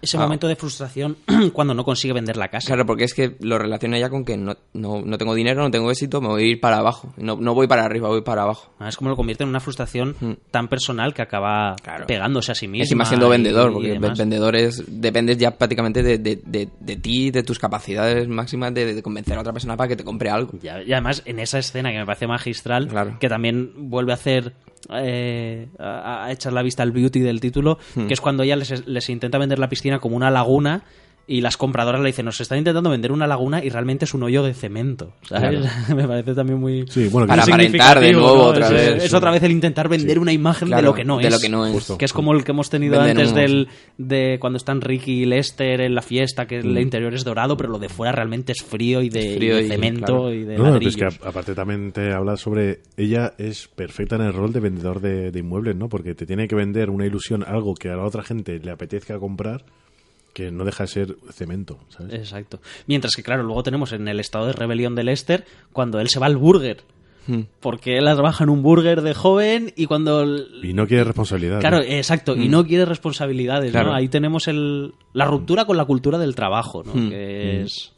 Ese a- momento de frustración cuando no consigue vender la casa. Claro, porque es que lo relaciona ya con que no, no, no tengo dinero, no tengo éxito, me voy a ir para abajo. No, no voy para arriba, voy para abajo. Ah, Es como lo convierte en una frustración Mm. tan personal que acaba Claro. pegándose a sí misma. Encima siendo vendedor, y porque demás. vendedor es, dependes ya prácticamente de, de, de, de ti, de tus capacidades máximas de, de convencer a otra persona para que te compre algo. Ya- Y además, en esa escena que me parece magistral, Claro. que también vuelve a hacer. Eh, a, a echar la vista al beauty del título, Hmm. que es cuando ella les, les intenta vender la piscina como una laguna y las compradoras le dicen, nos están intentando vender una laguna y realmente es un hoyo de cemento. ¿sabes? me parece también muy... Sí, bueno, que Para es- aparentar de nuevo ¿no? otra es, vez. es otra vez el intentar vender Sí. una imagen de lo que no de es. lo que no es. Justo. Que es como el que hemos tenido Venden antes del, de cuando están Ricky y Lester en la fiesta, que Mm. el interior es dorado, pero lo de fuera realmente es frío y de, frío y de y, cemento claro. y de No, es que aparte también te habla sobre ella es perfecta en el rol de vendedor de, de inmuebles, ¿no? Porque te tiene que vender una ilusión, algo que a la otra gente le apetezca comprar, que no deja de ser cemento, ¿sabes? Exacto. Mientras que, claro, luego tenemos en el estado de rebelión de Lester cuando él se va al burger. Hmm. Porque él trabaja en un burger de joven y cuando... el- Y no quiere responsabilidad. Claro, ¿no? exacto, y no quiere responsabilidades, Claro. ¿no? Ahí tenemos el, la ruptura con la cultura del trabajo, ¿no? Hmm. Que es...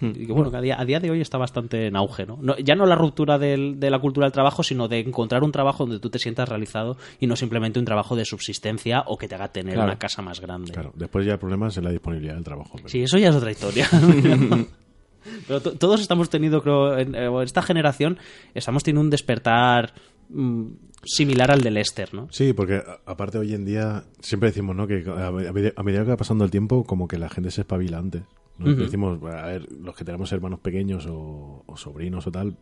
y que, bueno, que a día, a día de hoy está bastante en auge, ¿no? No- ya no la ruptura del- de la cultura del trabajo, sino de encontrar un trabajo donde tú te sientas realizado y no simplemente un trabajo de subsistencia o que te haga tener Claro. una casa más grande. Claro, después ya el problema es en la disponibilidad del trabajo. pero- Sí, eso ya es otra historia. Pero to- todos estamos teniendo, creo, en, eh, esta generación, estamos teniendo un despertar mm, similar al de Lester, ¿no? Sí, porque aparte hoy en día siempre decimos, ¿no? Que a, a medida a medida que va pasando el tiempo, como que la gente se espabila antes. ¿No? Ujú. Decimos, a ver, los que tenemos hermanos pequeños o, o sobrinos o tal,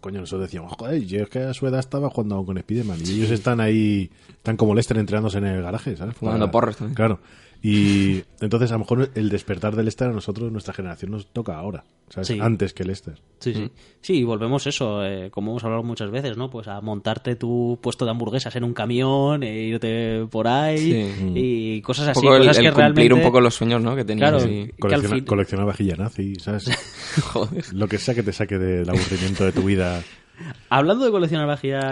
coño, nosotros decíamos, joder, yo es que a su edad estaba jugando con Spiderman y ellos están ahí, están como Lester entrenándose en el garaje, ¿sabes? Fumando porros también. Claro. Y entonces a lo mejor el despertar del Lester a nosotros, nuestra generación, nos toca ahora, ¿sabes? Sí. Antes que Lester. Sí, sí. Sí, y volvemos eso, eh, como hemos hablado muchas veces, ¿no? Pues a montarte tu puesto de hamburguesas en un camión e irte por ahí Sí. y cosas Un así. poco el, cosas el que cumplir realmente... un poco los sueños, ¿no? Que tenías. Claro. Colecciona, fin- colecciona vajilla nazi, ¿sabes? Joder. Lo que sea que te saque del aburrimiento de tu vida. Hablando de coleccionar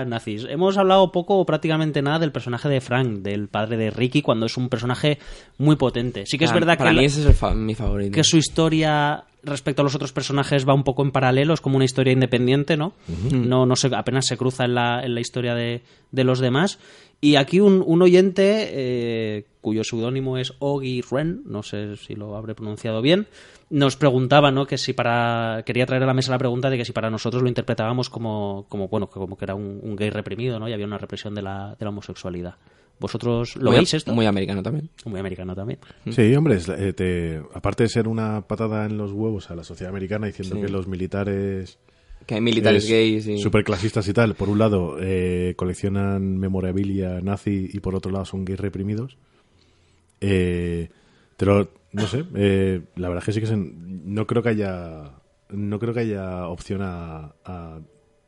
nazis, hemos hablado poco o prácticamente nada del personaje de Frank, del padre de Ricky, cuando es un personaje muy potente. Sí que es verdad Para que, mí la- ese es el fa- mi favorito. que su historia respecto a los otros personajes va un poco en paralelo, es como una historia independiente, ¿no? No, no se, apenas se cruza en la, en la historia de, de los demás. Y aquí un, un oyente, eh, cuyo seudónimo es Ogi Ren, no sé si lo habré pronunciado bien, nos preguntaba, ¿no? Que si para. Quería traer a la mesa la pregunta de que si para nosotros lo interpretábamos como, como bueno, como que era un, un gay reprimido, ¿no? Y había una represión de la, de la homosexualidad. ¿Vosotros lo Muy- veis esto? Muy americano también. Muy americano también. Sí, hombre, es eh, te- aparte de ser una patada en los huevos a la sociedad americana diciendo Sí. que los militares Que hay militares es gays y... superclasistas y tal, por un lado eh, coleccionan memorabilia nazi y por otro lado son gays reprimidos. Eh, pero no sé, eh, la verdad es que sí que se- no creo que haya no creo que haya opción a, a-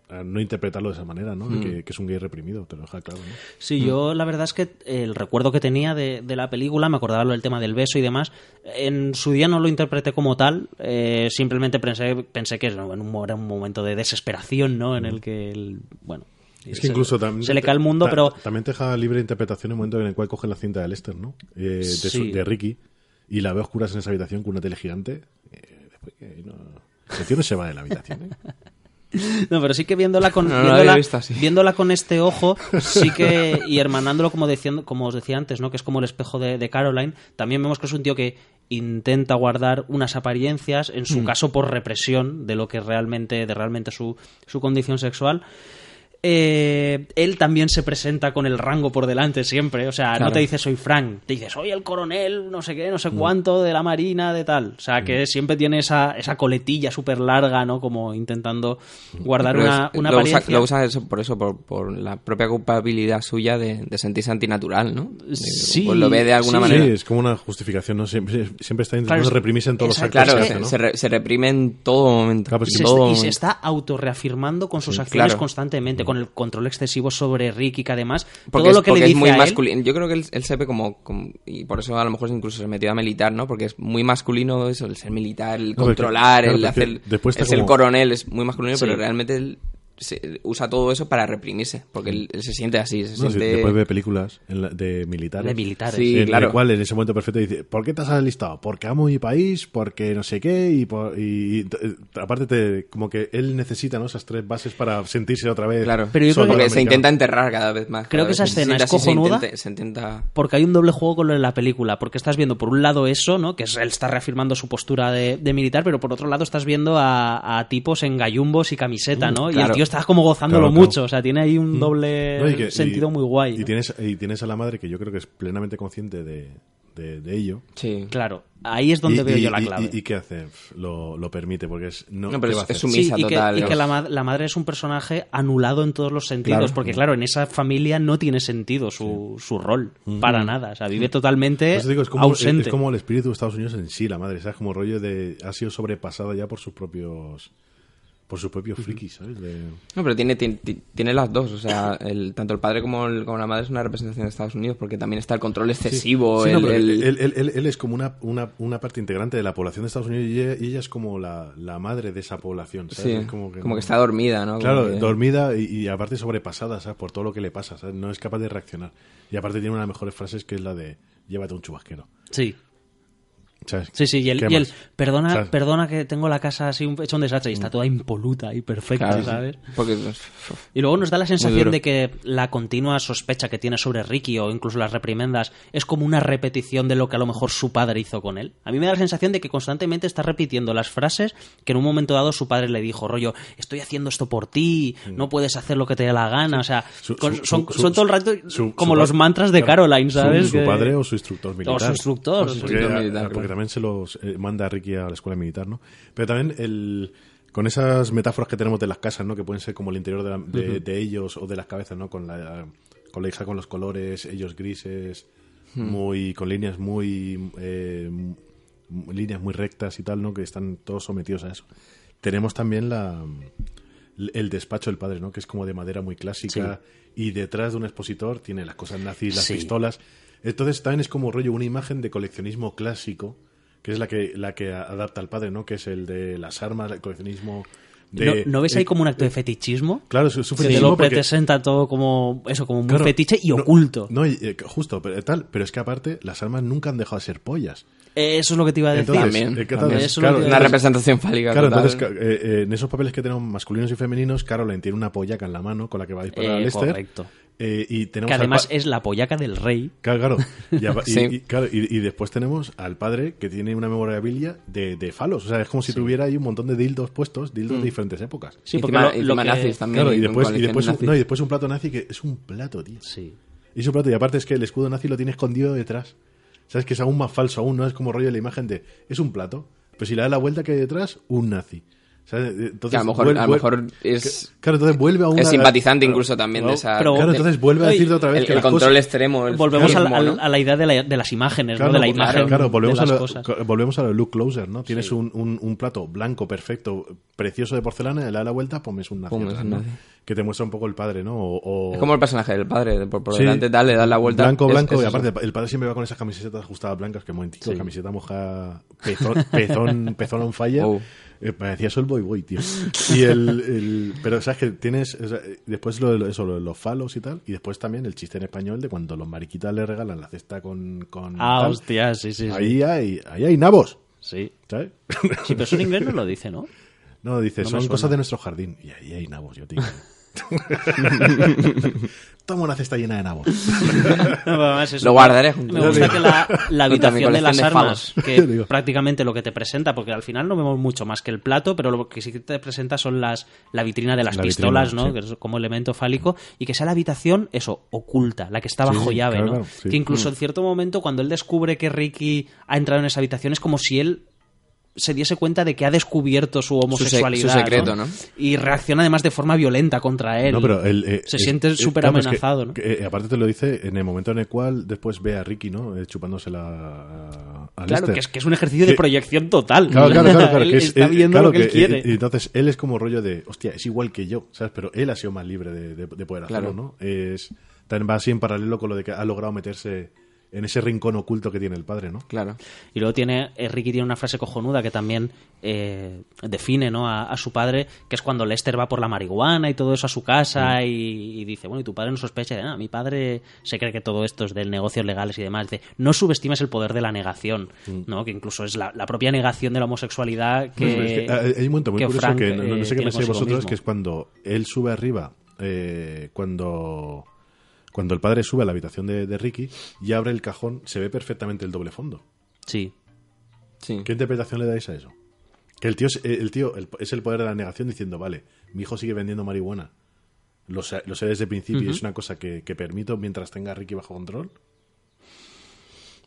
a no interpretarlo de esa manera, ¿no? De que, que es un gay reprimido, te lo deja claro, ¿no? Sí, yo la verdad es que el recuerdo que tenía de, de la película, me acordaba lo del tema del beso y demás, en su día no lo interpreté como tal, eh, simplemente pensé, pensé que en un, era un momento de desesperación, ¿no? En el que, el, bueno... Es se- que incluso también se le cae el mundo, ta- pero también te deja libre interpretación en el momento en el cual coge la cinta de Lester, ¿no? Eh, de, su- de Ricky y la ve a oscuras en esa habitación con una tele gigante. eh, después que no, el tío no se va de la habitación. ¿eh? No, pero sí que viéndola con, No, no la viéndola, visto con este ojo, sí que, y hermanándolo como, diciendo, como os decía antes, ¿no? que es como el espejo de, de Caroline, también vemos que es un tío que intenta guardar unas apariencias, en Mm. su caso por represión de lo que realmente, de realmente su, su condición sexual. Eh, él también se presenta con el rango por delante siempre, o sea, no te dice soy Frank, te dice soy el coronel, no sé qué, no sé Mm. cuánto, de la marina, de tal. O sea, que siempre tiene esa, esa coletilla súper larga, ¿no? Como intentando guardar Pero una, es- una lo, usa, apariencia. lo usa eso por eso, por, por la propia culpabilidad suya de, de sentirse antinatural, ¿no? De- Sí, pues lo ve de alguna sí. manera. Sí, es como una justificación, ¿no? Siempre, siempre está intentando Claro, reprimirse en todos los actos Claro, que es hace, se, ¿no? se re- se reprime en todo momento. Claro, pues y sí. se, todo está, y momento. se está autorreafirmando con sus acciones claro. constantemente, con el control excesivo sobre Ricky, que además Porque, todo es, lo que porque le es dice muy a él, masculino. Yo creo que él, él se ve como, como- Y por eso a lo mejor incluso se metió a militar, ¿no? Porque es muy masculino eso, el ser militar, el controlar, claro, el hacer. después está el coronel es muy masculino, Sí. pero realmente él se- usa todo eso para reprimirse. Porque él, él se siente así. Se No, sí, siente... después ve películas en la- de militares. de militares. Sí, en claro. el cual en ese momento perfecto dice, ¿por qué te has alistado? Porque amo mi país, porque no sé qué, y, por- y- y, eh, aparte te, como que él necesita ¿no? esas tres bases para sentirse otra vez. Claro, Pero yo creo que- se intenta enterrar cada vez más. Creo que esa escena es se cojonuda. intenta- Se intenta... porque hay un doble juego con lo de la película, porque estás viendo por un lado eso, ¿no? Que es él está reafirmando su postura de, de militar, pero por otro lado estás viendo a, a tipos en gallumbos y camiseta, ¿no? Y el tío está como gozándolo Claro, claro. mucho, o sea, tiene ahí un doble No, y que- sentido y- muy guay. Y ¿no? tienes, y tienes a la madre que yo creo que es plenamente consciente de, de- de ello. Sí. Claro, ahí es donde y, veo y- yo la clave. y- y qué hace? Lo, lo permite, porque es... No, No, pero ¿qué va a es- sumisa Sí, y que, total. y que la, ma- la madre es un personaje anulado en todos los sentidos, Claro. porque claro, en esa familia no tiene sentido su, su rol, para nada, o sea, vive totalmente digo, es como, ausente. es como el espíritu de Estados Unidos en sí, la madre, ¿sabes? Como rollo de... Ha sido sobrepasada ya por sus propios... Por sus propios frikis, ¿sabes? De- No, pero tiene, tiene, tiene las dos. O sea, el, tanto el padre como, el- como la madre es una representación de Estados Unidos porque también está el control excesivo. Sí, no, el- pero el- él, él- él- él es como una, una, una parte integrante de la población de Estados Unidos y ella, y ella es como la, la madre de esa población, ¿sabes? sí, Es como, que, no- está dormida, ¿no? Claro, que- dormida y, y aparte sobrepasada, ¿sabes? Por todo lo que le pasa, ¿sabes? No es capaz de reaccionar. Y aparte tiene una de las mejores frases que es la de llévate un chubasquero. Sí, ¿sabes? sí, sí, y él, ¿Qué y él, más? perdona, ¿Sabes? perdona que tengo la casa así un, hecho un desastre y está toda impoluta y perfecta, Claro. ¿sabes? Porque, Y luego nos da la sensación de que la continua sospecha que tiene sobre Ricky o incluso las reprimendas es como una repetición de lo que a lo mejor su padre hizo con él. A mí me da la sensación de que constantemente está repitiendo las frases que en un momento dado su padre le dijo, rollo, estoy haciendo esto por ti, no puedes hacer lo que te dé la gana, o sea, Su- con- su- son, su- son todo el rato como los mantras de Caroline, ¿sabes? Su, padre o su instructor militar. O su instructor. Porque, Instructor militar, porque. También se los eh, manda a Ricky a la escuela militar, ¿no? Pero también el con esas metáforas que tenemos de las casas, ¿no? Que pueden ser como el interior de, la- de- de ellos o de las cabezas, ¿no? Con la, con la hija con los colores, ellos grises, muy con líneas muy eh, líneas muy rectas y tal, ¿no? Que están todos sometidos a eso. Tenemos también la el despacho del padre, ¿no? Que es como de madera muy clásica y detrás de un expositor tiene las cosas nazis, las Sí. pistolas. Entonces también es como rollo una imagen de coleccionismo clásico, que es la que la que adapta al padre, ¿no? Que es el de las armas, el coleccionismo ¿No, de- ¿no ves ahí eh, como un acto de fetichismo? Claro, es, un Que te fetichismo lo porque- presenta todo como eso, como muy Claro, fetiche y no- oculto. No, y, eh, justo, pero, tal, pero es que aparte las armas nunca han dejado de ser pollas. Eh, Eso es lo que te iba a decir. Entonces, También, eh, es Claro, que- Una entonces- representación fálica. Claro, total. entonces eh, eh, en esos papeles que tenemos masculinos y femeninos, Caroline tiene una pollaca en la mano con la que va a disparar Eh, a Lester. correcto. Eh, y tenemos que además es la pollaca del rey. Claro, claro. Y, a- y- Sí. y- claro, y- y después tenemos al padre que tiene una memorabilia de, de falos. O sea, es como si tuviera ahí un montón de dildos puestos, dildos de diferentes épocas. Sí, Y porque encima- lo- lo encima que- nazis también. Claro, y después, y, colección después un, no, y después un plato nazi que es un plato, tío. Sí. Y es un plato, y aparte es que el escudo nazi lo tiene escondido detrás. ¿Sabes? Que es aún más falso aún, ¿no? Es como rollo de la imagen de, es un plato, pero si le das la vuelta que hay detrás, un nazi. ¿Sabes? Entonces, Que a lo mejor, vuel- a lo mejor es, Claro, entonces vuelve a una... es simpatizante claro, incluso también de esa... pero- Claro, entonces vuelve a decirte otra vez el, que el las control cosas- extremo. el Volvemos a ¿no? a la idea de, la- de las imágenes, Claro, ¿no? De la imagen claro, volvemos, de las a lo, cosas. co- volvemos a lo de Look Closer, ¿no? Tienes un, un- un plato blanco, perfecto, precioso de porcelana, le da la vuelta, pues es un nazi. Pum, es atrás, un ¿no? Que te muestra un poco el padre, ¿no? O, o- Es como el personaje del padre, por, por Sí. delante tal, le das la vuelta. Blanco, blanco, es y aparte el padre siempre va con esas camisetas ajustadas blancas, que momentico, camiseta moja, pezón, pezón, pezón on fire. Eh, parecía Soul Boy Boy, tío. Y el, el- pero sabes que tienes, o sea, después lo, de eso, lo de los falos y tal, y después también el chiste en español de cuando los mariquitas le regalan la cesta con, con Ah, tal, hostia, sí, sí. sí. ahí hay, ahí hay nabos, Sí. ¿sabes? Sí, pero eso en inglés no lo dice, ¿no? No, dice, No son cosas de nuestro jardín. Y ahí hay nabos, yo te digo. Toma una cesta llena de nabos. No, Lo guardaré junto. Me gusta que la, habitación de las de armas, que prácticamente lo que te presenta, porque al final no vemos mucho más que el plato, pero lo que sí que te presenta son las la vitrina de las La pistolas, vitrina, ¿no? sí. Que es como elemento fálico, y que sea la habitación, eso, oculta, la que está bajo sí, llave, claro, ¿no? claro, sí. Que incluso en cierto momento, cuando él descubre que Ricky ha entrado en esa habitación, es como si él se diese cuenta de que ha descubierto su homosexualidad. su secreto, ¿no? Y reacciona además de forma violenta contra él. No, pero él, eh, se es- siente súper claro, es que- amenazado, ¿no? que, eh, aparte te lo dice en el momento en el cual después ve a Ricky, ¿no? Eh, chupándosela a, a Claro, Lester. que es, que es un ejercicio de proyección total. Claro, claro, claro, claro, él que es- está viendo claro lo que, él quiere. y entonces él es como rollo de, hostia, es igual que yo, ¿sabes? Pero él ha sido más libre de, de- de poder hacerlo, Claro. ¿no? Es, también va así en paralelo con lo de que ha logrado meterse en ese rincón oculto que tiene el padre, ¿no? Claro. Y luego tiene, eh, Ricky tiene una frase cojonuda que también eh, define ¿no? a, a su padre, que es cuando Lester va por la marihuana y todo eso a su casa Mm. y, y dice, bueno, y tu padre no sospecha de nada, mi padre se cree que todo esto es del negocios legales y demás. Dice, no subestimes el poder de la negación, Mm. ¿no? que incluso es la, la propia negación de la homosexualidad que... No, es que, eh, hay un momento muy que curioso Frank, que no, no eh, sé qué pensáis vosotros, mismo. que es cuando él sube arriba, eh, cuando, cuando el padre sube a la habitación de, de Ricky y abre el cajón, se ve perfectamente el doble fondo. Sí. Sí. ¿Qué interpretación le dais a eso? Que el tío, es- el tío el- es el poder de la negación diciendo, vale, mi hijo sigue vendiendo marihuana. Lo sé, lo sé desde el principio y es una cosa que, que permito mientras tenga a Ricky bajo control.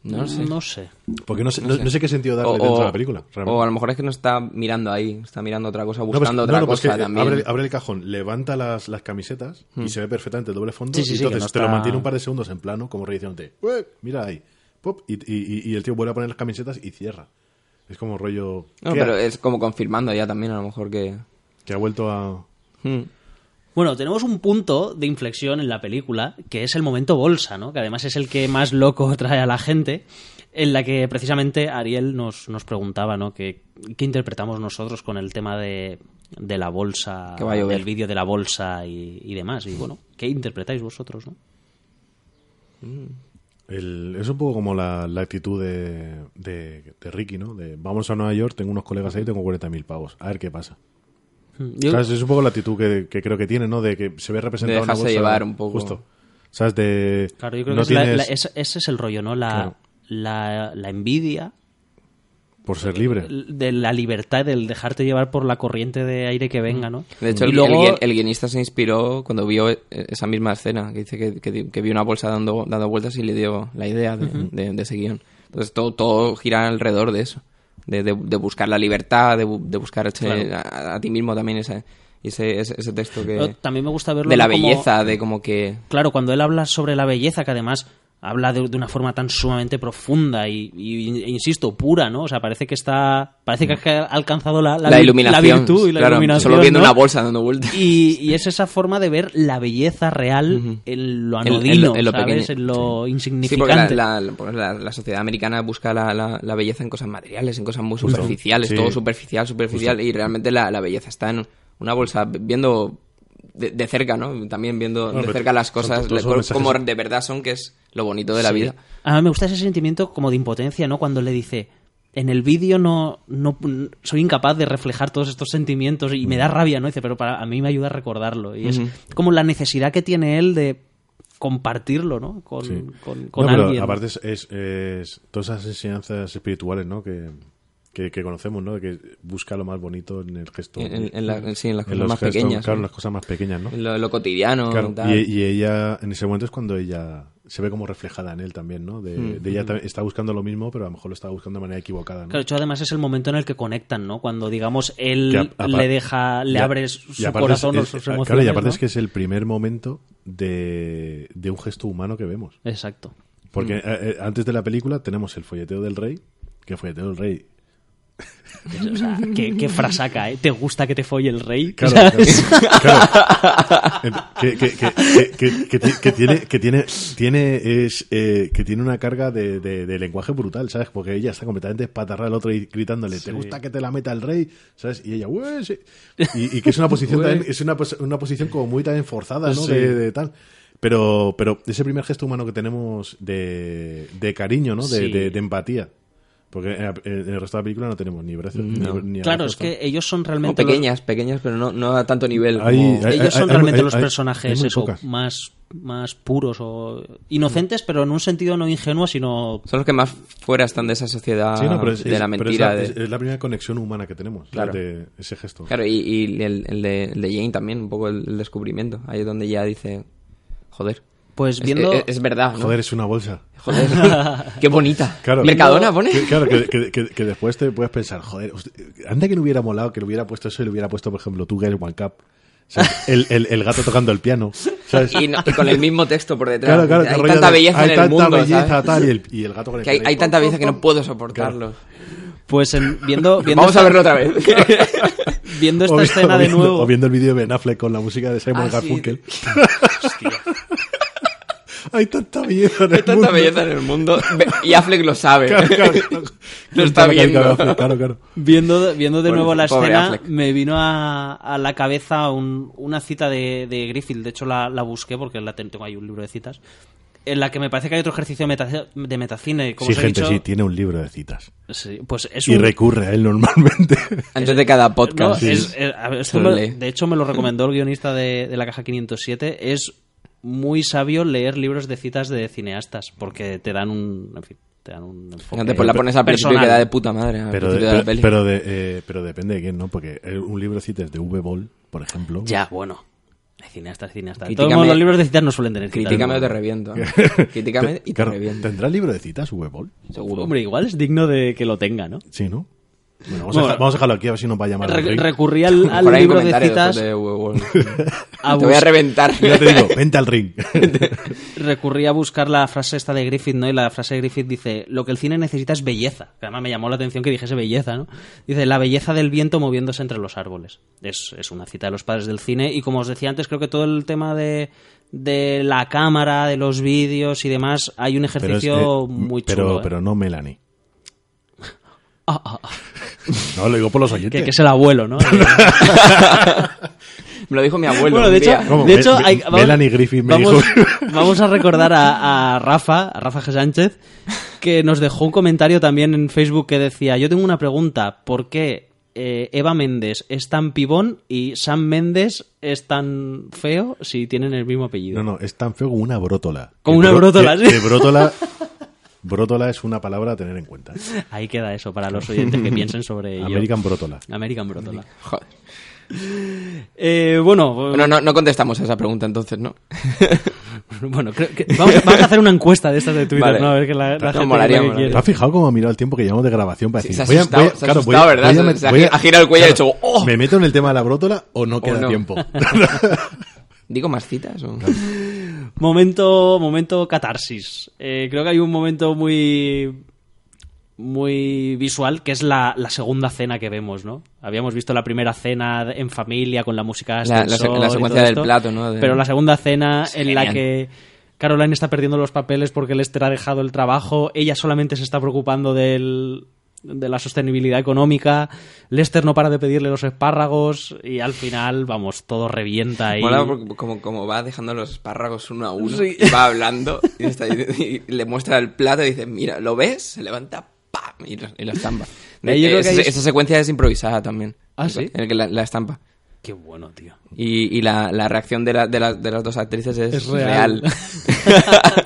No sé. No sé. Porque no sé, No no, sé. no sé qué sentido darle O- dentro o- de la película. realmente. O a lo mejor es que no está mirando ahí, está mirando otra cosa, No, pues- buscando no, otra pues cosa que también. Abre, abre el cajón, levanta las, las camisetas y se ve perfectamente el doble fondo. Sí, sí, y sí, entonces te lo mantiene un par de segundos en plano, como diciéndote, "Ué, mira ahí. Pop, y, y- y- el tío vuelve a poner las camisetas y cierra. Es como rollo No, ¿qué pero ha- es como confirmando ya también a lo mejor que... que ha vuelto a... Hmm. Bueno, tenemos un punto de inflexión en la película, que es el momento bolsa, ¿no? Que además es el que más loco trae a la gente, en la que precisamente Ariel nos, nos preguntaba, ¿no? Que, ¿Qué interpretamos nosotros con el tema de, de la bolsa, del vídeo de la bolsa y, y demás? Y bueno, ¿qué interpretáis vosotros, no? El- es un poco como la, la actitud de, de, de Ricky, ¿no? De vamos a Nueva York, tengo unos colegas ahí, tengo 40.000 pavos. A ver qué pasa. Yo- ¿Sabes? Es un poco la actitud que, que creo que tiene, ¿no? De que se ve representada De una dejarse bolsa- llevar un poco. Justo. ¿Sabes? De... claro, yo creo no que es la- tienes- la- ese, ese es el rollo, ¿no? La, Claro. la, la envidia Por ser libre. de la libertad, del dejarte llevar por la corriente de aire que venga, ¿no? De hecho, y el, luego... el guion- el guionista se inspiró cuando vio eh, esa misma escena, que dice que, que, que vio una bolsa dando, dando vueltas y le dio la idea de, de- de ese guion. Entonces todo, todo gira alrededor de eso, de, de- de buscar la libertad, de, de buscar ese- Claro. a, a ti mismo también ese, ese, ese, texto Pero que... También me gusta verlo De la como- belleza, de como que... Claro, cuando él habla sobre la belleza, que además habla de, de una forma tan sumamente profunda y, y- e insisto, pura, ¿no? O sea, parece que está, parece que ha alcanzado la, La, iluminación. la virtud y la claro, iluminación, Solo viendo ¿no? una bolsa dando vueltas. Y, y es esa forma de ver la belleza real en lo En- en lo- anodino, en lo ¿sabes? pequeño. En lo Sí, insignificante. la- la- pues la- sociedad americana busca la, belleza en cosas materiales, en cosas muy superficiales, Sí. todo superficial, superficial, y realmente la, la belleza está en una bolsa viendo de, de cerca, ¿no? También viendo Bueno, de cerca las son cosas, le- mensajes- como de verdad son, que es lo bonito de la Sí. vida. A mí me gusta ese sentimiento como de impotencia, ¿no? Cuando le dice, en el vídeo no, no soy incapaz de reflejar todos estos sentimientos y me da rabia, ¿no? Dice, pero para a mí me ayuda a recordarlo. Y es como la necesidad que tiene él de compartirlo, ¿no? Con, Sí. con, con No, pero alguien. aparte es, es- es todas esas enseñanzas espirituales, ¿no? Que, que, que conocemos, ¿no? De que busca lo más bonito en el gesto. En, en la- sí, en las cosas más gestos, pequeñas. Claro, en ¿no? las cosas más pequeñas, ¿no? En lo, lo cotidiano. Claro, tal. y, y ella, en ese momento es cuando ella se ve como reflejada en él también, ¿no? De, Mm, de ella también está buscando lo mismo, pero a lo mejor lo está buscando de manera equivocada, ¿no? Claro, de hecho, además es el momento en el que conectan, ¿no? Cuando, digamos, él a- le deja, le abre su corazón es- o sus Claro, emociones. y aparte ¿no? es que es el primer momento de, de un gesto humano que vemos. Exacto. Porque Mm. eh, eh, antes de la película tenemos el folleteo del rey, que folleteo del rey. O sea, qué, qué frasaca, ¿eh? ¿Te gusta que te folle el rey? Claro, claro, claro. Que, que- que- que- que- que ti- que tiene, que tiene, tiene, es, eh, que tiene una carga de, de- de lenguaje brutal, ¿sabes? Porque ella está completamente espatarrada al otro y gritándole, ¿te gusta que te la meta el rey? ¿Sabes? Y ella, "Ué, sí". y, y que es una posición también, es una, una posición como muy también forzada, ¿no? Sí. De, de tal. Pero, pero ese primer gesto humano que tenemos de, de cariño, ¿no? De, Sí. de- de empatía. Porque en, el resto de la película no tenemos ni brazos. No. Ni, ni Claro, es que ellos son realmente... los- pequeñas, pequeñas, pero no, no a tanto nivel. Hay- como- hay- ellos son hay- realmente hay- los personajes eso, más, más puros o inocentes, pero en un sentido no ingenuo, sino Son los que más fuera están de esa sociedad Sí, no, pero es, de es- la pero es mentira. la, de- es- es la primera conexión humana que tenemos, Claro. de ese gesto. Claro, y, y el, el de, el de Jane también, un poco el, el descubrimiento. Ahí es donde ya dice, joder. Pues es- viendo... Es, es verdad, ¿no? Joder, es una bolsa. Joder, qué bonita. Claro. Mercadona pone. Que, claro, que, que- después te puedes pensar, joder, hostia, anda que no hubiera molado que le hubiera puesto eso y le hubiera puesto, por ejemplo, Two Girls One Cup. ¿sabes? El, el, el gato tocando el piano. ¿sabes? Y, no- y con el mismo texto por detrás. Claro, claro, hay rollo tanta belleza hay en el tanta mundo, belleza, tal, y, el, y el gato con el Que hay, piano hay tanta belleza que no puedo soportarlo. Pues en- viendo, viendo Vamos a verlo otra vez. Viendo esta o escena de nuevo... O viendo el vídeo de Ben Affleck con la música de Simon Ah, sí. Garfunkel. Hay tanta belleza en el Hay tanta mundo. belleza en el mundo. Ve- Y Affleck lo sabe. Claro, claro, claro. Lo está viendo. Affleck, Claro, claro. Viendo, viendo de nuevo la escena, Affleck. me vino a, a la cabeza un- una cita de, de Griffith. De hecho, la, la busqué porque la ten- tengo ahí un libro de citas. En la que me parece que hay otro ejercicio de, meta- de metacine. Como Sí, os he gente, dicho, sí, tiene un libro de citas. sí, pues es Y recurre a él normalmente. Antes de cada No, podcast. es- es- ver, me- de hecho, me lo recomendó el guionista de, de la caja 507. Es muy sabio leer libros de citas de cineastas porque te dan un. En fin, te dan un enfoque. Fíjate, pues la pones al principio y personal. queda de puta madre. al Pero, de- principio de la pero, peli. pero, de- eh, pero depende de quién, ¿no? Porque un libro de citas de V-Ball, por ejemplo. Ya, bueno. Hay cineastas, cineastas. Todos los libros de citas no suelen tener citas. Critícame o te reviento. Critícame y te Claro, reviento. ¿Tendrá libro de citas V-Ball? Seguro. Hombre, igual es digno de que lo tenga, ¿no? Sí, ¿no? Bueno, vamos, Bueno. a, dejar- vamos a dejarlo aquí a ver si nos va a llamar Re- recurrí al, libro de citas. de a Te voy a reventar. Ya te digo, vente al ring. recurrí a buscar la frase esta de Griffith, ¿no? Y la frase de Griffith dice, lo que el cine necesita es belleza. Que además me llamó la atención que dijese belleza, ¿no? Dice, la belleza del viento moviéndose entre los árboles. Es, es una cita de los padres del cine y como os decía antes, creo que todo el tema de, de la cámara, de los vídeos y demás, hay un Pero, es ejercicio que- muy pero, chulo. ¿eh? pero no Melanie. Ah, ah, ah. No, lo digo por los oyentes. Que, que es el abuelo, ¿no? Me lo dijo mi abuelo. Bueno, de hecho, de hecho Me- hay- Melanie Griffith me vamos, dijo. vamos a recordar a, a Rafa, a Rafa G. Sánchez, que nos dejó un comentario también en Facebook que decía, yo tengo una pregunta, ¿por qué eh, Eva Méndez es tan pibón y Sam Méndez es tan feo si tienen el mismo apellido? No, no, es tan feo como una brótola. Como una brótola, sí. que brótola, brótola es una palabra a tener en cuenta. Ahí queda eso para los oyentes que piensen sobre ello. American brótola. American Brótola. Joder. Eh, bueno, Bueno, no, no contestamos a esa pregunta entonces, ¿no? bueno, creo que vamos, vamos a hacer una encuesta de estas de Twitter, Vale. ¿no? A ver que la, la gente molaría, que molaría. ¿Te has fijado cómo ha mirado el tiempo que llevamos de grabación para Sí, decir? se ha asustado, se ha asustado, ¿verdad? Se- ha ha girado el cuello y ha dicho, ¡oh! ¿Me meto en el tema de la brótola o no queda no. tiempo? ¿Digo más citas? O... Momento, momento catarsis. Eh, creo que hay un momento muy muy visual que es la, la segunda cena que vemos, ¿no? Habíamos visto la primera cena en familia con la música La- secuencia del esto, plato, ¿no? De- Pero la segunda cena Es en la que Caroline está perdiendo los papeles porque Lester ha dejado el trabajo, ella solamente se está preocupando del de la sostenibilidad económica. Lester no para de pedirle los espárragos y al final, vamos, todo revienta ahí. Mola porque como, como va dejando los espárragos uno a uno, y va hablando y, está- y le muestra el plato y dice, mira, ¿lo ves? Se levanta, ¡pam! Y lo, y lo estampa. Eh, yo creo que Esa- secuencia es improvisada también. ¿Ah, sí? En el que la, la estampa. Qué bueno, tío. Y, y la, la reacción de, la- de, la- de las dos actrices es, Es real. real.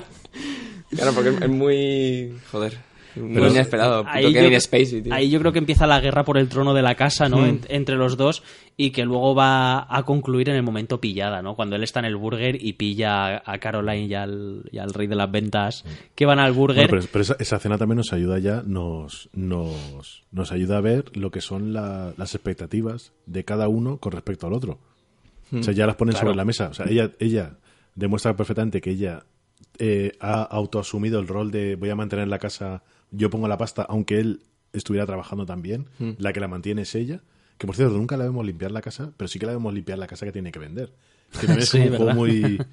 claro, porque es muy... Joder. Muy Pero- inesperado. Ahí yo, Kevin Spacey, tío. ahí yo creo que empieza la guerra por el trono de la casa, ¿no? En- entre los dos y que luego va a concluir en el momento pillada, ¿no? Cuando él está en el burger y pilla a Caroline y al, y al rey de las ventas que van al burger. Bueno, pero, pero esa, esa cena también nos ayuda ya, nos, nos, nos ayuda a ver lo que son la- las expectativas de cada uno con respecto al otro. O sea, ya las ponen sobre la mesa. O sea, ella, ella demuestra perfectamente que ella eh, ha autoasumido el rol de voy a mantener la casa, yo pongo la pasta, aunque él estuviera trabajando también. La que la mantiene es ella. Que por cierto, nunca la vemos limpiar la casa, pero sí que la vemos limpiar la casa que tiene que vender. Que es Sí, un juego muy.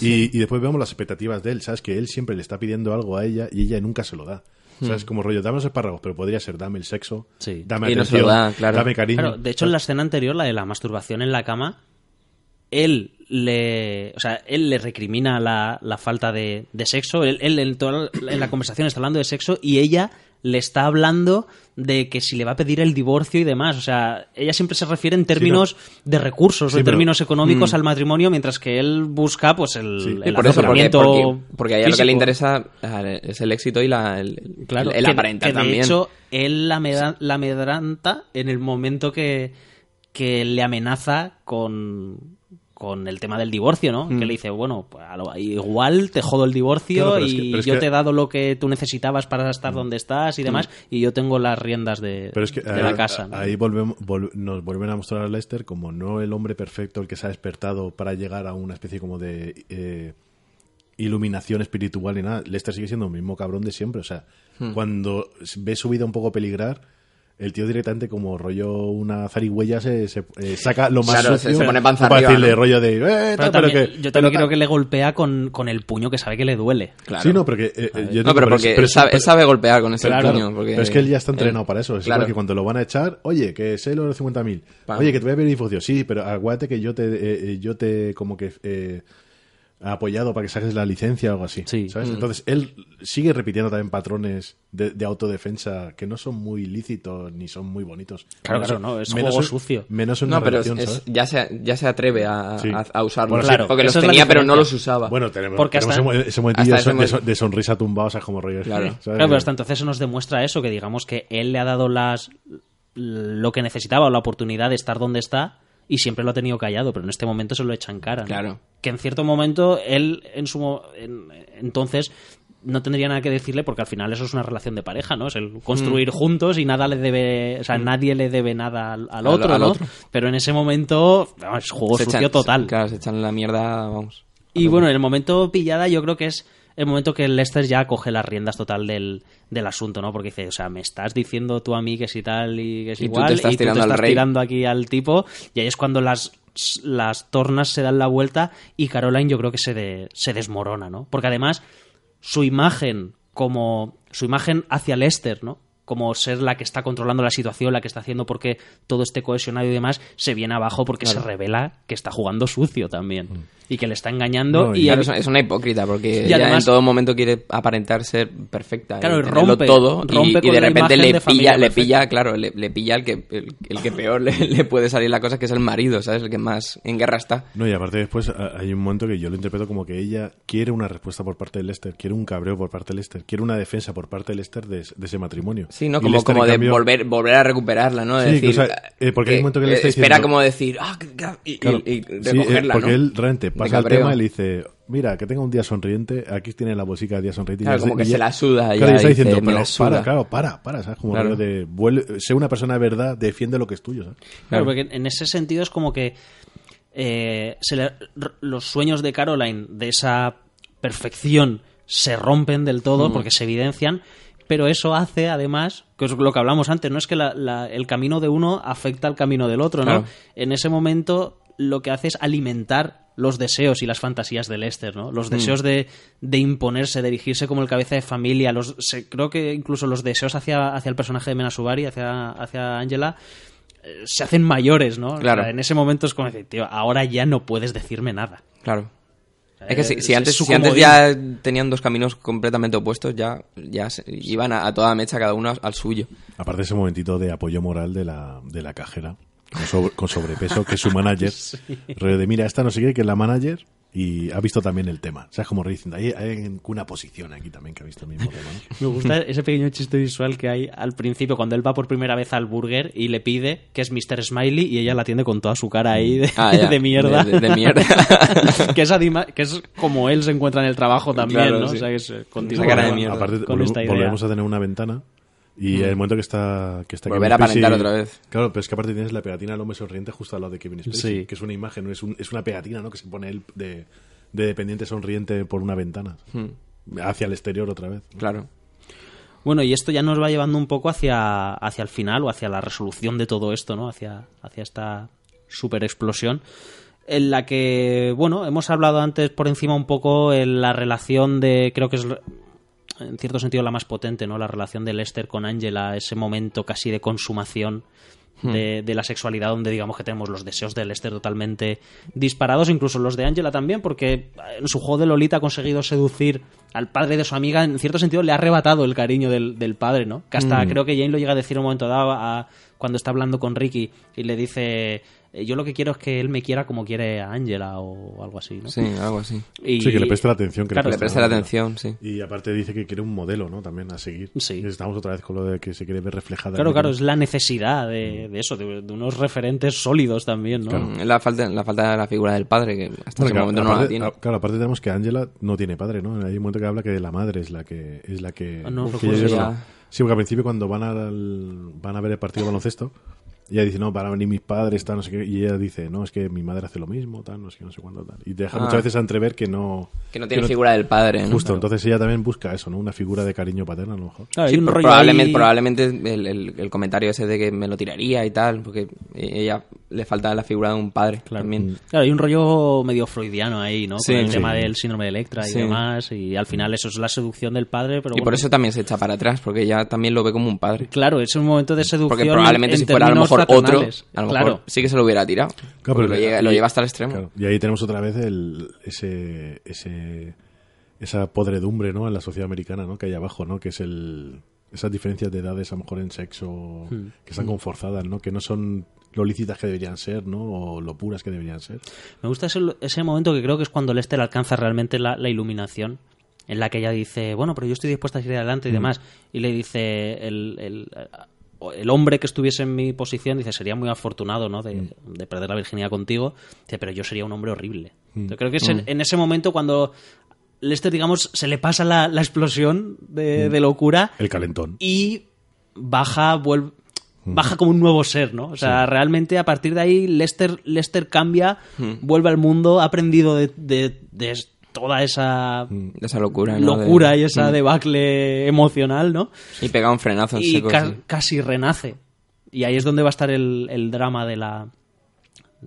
Y, y después vemos las expectativas de él, ¿sabes? Que él siempre le está pidiendo algo a ella y ella nunca se lo da. ¿Sabes? Como rollo, dame los espárragos, pero podría ser dame el sexo, Sí. dame Y no se atención, lo da, claro. dame cariño. Claro, de hecho, en la escena anterior, la de la masturbación en la cama, él le, o sea, él le recrimina la, la falta de, de sexo. Él, él en, toda la- en la conversación está hablando de sexo y ella le está hablando de que si le va a pedir el divorcio y demás. O sea, ella siempre se refiere en términos de recursos Sí, o en pero- términos económicos al matrimonio, mientras que él busca, pues, el, Sí. el por eso, porque, porque, porque a ella lo que le interesa eh, es el éxito y la, el, Claro, el que- aparentar que de también. hecho, él la, la amedranta en el momento que, que le amenaza con, con el tema del divorcio, ¿no? Mm. Que le dice, bueno, pues a lo- igual te jodo el divorcio Claro, pero es y que- yo que- te he dado lo que tú necesitabas para estar donde estás y demás, y yo tengo las riendas de, Pero es que de ahí, la casa. ¿no? ahí volvemos, vol- nos vuelven a mostrar a Lester como no el hombre perfecto, el que se ha despertado para llegar a una especie como de eh, iluminación espiritual y nada. Lester sigue siendo el mismo cabrón de siempre. O sea, Hmm. cuando ve su vida un poco peligrar, el tío directamente como rollo una zarigüeya se, se, eh, saca lo más Claro, se- sucio se pone panza para arriba, decirle ¿no? rollo de... "Eh, Pero tal, también- pero que- yo pero también creo tal". que le golpea con, con el puño que sabe que le duele. Claro. Sí, no, pero que... eh, eh, yo no, pero porque pero él sabe, él sabe golpear con ese Claro, puño. Porque, pero es que él ya está eh, entrenado para eso. Es claro. igual que cuando lo van a echar, oye, que sé lo de los 50.000. Pam. Oye, que te voy a pedir difusión. Sí, pero acuérdate que yo te, eh, eh, yo te como que eh, apoyado para que saques la licencia o algo así. Sí. ¿sabes? Mm. Entonces, él sigue repitiendo también patrones de, de autodefensa que no son muy lícitos ni son muy bonitos. Claro, Menos- claro, no, es menos juego sucio. Menos en una No, pero es- relación, es- ¿sabes? ya, se, ya se atreve a, Sí. a, a usarlos. Bueno, Claro, porque los tenía, pero no los usaba. Bueno, tenemos, Porque tenemos hasta- ese, ese momentillo hasta de, sonrisa tumbado, o sea, como rollo. Claro. ¿sabes? Claro, pero hasta entonces eso nos demuestra eso, que digamos que él le ha dado las lo que necesitaba o la oportunidad de estar donde está y siempre lo ha tenido callado, pero en este momento se lo echa en cara. ¿no? Claro. Que en cierto momento él en su en- entonces no tendría nada que decirle porque al final eso es una relación de pareja, ¿no? Es el construir juntos y nada le debe, o sea, nadie le debe nada al, otro, al ¿no? otro. Pero en ese momento es juego Se sucio echan- total. se- claro, se echan la mierda, vamos. Y bueno, en el momento pillada yo creo que es el momento que Lester ya coge las riendas total del, del asunto, ¿no? Porque dice, o sea, me estás diciendo tú a mí que si tal y que si Y tú igual te estás y tú tirando te al estás rey. tirando aquí al tipo y ahí es cuando las las tornas se dan la vuelta y Caroline yo creo que se, de- se desmorona, ¿no? Porque además su imagen como su imagen hacia Lester, ¿no? Como ser la que está controlando la situación, la que está haciendo porque todo esté cohesionado y demás, se viene abajo porque se revela que está jugando sucio también y que le está engañando No, y, Claro, es, una hipócrita porque Y ella además- en todo momento quiere aparentar ser perfecta Claro, y rompe- todo y- rompe y, con de repente le de pilla, le pilla, claro, le, le pilla el que el, el que peor le, le puede salir la cosa que es el marido, ¿sabes? El que más en guerra está. No, y aparte después hay un momento que yo lo interpreto como que ella quiere una respuesta por parte de Lester, quiere un cabreo por parte de Lester, quiere una defensa por parte de Lester de, de ese matrimonio. Sí, ¿no? Y Como, Lester, como de cambio- volver, volver a recuperarla, ¿no? De Sí, decir, o sea, eh, porque hay un momento que le está espera diciendo- como decir, ah, que- que- y, y- Claro, y sí, recogerla, eh, porque ¿no? él realmente pasa el tema y le dice, mira, que tenga un día sonriente, aquí tiene la bolsica de día sonriente. y Claro, como que y se la suda, Claro, ya y está dice, diciendo, "Me pero la suda". para, claro, para, para, ¿sabes? Como Claro. de, vuelve- sé una persona de verdad, defiende lo que es tuyo, ¿sabes? Claro, porque en ese sentido es como que eh, se le- r- los sueños de Caroline de esa perfección se rompen del todo porque se evidencian, pero eso hace además, que es lo que hablamos antes, no es que la- la- el camino de uno afecta al camino del otro, ¿no? Claro. En ese momento lo que hace es alimentar los deseos y las fantasías de Lester, ¿no? Mm. Los deseos de, de imponerse, de erigirse como el cabeza de familia. Los, se- creo que incluso los deseos hacia, hacia el personaje de Mena Subari, hacia, hacia Angela, eh, se hacen mayores, ¿no? O Claro. sea, en ese momento es como decir, tío, ahora ya no puedes decirme nada. Claro. Es que si, si es antes, si ya tenían dos caminos completamente opuestos, ya, ya se- iban a, a toda mecha cada uno al suyo. Aparte ese momentito de apoyo moral de la, de la cajera, con, sobre- con sobrepeso, que es su manager. Rollo de, mira, esta no sé qué, que es la manager, y ha visto también el tema. O sea, es como diciendo, hay, hay una posición aquí también que ha visto el mismo tema. ¿no? Me gusta ese pequeño chiste visual que hay al principio cuando él va por primera vez al burger y le pide que es Mr. Smiley y ella la atiende con toda su cara ahí de, Ah, de mierda. De- de- de mierda. que, es adima- que es como él se encuentra en el trabajo también, Claro, ¿no? sí. O sea, que es, cara de con- mierda. Aparte, con volvemos, esta idea. Volvemos a tener una ventana. Y en el momento que está, que está Volver Kevin a aparentar Spacey- otra vez. Claro, pero es que aparte tienes la pegatina del hombre sonriente justo al lado de Kevin Spacey, Sí. que es una imagen, es, un- es una pegatina ¿no? que se pone él de, de dependiente sonriente por una ventana. Hmm. Hacia el exterior otra vez. Claro. Bueno, y esto ya nos va llevando un poco hacia, hacia el final o hacia la resolución de todo esto, ¿no? Hacia, hacia esta super explosión. En la que, bueno, hemos hablado antes por encima un poco en la relación de, creo que es en cierto sentido la más potente, ¿no? La relación de Lester con Angela, ese momento casi de consumación de, de la sexualidad donde digamos que tenemos los deseos de Lester totalmente disparados, incluso los de Angela también, porque en su juego de Lolita ha conseguido seducir al padre de su amiga, en cierto sentido le ha arrebatado el cariño del, del padre, ¿no? Que hasta creo que Jane lo llega a decir en un momento dado a- cuando está hablando con Ricky y le dice yo lo que quiero es que él me quiera como quiere a Angela o algo así, ¿no? Sí, algo así. Y- Sí, que le preste la atención. Que Claro, Le preste la atención, sí. Y aparte dice que quiere un modelo, ¿no? También a seguir. Sí. Y estamos otra vez con lo de que se quiere ver reflejada. Claro, claro, es la necesidad de, de eso, de, de unos referentes sólidos también, ¿no? Mm, La falta, la falta de la figura del padre, que hasta Bueno, ese claro, momento no la tiene. a- claro, aparte tenemos que Angela no tiene padre, ¿no? Hay un momento que habla que la madre es la que es la que, Ah, no que. Sí, porque al principio cuando van al, van a ver el partido de baloncesto, ella dice, no, van a venir mis padres, tal, no sé qué, y ella dice, no, es que mi madre hace lo mismo, tal, no sé qué, no sé cuándo, tal. Y te deja Ah. muchas veces a entrever que no... Que no tiene figura del padre, ¿no? Justo, entonces ella también busca eso, ¿no? Una figura de cariño paterno, a lo mejor. Claro, Sí, un probablemente, ahí- probablemente el, el- el comentario ese de que me lo tiraría y tal, porque ella le falta la figura de un padre también. Claro, hay un rollo medio freudiano ahí, ¿no? Sí, Con el sí. tema del síndrome de Electra y demás, y al final eso es la seducción del padre, pero Y por eso también se echa para atrás, porque ella también lo ve como un padre. Claro, es un momento de seducción. Porque probablemente en si fuera a lo términos mejor otro, fraternales. a lo claro. mejor sí que se lo hubiera tirado. Claro, Porque pero lo, lleva hasta el extremo. Claro, Y ahí tenemos otra vez el, ese, ese, esa podredumbre, ¿no? En la sociedad americana, ¿no? Que hay abajo, ¿no? Que es el, esas diferencias de edades, a lo mejor en sexo, que están como forzadas, ¿no? Que no son lo lícitas que deberían ser, ¿no? O lo puras que deberían ser. Me gusta ese, ese momento que creo que es cuando Lester alcanza realmente la, la iluminación, en la que ella dice, bueno, pero yo estoy dispuesta a seguir adelante y demás. Y le dice el, el, el hombre que estuviese en mi posición, dice, sería muy afortunado, ¿no? De, de perder la virginidad contigo. Dice, pero yo sería un hombre horrible. Yo creo que es en, en ese momento cuando Lester, digamos, se le pasa la, la explosión de, de locura El calentón. y baja, vuelve, baja como un nuevo ser, ¿no? O sea, realmente a partir de ahí Lester, Lester cambia, vuelve al mundo, ha aprendido de, de- de toda esa De esa locura, ¿no? locura De- y esa debacle emocional, ¿no? Y pega un frenazo en Y seco. ca- sí. casi renace. Y ahí es donde va a estar el, el drama de la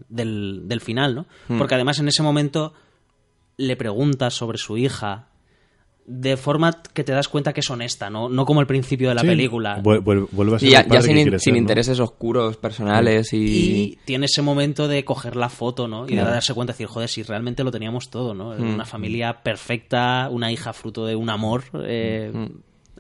del, del final, ¿no? Hmm. Porque además en ese momento le preguntas sobre su hija de forma que te das cuenta que es honesta, no, no como el principio de la Sí, película. vuel- vuel- vuelve a ser Y ya, sin, quiere sin ser, ¿no? intereses oscuros personales y... Y tiene ese momento de coger la foto, ¿no? Y de darse cuenta decir, joder, si realmente lo teníamos todo, ¿no? Mm. Una familia perfecta, una hija fruto de un amor. eh,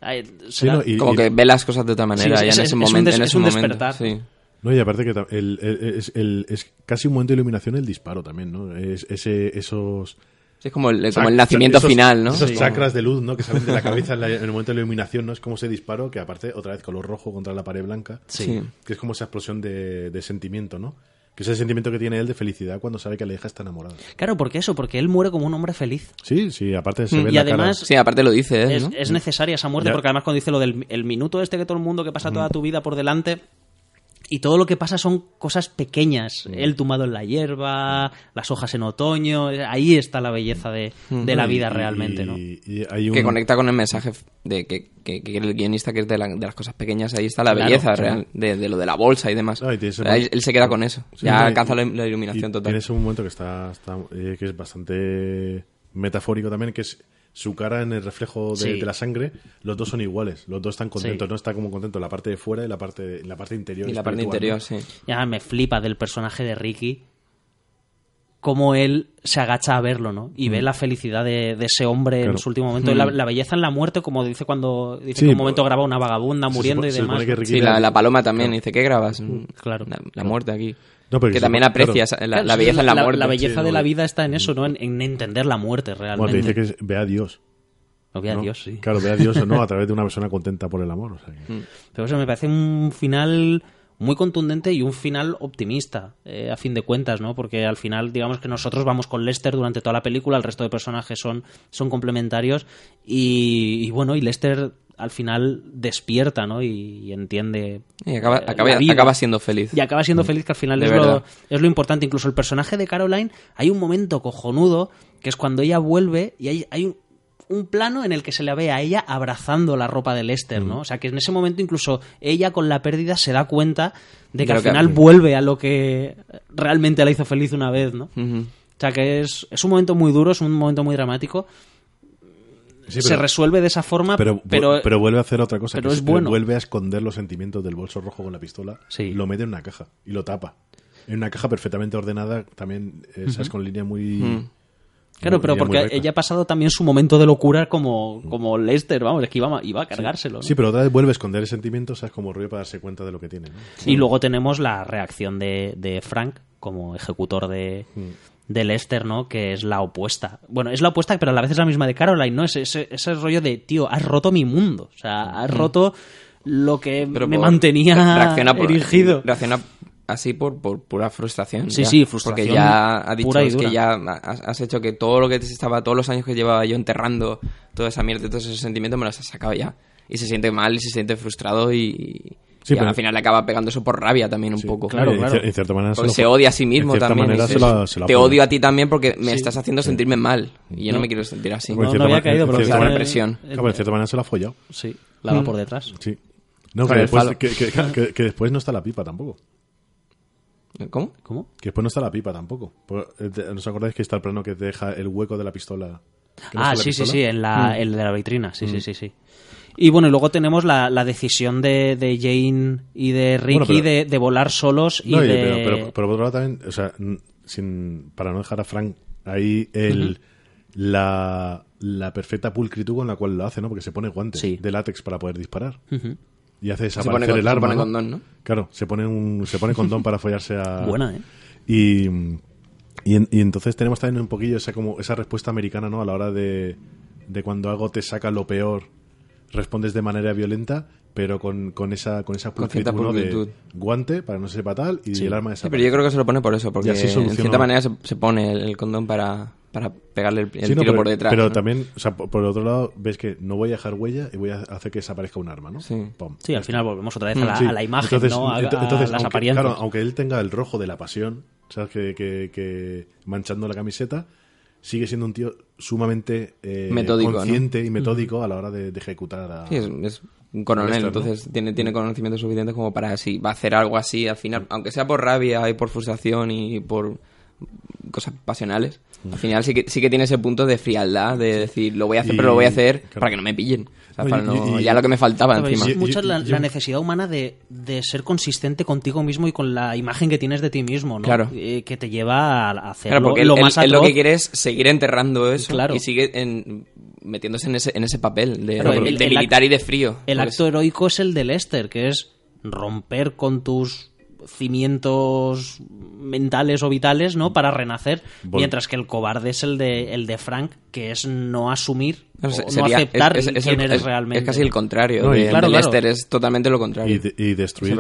ay, Sí, será- no, y- Como que ve las cosas de otra manera Sí, ya es- en es- ese es un momento. des- en es un momento, despertar. sí. No, y aparte que ta- el- el- es, el- es casi un momento de iluminación el disparo también, ¿no? Es, ese, esos... Sí, es como el, como el nacimiento esos- final, ¿no? Esos Sí. chakras de luz, ¿no? Que salen de la cabeza en, la- en el momento de la iluminación, ¿no? Es como ese disparo que aparte, otra vez, color rojo contra la pared blanca. Sí. Que es como esa explosión de, de sentimiento, ¿no? Que es el sentimiento que tiene él de felicidad cuando sabe que la hija está enamorada. Claro, porque eso, porque él muere como un hombre feliz. Sí, sí, aparte se Mm. ve Y la además- Sí, aparte lo dice él, Es, ¿no? es necesaria esa muerte, Ya. porque además cuando dice lo del el minuto este que todo el mundo que pasa toda tu vida por delante, y todo lo que pasa son cosas pequeñas. Él tumbado en la hierba, las hojas en otoño. Ahí está la belleza de, de la vida Y- realmente, ¿no? y- y hay un- Que conecta con el mensaje de que, que, que el guionista que es de, la- de las cosas pequeñas, ahí está la Claro, belleza claro. real, de, de lo de la bolsa y demás. Ah, y él se queda con eso. Sí, ya alcanza la, la iluminación y total. Tienes un momento que está, está, eh, que es bastante metafórico también, que es su cara en el reflejo de, Sí. de la sangre. Los dos son iguales, los dos están contentos, Sí. no está como contento la parte de fuera y la parte, la parte interior. Y la parte interior, sí. Ya me flipa del personaje de Ricky cómo él se agacha a verlo, ¿no? Y ve la felicidad de, de ese hombre en Mm. Su último momento. Y La, la belleza en la muerte, como dice cuando dice Sí, que en un momento pues, graba una vagabunda se muriendo y demás. Sí, la, la paloma también dice, ¿qué grabas? claro. La, la muerte aquí. No, que también supone- aprecia claro. esa- la, Claro, la belleza en la, muerte. La belleza Sí, de no, la vida está en eso, ¿no? En, en entender la muerte Bueno, te realmente. dice que es- ve a Dios. Lo ve a ¿no? Dios, sí. Claro, ve a Dios o no a través de una persona contenta por el amor. o sea que- Mm. Pero eso me parece un final muy contundente y un final optimista, eh, a fin de cuentas, ¿no? Porque al final, digamos que nosotros vamos con Lester durante toda la película, el resto de personajes son, son complementarios y, y bueno, y Lester al final despierta, ¿no? Y, y entiende. Y acaba, eh, acaba, acaba siendo feliz. Y acaba siendo feliz, que al final es lo, es lo importante. Incluso el personaje de Caroline, hay un momento cojonudo que es cuando ella vuelve y hay, hay un, un plano en el que se la ve a ella abrazando la ropa de Lester, ¿no? O sea, que en ese momento incluso ella con la pérdida se da cuenta de que Creo al que- final vuelve a lo que realmente la hizo feliz una vez, ¿no? O sea, que es, es un momento muy duro, es un momento muy dramático. Sí, se resuelve de esa forma, Pero, pero, pero, vuelve a hacer otra cosa. pero que es bueno. Vuelve a esconder los sentimientos del bolso rojo con la pistola. Sí. Lo mete en una caja y lo tapa. En una caja perfectamente ordenada, también, esas con línea muy. Mm. Claro, muy- pero porque ella ha pasado también su momento de locura como, como Lester, vamos, es que iba, a- iba a cargárselo. ¿no? Sí, pero otra vez vuelve a esconder el sentimiento, ¿sabes? Como rollo para darse cuenta de lo que tiene. ¿no? Y luego tenemos la reacción de, de Frank como ejecutor de, de Lester, ¿no? Que es la opuesta. Bueno, es la opuesta, pero a la vez es la misma de Caroline, ¿no? Ese, ese, ese rollo de, tío, has roto mi mundo. O sea, has roto lo que Pero me por- mantenía reacciona por- erigido. Reacciona así por, por pura frustración. Sí, ya. sí, frustración Porque ya ha dicho y es que ya has, hecho que todo lo que te estaba, todos los años que llevaba yo enterrando, toda esa mierda, todos esos sentimientos me los has sacado ya. Y se siente mal y se siente frustrado y, Sí, y pero- al final le acaba pegando eso por rabia también un Sí, poco. claro, en, claro. en cierta manera Porque lo se fue- odia a sí mismo en también. manera se la- se la te odio a ti también porque me estás haciendo sentirme mal. Y yo no, No. me quiero sentir así. No, no había caído, pero cierta represión. Claro, pero en cierta manera se la ha follado. Sí, la va por detrás. Sí. No, que después, que, que- que- que después no está la pipa tampoco. ¿Cómo? ¿Cómo? Que después no está la pipa tampoco. Eh, ¿No os acordáis que está el plano que te deja el hueco de la pistola? ¿Que no Ah, sí, sí, pistola? sí, en la, Mm. el de la vitrina, sí, sí, sí, sí. Y bueno, y luego tenemos la, la decisión de, de Jane y de Ricky Bueno, pero- de, de volar solos y No, y- de... pero, pero, pero por otro lado también, o sea, sin, para no dejar a Frank ahí el, la, la perfecta pulcritud con la cual lo hace, ¿no? Porque se pone guantes Sí. de látex para poder disparar. Ujú. Y hace Se desaparecer pone, con- el se arma. pone ¿no? condón, ¿no? Claro, se pone, un, se pone condón para follarse a... Buena, ¿eh? Y, y, y entonces tenemos también un poquillo esa, como, esa respuesta americana, ¿no? A la hora de, de cuando algo te saca lo peor, respondes de manera violenta, pero con, con esa, con esa Con cierta pulcritud, de pulcritud. guante para no se sepa tal y el arma Sí, desaparece. pero yo creo que se lo pone por eso, porque en cierta manera se, se pone el, el condón para, para pegarle el, el Sí, no, tiro pero, por detrás. pero ¿no? también, o sea, por, por otro lado, ves que no voy a dejar huella y voy a hacer que desaparezca un arma, ¿no? Sí. Pum. Sí, al final volvemos otra vez a la, Sí. a la imagen, Entonces- ¿no? A, ento- a entonces, las aunque, apariencias. claro, aunque él tenga el rojo de la pasión, ¿sabes? Que, que- que manchando la camiseta, sigue siendo un tío sumamente eh, Metódico, ¿no? consciente y metódico a la hora de, de ejecutar a... Sí, es, es un coronel, entonces tiene, tiene conocimientos suficientes como para si va a hacer algo así al final, aunque sea por rabia y por frustración y por cosas pasionales, al final sí que, sí que tiene ese punto de frialdad, de decir, lo voy a hacer, Y- pero lo voy a hacer claro. para que no me pillen. Sea, No, para y- no- y- ya lo que me faltaba encima. es Y- mucha la, necesidad humana de, de ser consistente contigo mismo y con la imagen que tienes de ti mismo, ¿no? Claro. Eh, que te lleva a hacer Claro, porque lo él, más él- él lo que quiere es seguir enterrando eso Claro. y sigue en- metiéndose en ese, en ese papel de, Claro, de- el- de el militar y de frío. El acto heroico es el de Lester, que es romper con tus cimientos mentales o vitales, ¿no? Para renacer, Vol- mientras que el cobarde es el de el de Frank, que es no asumir No, o aceptar es- es- es quién el- eres es- realmente. Es casi el contrario. No, y- de, Claro, de claro. Lester es totalmente lo contrario. Y, de- y destruir,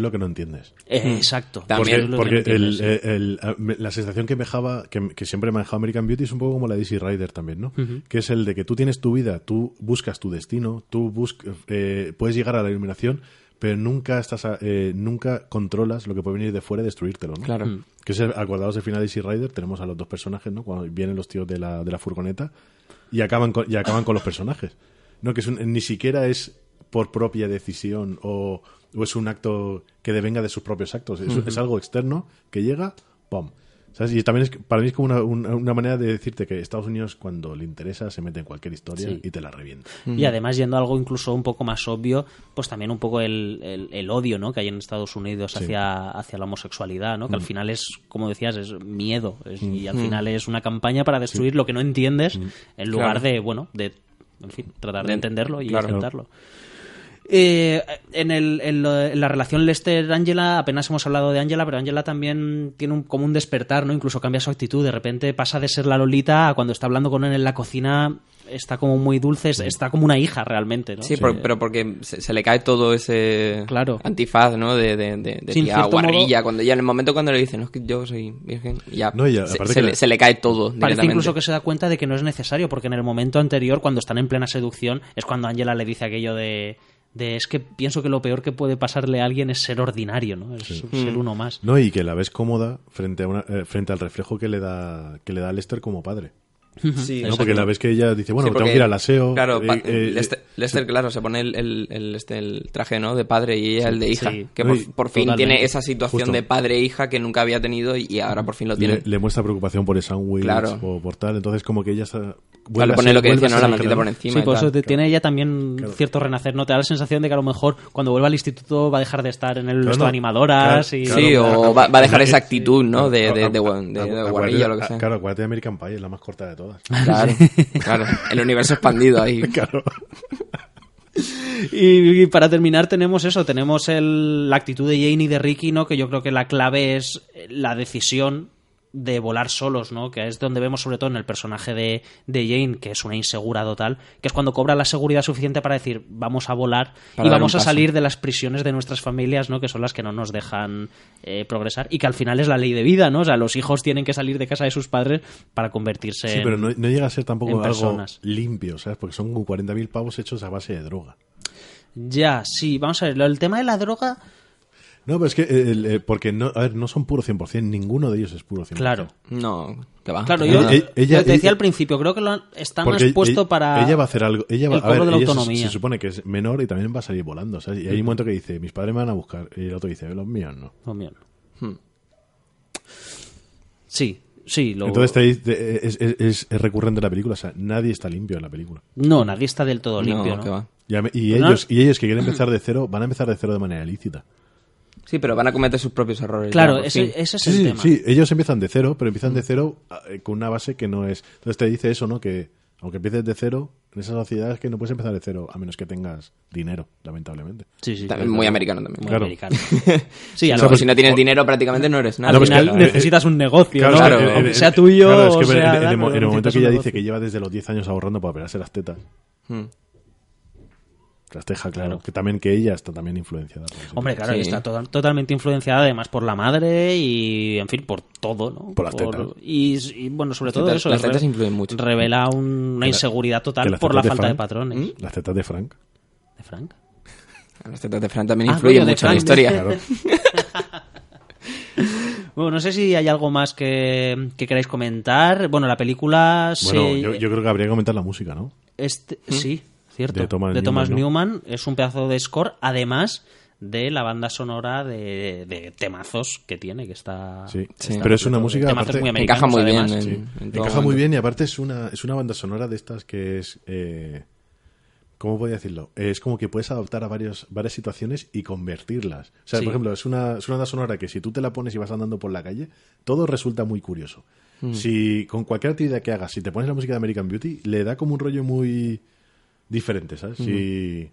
lo que no entiendes. Eh, exacto. También. Porque, el- sí. el- el- me- la sensación que me dejaba, que, que siempre me ha dejado American Beauty es un poco como la de Easy Rider también, ¿no? Que es el de que tú tienes tu vida, tú buscas tu destino, tú buscas, eh, puedes llegar a la iluminación, pero nunca estás a- eh, nunca controlas lo que puede venir de fuera y destruírtelo, ¿no? Claro. Que es, acordados del final de Easy Rider, tenemos a los dos personajes, ¿no? Cuando vienen los tíos de la, de la furgoneta y acaban con, y acaban con los personajes. No, que es un- ni siquiera es por propia decisión o, o es un acto que devenga de sus propios actos. Es, es algo externo que llega, ¡pum! ¿Sabes? Y también es, para mí es como una, una- una manera de decirte que Estados Unidos, cuando le interesa, se mete en cualquier historia Sí. y te la revienta. Y además, yendo a algo incluso un poco más obvio, pues también un poco el, el- el odio ¿no? que hay en Estados Unidos Sí. hacia, hacia la homosexualidad, ¿no? que al final es, como decías, es miedo. es- Y al final es una campaña para destruir lo que no entiendes en lugar Claro. de, bueno, de, en fin, tratar de De- entenderlo y claro. aceptarlo. Eh, en, el- en lo- en la relación Lester-Angela, apenas hemos hablado de Angela, pero Angela también tiene un, como un despertar, ¿no? Incluso cambia su actitud. De repente pasa de ser la Lolita a cuando está hablando con él en la cocina, está como muy dulce, es- está como una hija realmente, ¿no? Sí, por- pero porque se, se le cae todo ese Claro. antifaz, ¿no? De, de, de, de Sí, en tía. Cuando ya en el momento cuando le dice, no, es que yo soy virgen, ya, No, y ya, se, le, le- se le cae todo Parece incluso que se da cuenta de que no es necesario, porque en el momento anterior, cuando están en plena seducción, es cuando Angela le dice aquello de, de es que pienso que lo peor que puede pasarle a alguien es ser ordinario, ¿no? Es ser uno más. No, y que la ves cómoda frente, a una- eh, frente al reflejo que le da que le da Lester como padre. Sí, ¿no? Porque la ves que ella dice, bueno, Sí, tengo porque, que ir al aseo. Claro, eh, eh, Lester, Lester, claro, se pone el, el, el- este, el traje ¿no? de padre y ella el de hija. sí. que por, por fin totalmente. tiene esa situación Justo. de padre e hija que nunca había tenido y, y ahora por fin lo tiene. le, le muestra preocupación por el sándwich Claro. o por tal. Entonces, como que ella está. Claro, pone lo que decía, ¿no? La mantita por encima. Sí, y por tal. eso te- tiene ella también cierto renacer, ¿no? Te da la sensación de que a lo mejor cuando vuelva al instituto va a dejar de estar en el Claro, esto no. de animadoras Claro, y... claro. Sí, o va, va a dejar esa actitud, ¿no? De, guarrilla o lo que sea. Claro, acuérdate de American Pie, es la más corta de todas. Claro, claro. El universo expandido ahí. claro. Y, y para terminar tenemos eso, tenemos el- la actitud de Jane y de Ricky, ¿no? Que yo creo que la clave es la decisión de volar solos, ¿no? Que es donde vemos sobre todo en el personaje de, de Jane, que es una insegura total, que es cuando cobra la seguridad suficiente para decir, vamos a volar Para y vamos a salir de las prisiones de nuestras familias, ¿no? Que son las que no nos dejan eh, progresar y que al final es la ley de vida, ¿no? O sea, los hijos tienen que salir de casa de sus padres para convertirse Sí, en... pero no, no llega a ser tampoco algo personas. limpio, ¿sabes? Porque son 40.000 pavos hechos a base de droga. Ya, sí, vamos a ver, lo- el tema de la droga... No, pero es que, eh, el, eh, porque no, a ver, no son puro 100%, ninguno de ellos es puro 100%. Claro. No, que va. Claro, que yo. Eh, ella- yo te decía ella- al principio, creo que lo han- está más Porque puesto ella, para ella va a hacer algo. Ella va, el a ver, de la ella autonomía. Se, supone que es menor y también va a salir volando. ¿sabes? Y hay un momento que dice: Mis padres me van a buscar. Y el otro dice: Los míos no. Oh, bien. Hmm. Sí, sí. Lo... Entonces te es, es- es- es recurrente la película. O sea, nadie está limpio en la película. No, nadie está del todo limpio, ¿no? que va. Y, a- y Pero no- ellos, y ellos que quieren empezar de cero, van a empezar de cero de manera lícita. Sí, pero van a cometer sus propios errores. Claro, ese, es Sí, el sí, tema. sí, ellos empiezan de cero, pero empiezan de cero eh, con una base que no es. Entonces te dice eso, ¿no? Que aunque empieces de cero, en esas sociedades que no puedes empezar de cero, a menos que tengas dinero, lamentablemente. Sí, sí. También muy americano también. Muy Claro. americano. Sí, al, No, pues, si no tienes o- dinero prácticamente no eres nada. al No, pues final que- eh, necesitas un negocio, Claro, ¿no? claro, aunque eh, sea tuyo claro, es o que sea en, en el, el momento que ella negocio. dice que lleva desde los 10 años ahorrando para operarse las tetas. Hmm. Las tejas, claro. Que también que ella está también influenciada. por. Hombre, claro, Sí. está to- totalmente influenciada además por la madre y, en fin, por todo, ¿no? Por las tetas. Y, y, bueno, sobre Las todo tetas- eso. las tetas influyen mucho. Revela un- una inseguridad total por la de falta de Frank- patrones. Las tetas de Frank. ¿De Frank? Las tetas de Fran también Ah, influyen coño, mucho en la historia. Claro. Bueno, no sé si hay algo más que, que queráis comentar. Bueno, la película Bueno, se- yo, yo creo que habría que comentar la música, ¿no? Este, Sí, cierto. De Thomas Thomas Newman, Newman. Es un pedazo de score, además de la banda sonora de, de temazos que tiene, que está... Sí. Sí. Pero es una música. temazos aparte- muy americanos, Encaja muy bien. además. en- Sí. en todo Encaja muy bien y aparte es una, es una banda sonora de estas que es... Eh, ¿Cómo podría decirlo? Es como que puedes adaptar a varios, varias situaciones y convertirlas. O sea, Sí. por ejemplo, es una, es una banda sonora que si tú te la pones y vas andando por la calle, todo resulta muy curioso. Mm. Si con cualquier actividad que hagas, si te pones la música de American Beauty, le da como un rollo muy diferente, ¿sabes? Si...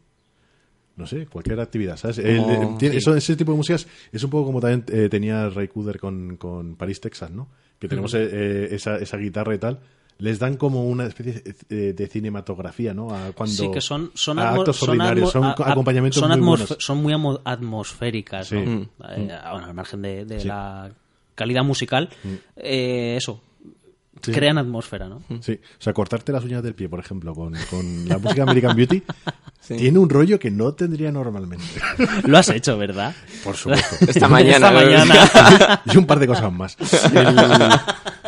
No sé, cualquier actividad, ¿sabes? El- Como- eh, tiene- sí. eso- ese tipo de músicas es un poco como también eh, tenía Ray Cooder con, con Paris, Texas, ¿no? Que tenemos eh, eh, esa, esa guitarra y tal. Les dan como una especie eh, de cinematografía, ¿no? A cuando, Sí, que son, son, a actos son ordinarios, son a- acompañamientos son muy buenos. son muy atmosféricas, Sí. ¿no? Mm. Eh, bueno, al margen de, de la calidad musical, eh, eso, Mm. Sí. crean atmósfera, ¿no? Sí, o sea, cortarte las uñas del pie, por ejemplo, con, con la música American Beauty, Sí. tiene un rollo que no tendría normalmente. Lo has hecho, ¿verdad? Por supuesto. Esta mañana. Esta ¿no? mañana. y un par de cosas más. El-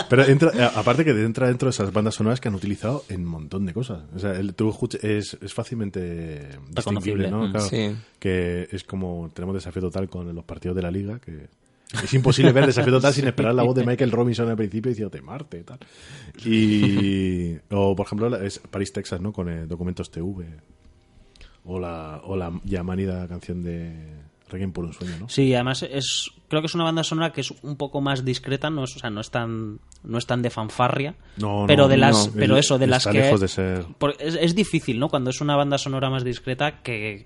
pero entra, a- aparte que entra dentro de esas bandas sonoras que han utilizado en un montón de cosas. O sea, el, tú es, es fácilmente distinguible. ¿no? Mm. Claro, Sí. Que es como tenemos desafío total con los partidos de la liga, que es imposible ver desafío total sin esperar la voz de Michael Robinson al principio diciéndote Marte y tal. Y, o por ejemplo, es París, Texas, ¿no? Con eh, Documentos TV. O la, o la ya manida canción de Requiem por un sueño, ¿no? Sí, además es creo que es una banda sonora que es un poco más discreta, no es, o sea, no es tan no es tan de fanfarria, No, no, pero de las no. pero eso de las que lejos de ser- por- es, es difícil, ¿no? Cuando es una banda sonora más discreta que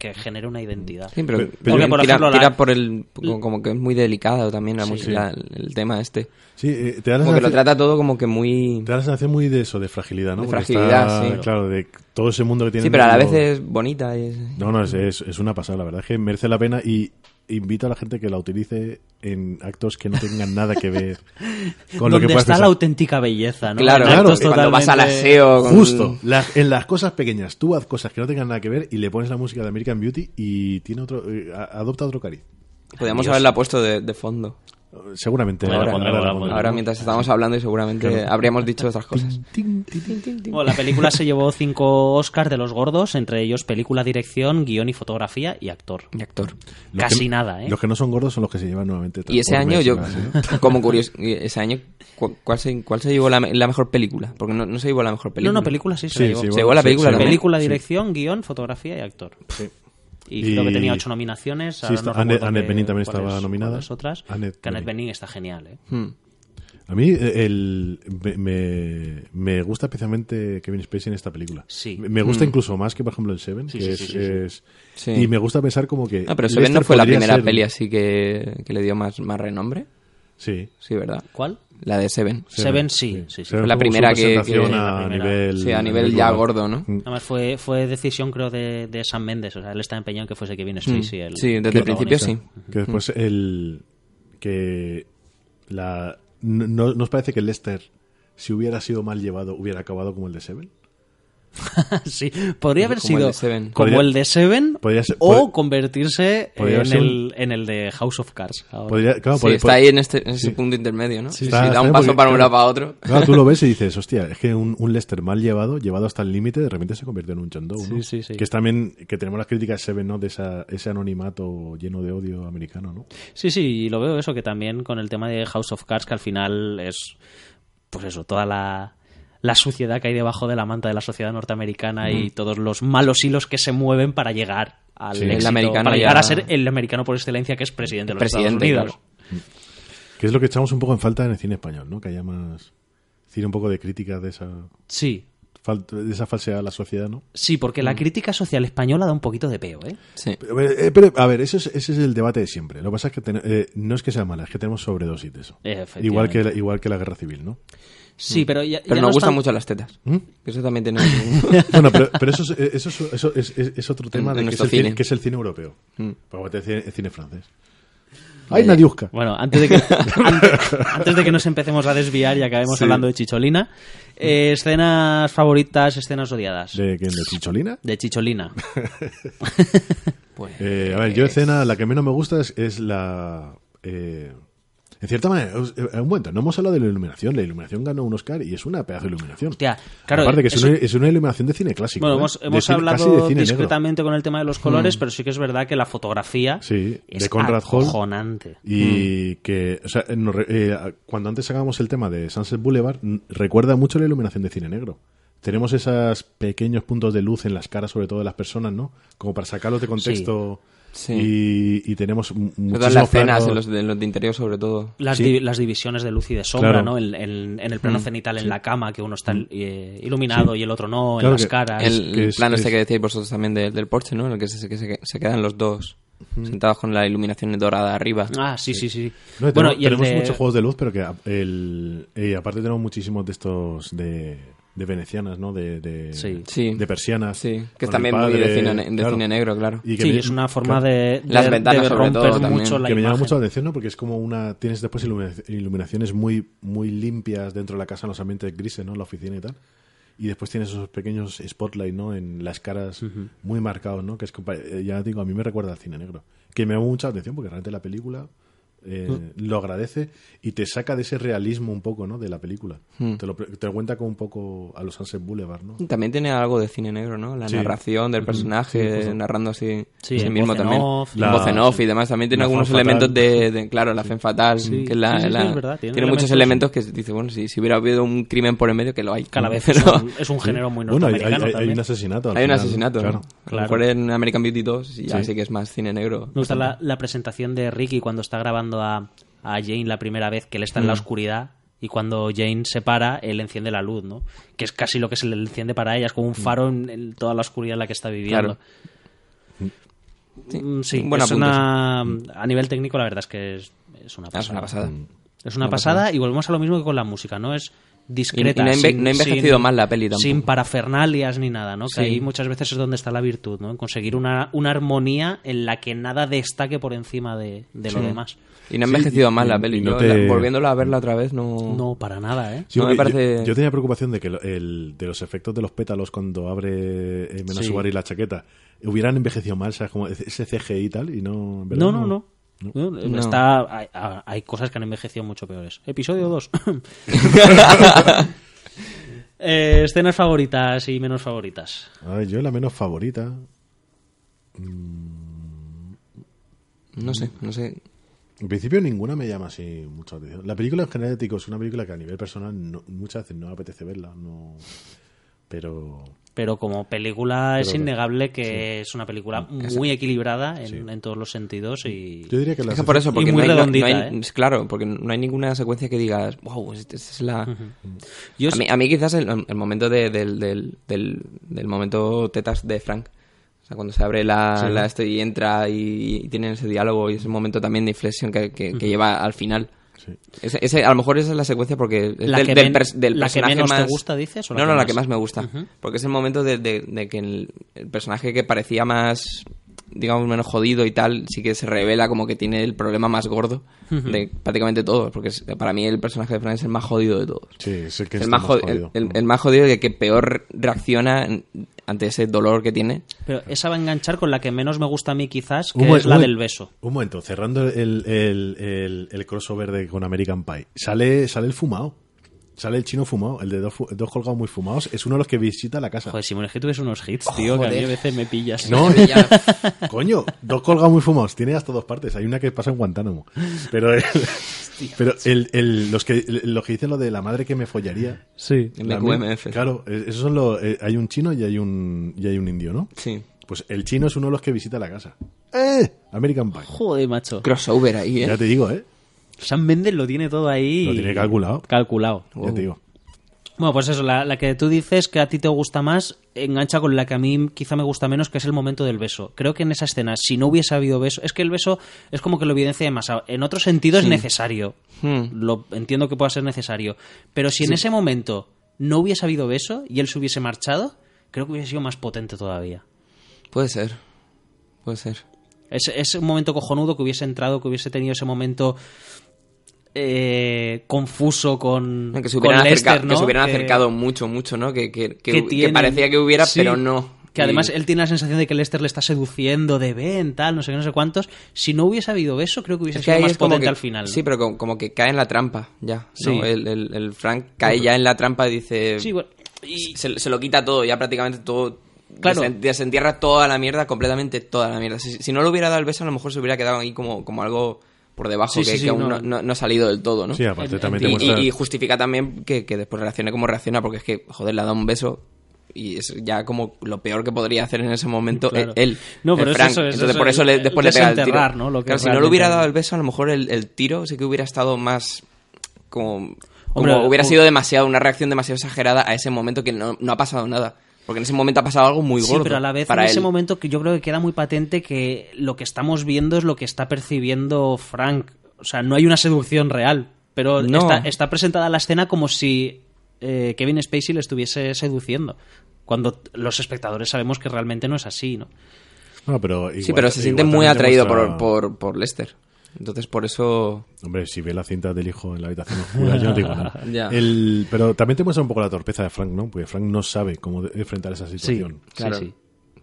que genere una identidad. Sí, pero, Pero- pero Porque, por tira, ejemplo, la- tira por el. Como, que es muy delicado también la Sí. música, el, el tema este. Sí, eh, te da la Como que lo sensación- trata todo como que muy. Te da la sensación muy de eso, de fragilidad, ¿no? De Porque fragilidad, está, sí. Claro, de todo ese mundo que tiene. Sí, pero a la vez es bonita. Y es... No, no, es, es, es una pasada. La verdad es que merece la pena y invito a la gente que la utilice en actos que no tengan nada que ver con lo que Donde puedas está pensar. la auténtica belleza, ¿no? Claro, En Claro, actos cuando vas al totalmente- aseo. con- Justo, la- en las cosas pequeñas, tú haz cosas que no tengan nada que ver y le pones la música de American Beauty y tiene otro, eh, adopta otro cariz. Podríamos haberla puesto de, de fondo. Seguramente. Bueno, ahora, bueno, ahora la bueno, pondremos. bueno. Ahora mientras estábamos hablando y seguramente habríamos dicho otras cosas. Bueno, la película se llevó cinco Oscars de los gordos, entre ellos película, dirección, guion y fotografía y actor. Y actor. Los Casi que- nada, ¿eh? Los que no son gordos son los que se llevan nuevamente. Y ese año yo, ¿no? como curioso, ese año, cu- ¿cuál se, cuál se llevó la, me- la mejor película? Porque no, no se llevó la mejor No, película. no, película sí se Sí, llevó. sí, Se llevó la película sí. Película, sí. dirección, guion, fotografía y actor. Sí. Y, Y- creo que tenía ocho nominaciones. Sí, está- no Annette- Annette Bening también estaba nominada. otras. Annette que Annette Bening. Bening está genial, ¿eh? Hmm. A mí eh, el, me, me, gusta especialmente Kevin Spacey en esta película. Sí. Me gusta incluso más que, por ejemplo, en Seven. Sí, que sí, es, sí, sí, sí. es- Sí. Y me gusta pensar como que... No, pero Seven no fue la primera ser- peli así que, que le dio más, más renombre. Sí. Sí, ¿verdad? ¿Cuál? La de Seven. Seven, sí, sí, sí. Seven Fue la primera que- a, nivel... Sí, a nivel ya global. gordo, ¿no? Mm. Además fue, fue decisión, creo, de, de Sam Mendes. O sea, él está empeñado en que fuese Kevin Spacey. el Mm. Sí, desde el principio sí. Que después el... Que la... No, no- ¿no os parece que Lester, si hubiera sido mal llevado, hubiera acabado como el de Seven? sí, podría haber Como el sido de Seven. como Podría- el de Seven podría ser- o pod- convertirse podría en ser el, en el de House of Cards. ahora. Podría, claro, Sí, pod- está ahí en, este, en ese Sí. punto intermedio, ¿no? Sí, Sí, está- da un paso porque, para un lado para otro. Claro, tú lo ves y dices, hostia, es que un, un Lester mal llevado, llevado hasta el límite, de repente se convierte en un John Doe, ¿no? Sí, sí, sí. Que es también, que tenemos las críticas Seven, ¿no? De esa, ese anonimato lleno de odio americano, ¿no? Sí, sí, y lo veo eso, que también con el tema de House of Cards, que al final es, pues eso, toda la, la suciedad que hay debajo de la manta de la sociedad norteamericana y todos los malos hilos que se mueven para llegar al Sí. El éxito, americano para llegar ya- a ser el americano por excelencia que es presidente de los Presidente, Estados Unidos. claro. Que es lo que echamos un poco en falta en el cine español, ¿no? Que haya más cine un poco de crítica de esa, Sí, falta, de esa falsedad a la sociedad, ¿no? sí, porque Mm. la crítica social española da un poquito de peo, ¿eh? Sí. Pero, eh, pero, a ver, eso es- ese es el debate de siempre. Lo que pasa es que ten- eh, no es que sea mala, es que tenemos sobredosis de eso. Igual que, la, igual que la guerra civil, ¿no? Sí, pero ya, Pero ya nos no gustan están- mucho las tetas. ¿Mm? Eso también tiene... Bueno, pero, pero eso, es, eso, es, eso es, es- es otro tema En- de en que, es el cine, cine. que es el cine europeo. Mm. Porque el cine, cine francés. ¡Ay, Nadiuska! Bueno, antes de, que, antes, antes de que nos empecemos a desviar y acabemos Sí. hablando de Chicholina, eh, escenas favoritas, escenas odiadas. ¿De quién? ¿De Chicholina? De Chicholina. pues, Eh, a ver, yo escena, la que menos me gusta es, es la... eh, en cierta manera, un momento, no hemos hablado de la iluminación. La iluminación ganó un Oscar y es una pedazo de iluminación. hostia, claro, Aparte que es, eso- una, es una iluminación de cine clásico. bueno, ¿eh? hemos, hemos cine- hablado negro. discretamente con el tema de los colores, pero sí que es verdad que la fotografía Sí, es de Conrad Hall. Y que, o sea, re- eh, cuando antes sacábamos el tema de Sunset Boulevard, recuerda mucho la iluminación de cine negro. Tenemos esos pequeños puntos de luz en las caras, sobre todo de las personas, ¿no? Como para sacarlos de contexto. Sí. Y, y tenemos m- Sobre todo en las planos- en los de, los de interior sobre todo. Las, Sí. di- las divisiones de luz y de sombra, Claro. ¿no? En, en- en el plano Mm. cenital en la cama, que uno está eh, iluminado y el otro no, Claro en las caras. El, que el es- plano este es- que decíais vosotros también de- del Porsche, ¿no? En el que se, que se, se quedan los dos sentados con la iluminación dorada arriba. Ah, sí, sí, sí. No, bueno, tenemos, y tenemos de- muchos juegos de luz, pero que a- el, y aparte tenemos muchísimos de estos de, de venecianas, ¿no? De, de, Sí. Sí. de persianas. Sí, que es también muy de cine, de claro. cine negro, claro. Y que Sí, me- es una forma claro, de, de- Las ventanas de sobre todo también. mucho la que me llama mucho la atención, ¿no? Porque es como una... Tienes después ilumina- iluminaciones muy, muy limpias dentro de la casa, en los ambientes grises, ¿no? La oficina y tal. y después tienes esos pequeños spotlight, ¿no? En las caras muy marcados, ¿no? Que es, eh, ya digo, a mí me recuerda al cine negro. Que me llama mucha atención porque realmente la película eh, lo agradece y te saca de ese realismo un poco, ¿no? De la película. Te, lo, te lo cuenta como un poco a los Sunset Boulevard, ¿no? También tiene algo de cine negro, ¿no? La Sí. narración del personaje, Sí, narrando así Sí, sí mismo también. off. La- voz en off y demás. También tiene algunos elementos de, de- claro, la fe fatal. Sí. Que la, Sí, sí, sí, la- es verdad, tiene tiene muchos elementos- que dice, bueno, si, si hubiera habido un crimen por en medio, que lo hay. Cada vez es un, es un género muy Bueno, hay, norteamericano hay- hay un asesinato. al Hay un final, asesinato, ¿no? Claro. A lo Claro. mejor en American Beauty 2 ya Sí. que es más cine negro. Me gusta la presentación de Ricky cuando está grabando a, a Jane la primera vez, que él está en Mm. la oscuridad y cuando Jane se para, él enciende la luz, ¿no? Que es casi lo que se le enciende para ella, es como un Mm. faro en, en toda la oscuridad en la que está viviendo. Sí. Mm, Sí, buen es una, a nivel técnico la verdad es que es, es una Ah, pasada. es una pasada. Es una pasada y volvemos a lo mismo que con la música, ¿no? Es discreta. Y- y no ha enve- no envejecido sin- mal la peli tampoco. Sin parafernalias ni nada, ¿no? Que Sí. ahí muchas veces es donde está la virtud, ¿no? En conseguir una, una armonía en la que nada destaque por encima de, de lo demás. Y no ha envejecido y- mal la y peli. no Yo, te- la- volviéndola a verla otra vez, no... No, para nada, ¿eh? Sí, No me porque parece- yo, yo tenía preocupación de que el, de los efectos de los pétalos cuando abre eh. Subaru la chaqueta hubieran envejecido mal, ¿sabes? Como ese CGI y tal, y no... en verdad No, no, no. No, No. Está, hay, hay cosas que han envejecido mucho peores. Episodio 2. Eh, escenas favoritas y menos favoritas. A ver, yo la menos favorita... No sé, no sé. En principio ninguna me llama así mucho la atención. La película en general, es una película que a nivel personal no- muchas veces no me apetece verla, no... Pero... Pero como película es innegable que es una película muy equilibrada en, en todos los sentidos y... Yo diría que la Es que por eso, porque muy no hay, no- ¿eh? es claro, porque no hay ninguna secuencia que digas, wow, esta es la... Yo A mí, a mí quizás el, el momento de- del, del, del, del momento tetas de Frank. Sea, cuando se abre la, la esto y entra y, y tienen ese diálogo y ese momento también de inflexión que, que- que lleva al final. Sí. Ese, ese- a lo mejor esa es la secuencia porque es La del, que del men- pers- del la que personaje menos te más... gusta, dices, o la no, no, la que más me gusta. Porque es el momento de, de- de que el, el personaje que parecía más, digamos, menos jodido y tal, sí que se revela como que tiene el problema más gordo de prácticamente todos. Porque es- para mí el personaje de Frank es el más jodido de todos. Sí, es el que el, está más más jod- jodido. el- el- el más jodido y el que peor reacciona ante ese dolor que tiene. Pero esa va a enganchar con la que menos me gusta a mí quizás, que es la un- del beso. Un momento, cerrando el, el, el, el crossover de, con American Pie. Sale, sale el fumado. Sale el chino fumado, el de dos, dos colgados muy fumados. Es uno de los que visita la casa. Joder, Simón, es que tú ves unos hits, tío, que a mí a veces me pillas. No, coño, dos colgados muy fumados. Tiene hasta dos partes. Hay una que pasa en Guantánamo. Pero, el- pero el, el- los, que, los que dicen lo de la madre que me follaría. Sí. MQMF. Claro, eh, esos son los. eh, hay un chino y hay un, y hay un indio, ¿no? Sí. Pues el chino es uno de los que visita la casa. ¡Eh! American Pie. Joder, macho. Crossover ahí, ¿eh? Ya te digo, ¿eh? Sam Mendes lo tiene todo ahí. Lo tiene calculado. Calculado. Ya te digo. Bueno, pues eso, la, la que tú dices que a ti te gusta más, engancha con la que a mí quizá me gusta menos, que es el momento del beso. Creo que en esa escena, si no hubiese habido beso, es que el beso es como que lo evidencia demasiado. En otro sentido es necesario. Hmm. Lo entiendo que pueda ser necesario. Pero si en ese momento no hubiese habido beso y él se hubiese marchado, creo que hubiese sido más potente todavía. Puede ser. Puede ser. Es, es un momento cojonudo que hubiese entrado, que hubiese tenido ese momento eh, confuso con, Que se con hubieran, Lester, acerca- ¿no? que se hubieran Que- acercado mucho, mucho, ¿no? Que, que, que, parecía que hubiera, Sí, pero no. Que además él tiene la sensación de que Lester le está seduciendo, de ven, tal, no sé qué, no sé cuántos. Si no hubiese habido beso, creo que hubiese Es sido más potente al final. Sí, pero como, como que cae en la trampa, ya. Sí. ¿no? El, el- el Frank cae ya en la trampa y dice... Sí, bueno, y- se, se lo quita todo, ya prácticamente todo... Claro. desen- Desentierra toda la mierda, completamente toda la mierda. Si, si no le hubiera dado el beso, a lo mejor se hubiera quedado ahí como, como algo por debajo, Sí, que, sí, sí, que aún no. no, no- no ha salido del todo, ¿no? Sí, aparte también te y, muestra. y- y justifica también que, que después reaccione como reacciona, porque es que, joder, le ha dado un beso y es ya como lo peor que podría hacer en ese momento Claro. él. No, el pero es Frank. eso, es Entonces eso, por eso le, después le pega el tiro. ¿no? Lo que Claro, si no le hubiera dado el beso, a lo mejor el, el tiro sí que hubiera estado más como, Hombre, como hubiera sido demasiado, una reacción demasiado exagerada a ese momento que no, no ha pasado nada. Porque en ese momento ha pasado algo muy Sí, gordo. pero a la vez para en ese él. momento que yo creo que queda muy patente que lo que estamos viendo es lo que está percibiendo Frank. O sea, no hay una seducción real, pero No. está, está presentada la escena como si eh, Kevin Spacey le estuviese seduciendo. Cuando los espectadores sabemos que realmente no es así, ¿no? No, pero Sí, pero se siente muy atraído muestra- por, por, por Lester. Entonces, por eso... Hombre, si ve la cinta del hijo en la habitación oscura, yo no digo nada. Ya. El- pero también te muestra un poco la torpeza de Frank, ¿no? Porque Frank no sabe cómo enfrentar esa Sí, situación. Claro. sí, sí.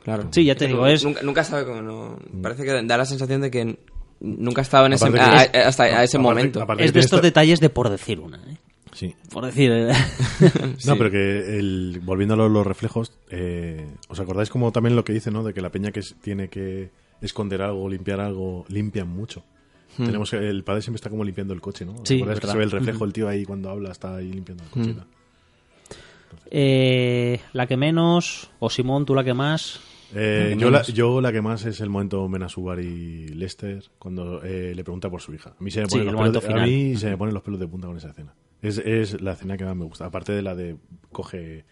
Claro. Sí, ya te digo, es- Nunca, nunca sabe cómo no... Parece que da la sensación de que nunca ha estado en ese... Que- a- hasta a ese aparte- momento. aparte Es de estos esta- detalles de por decir una, ¿eh? Sí. Por decir... eh, No, pero que el, volviendo a los, los reflejos, eh, ¿os acordáis como también lo que dice, ¿no? De que la peña que tiene que esconder algo, limpiar algo, limpian mucho. Tenemos que- el padre siempre está como limpiando el coche, ¿no? ¿Os Hmm. Sí, que se ve el reflejo el tío ahí cuando habla está ahí limpiando el coche. eh, la que menos, o Simón, tú la que más... Eh, yo, la, yo la que más es el momento Menasubar y Lester cuando eh, le pregunta por su hija. A mí se me Sí, ponen, el los, pelos de, a final. mí se me ponen los pelos de punta con esa escena. Es, es la escena que más me gusta. Aparte de la de coge